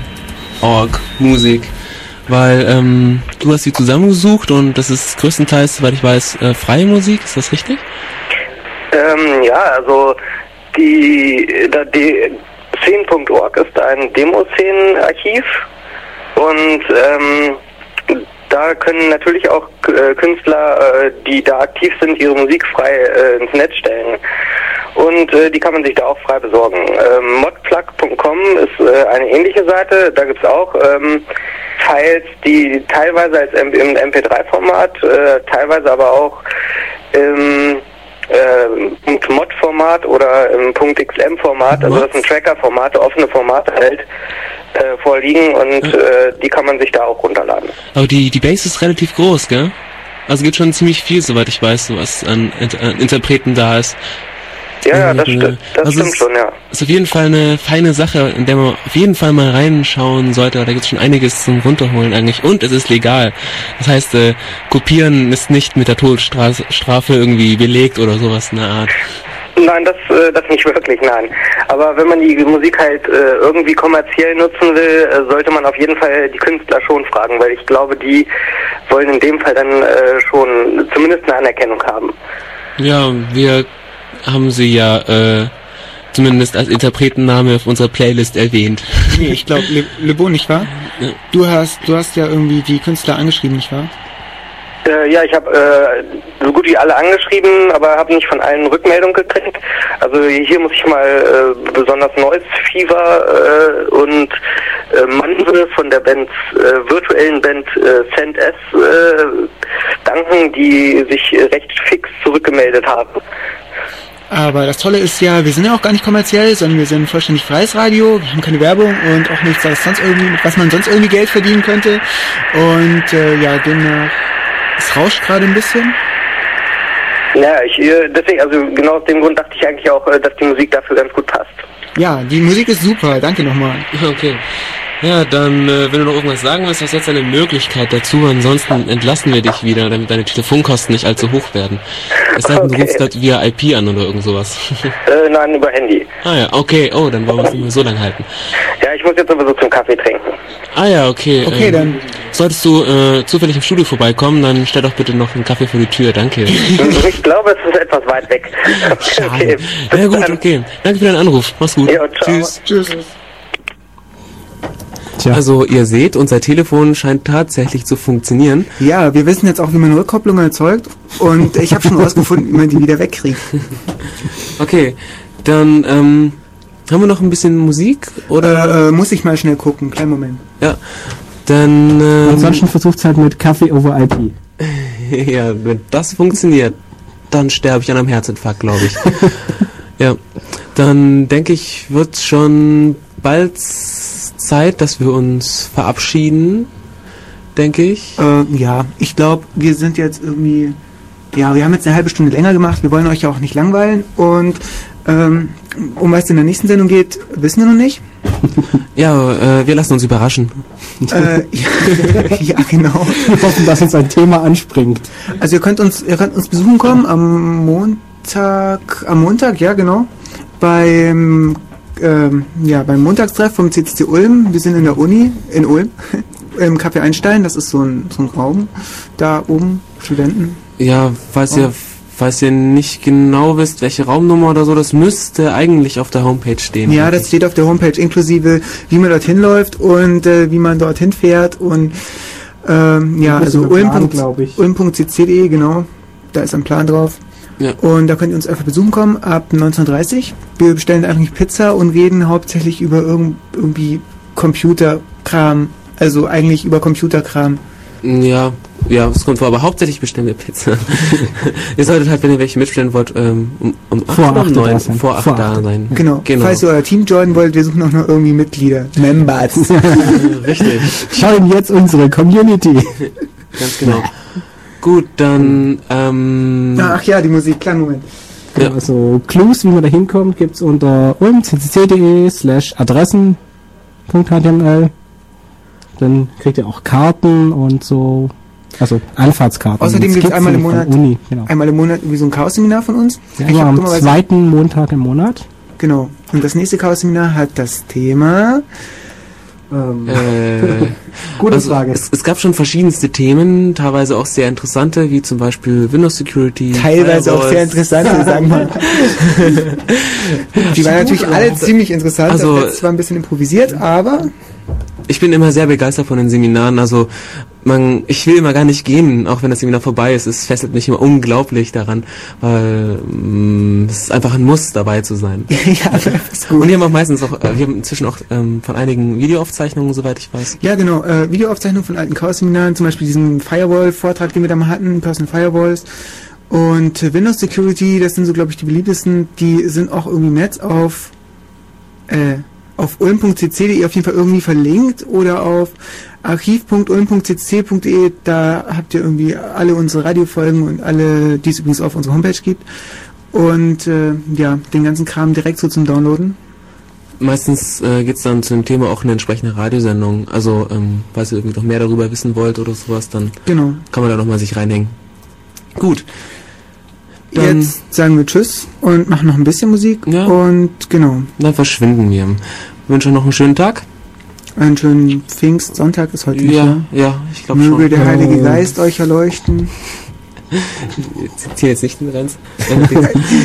Org, Musik. Weil ähm, du hast sie zusammengesucht und das ist größtenteils, soweit ich weiß, äh, freie Musik, ist das richtig? Ähm, ja, also die, da, die Szenen.org ist ein Demoszenenarchiv und ähm, da können natürlich auch äh, Künstler, äh, die da aktiv sind, ihre Musik frei äh, ins Netz stellen. Und äh, die kann man sich da auch frei besorgen. Ähm, modplug.com ist äh, eine ähnliche Seite. Da gibt's auch ähm, Files, die teilweise als im MP3-Format, äh, teilweise aber auch im äh, Mod-Format oder im .xm-Format, also das sind Tracker-Formate, offene Formate halt äh, vorliegen und äh, die kann man sich da auch runterladen. Aber die, die Base ist relativ groß, gell? Also gibt schon ziemlich viel, soweit ich weiß, was an, Inter an Interpreten da ist. Ja, ja, das, Äh, sti- das also stimmt schon, ja. Ist auf jeden Fall eine feine Sache, in der man auf jeden Fall mal reinschauen sollte. Da gibt es schon einiges zum Runterholen eigentlich. Und es ist legal. Das heißt, äh, kopieren ist nicht mit der Todesstrafe irgendwie belegt oder sowas in der Art. Nein, das, äh, das nicht wirklich, nein. Aber wenn man die Musik halt äh, irgendwie kommerziell nutzen will, sollte man auf jeden Fall die Künstler schon fragen, weil ich glaube, die wollen in dem Fall dann schon zumindest eine Anerkennung haben. Ja, wir haben sie ja äh, zumindest als Interpretenname auf unserer Playlist erwähnt. Nee, ich glaube, Le, Le Bon, nicht wahr? Ja. Du hast, du hast ja irgendwie die Künstler angeschrieben, nicht wahr? Äh, ja, ich habe äh, so gut wie alle angeschrieben, aber habe nicht von allen Rückmeldung gekriegt. Also hier muss ich mal äh, besonders Noise Fever äh, und äh, Manse von der Band, äh, virtuellen Band äh, Send S äh, danken, die sich recht fix zurückgemeldet haben. Aber das Tolle ist ja, wir sind ja auch gar nicht kommerziell, sondern wir sind vollständig freies Radio, wir haben keine Werbung und auch nichts, was, sonst irgendwie, mit was man sonst irgendwie Geld verdienen könnte. Und äh, ja, demnach, es rauscht gerade ein bisschen. Ja, ich äh, deswegen, also genau aus dem Grund dachte ich eigentlich auch, äh, dass die Musik dafür ganz gut passt. Ja, die Musik ist super, danke nochmal. Okay. Ja, dann, äh, wenn du noch irgendwas sagen willst, hast du jetzt eine Möglichkeit dazu. Ansonsten entlassen wir dich wieder, damit deine Telefonkosten nicht allzu hoch werden. Es sei denn, du Okay. rufst grad via IP an oder irgend sowas. Äh, nein, über Handy. ah ja, okay. Oh, dann wollen wir es nicht mehr so lang halten. Ja, ich muss jetzt sowieso zum Kaffee trinken. Ah ja, okay. Okay, ähm, dann- Solltest du äh, zufällig im Studio vorbeikommen, dann stell doch bitte noch einen Kaffee vor die Tür. Danke. Ich glaube, es ist etwas weit weg. Okay, bis Ja gut, dann. okay. Danke für deinen Anruf. Mach's gut. Ja, ciao. Tschüss. Tschüss. Tja, Also ihr seht, unser Telefon scheint tatsächlich zu funktionieren. Ja, wir wissen jetzt auch, wie man Rückkopplung erzeugt und ich habe schon rausgefunden, wie man die wieder wegkriegt. Okay, dann ähm, haben wir noch ein bisschen Musik oder? Äh, äh, muss ich mal schnell gucken, kleinen Moment. Ja. Dann ähm, ansonsten versucht's halt mit Kaffee over IP. ja, wenn das funktioniert, dann sterbe ich an einem Herzinfarkt, glaube ich. ja, dann denke ich, wird schon bald Zeit, dass wir uns verabschieden, denke ich. Äh, ja, ich glaube, wir sind jetzt irgendwie. Ja, wir haben jetzt eine halbe Stunde länger gemacht. Wir wollen euch ja auch nicht langweilen. Und ähm, um was es in der nächsten Sendung geht, wissen wir noch nicht. Ja, äh, wir lassen uns überraschen. äh, ja, ja, genau. Wir hoffen, dass uns ein Thema anspringt. Also ihr könnt uns, ihr könnt uns besuchen kommen am Montag, am Montag, ja genau, beim ähm, ja beim Montagstreff vom CCC Ulm. Wir sind in der Uni in Ulm im Café Einstein. Das ist so ein so ein Raum da oben Studenten. Ja, falls ihr, falls ihr nicht genau wisst, welche Raumnummer oder so, das müsste eigentlich auf der Homepage stehen. Ja, denke das steht auf der Homepage inklusive, wie man dorthin läuft und äh, wie man dorthin fährt und Ähm, ja, also Plan, ulm. ulm.cc.de, genau. Da ist ein Plan drauf. Ja. Und da könnt ihr uns einfach besuchen kommen ab 19.30 Wir bestellen eigentlich Pizza und reden hauptsächlich über irgend, irgendwie Computerkram. Also eigentlich über Computerkram. Ja, ja, es kommt vor, aber hauptsächlich bestellen wir Pizza. ihr solltet halt, wenn ihr welche mitbestellen wollt, ähm, um, um 8 Vor oder um acht da 9, sein. vor 8 Vor da sein. Genau. Genau. Falls ihr euer Team joinen wollt, wir suchen auch noch irgendwie Mitglieder. Members. Richtig, Schauen jetzt unsere Community. ganz genau. Gut, dann, ähm, Ach ja, die Musik. Kleinen Moment. Ja. Also Clues, wie man da hinkommt, gibt's unter ulmccc.de slash adressen.html. Dann kriegt ihr auch Karten und so. Also Anfahrtskarten. Außerdem gibt's Skizzen einmal im Monat- Uni, genau. Einmal im Monat irgendwie so ein Chaos-Seminar von uns. Ja, Ich am zweiten Montag im Monat. Genau. Und das nächste Chaos-Seminar hat das Thema. Ähm, äh, Gute also, Frage. Es, es gab schon verschiedenste Themen, teilweise auch sehr interessante, wie zum Beispiel Windows Security. Teilweise auch Firewalls. sehr interessant, also sagen wir mal. Die waren natürlich alle ziemlich interessant. Also- das war ein bisschen improvisiert, aber Ich bin immer sehr begeistert von den Seminaren. Also man, ich will immer gar nicht gehen, auch wenn das Seminar vorbei ist. Es fesselt mich immer unglaublich daran, weil mm, es ist einfach ein Muss, dabei zu sein. ja, ist Und gut. wir haben auch meistens auch, äh, wir haben inzwischen auch ähm, von einigen Videoaufzeichnungen, soweit ich weiß. Ja, genau. Äh, Videoaufzeichnung von alten Chaos-Seminaren, zum Beispiel diesen Firewall-Vortrag, den wir da mal hatten, Personal Firewalls. Und äh, Windows Security, das sind so, glaube ich, die beliebtesten. Die sind auch irgendwie im Netz auf, äh, auf ulm.cc.de auf jeden Fall irgendwie verlinkt oder auf archiv.ulm.cc.de. Da habt ihr irgendwie alle unsere Radiofolgen und alle, die es übrigens auf unserer Homepage gibt. Und äh, ja, den ganzen Kram direkt so zum Downloaden. Meistens äh, geht's dann zu dem Thema auch eine entsprechende Radiosendung. Also, ähm, falls ihr irgendwie noch mehr darüber wissen wollt oder sowas, dann Genau. kann man da nochmal sich reinhängen. Gut. Dann, Jetzt sagen wir Tschüss und machen noch ein bisschen Musik. Ja. Und genau, dann verschwinden wir. Ich wünsche euch noch einen schönen Tag. einen schönen Pfingstsonntag ist heute nicht, Ja, ne? ja, ich glaube Möge schon. der Heilige Oh. Geist euch erleuchten. Ich ziehe jetzt nicht den Renz.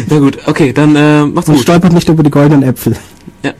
Na gut, okay, dann äh, macht's Und gut. stolpert nicht über die goldenen Äpfel. Ja.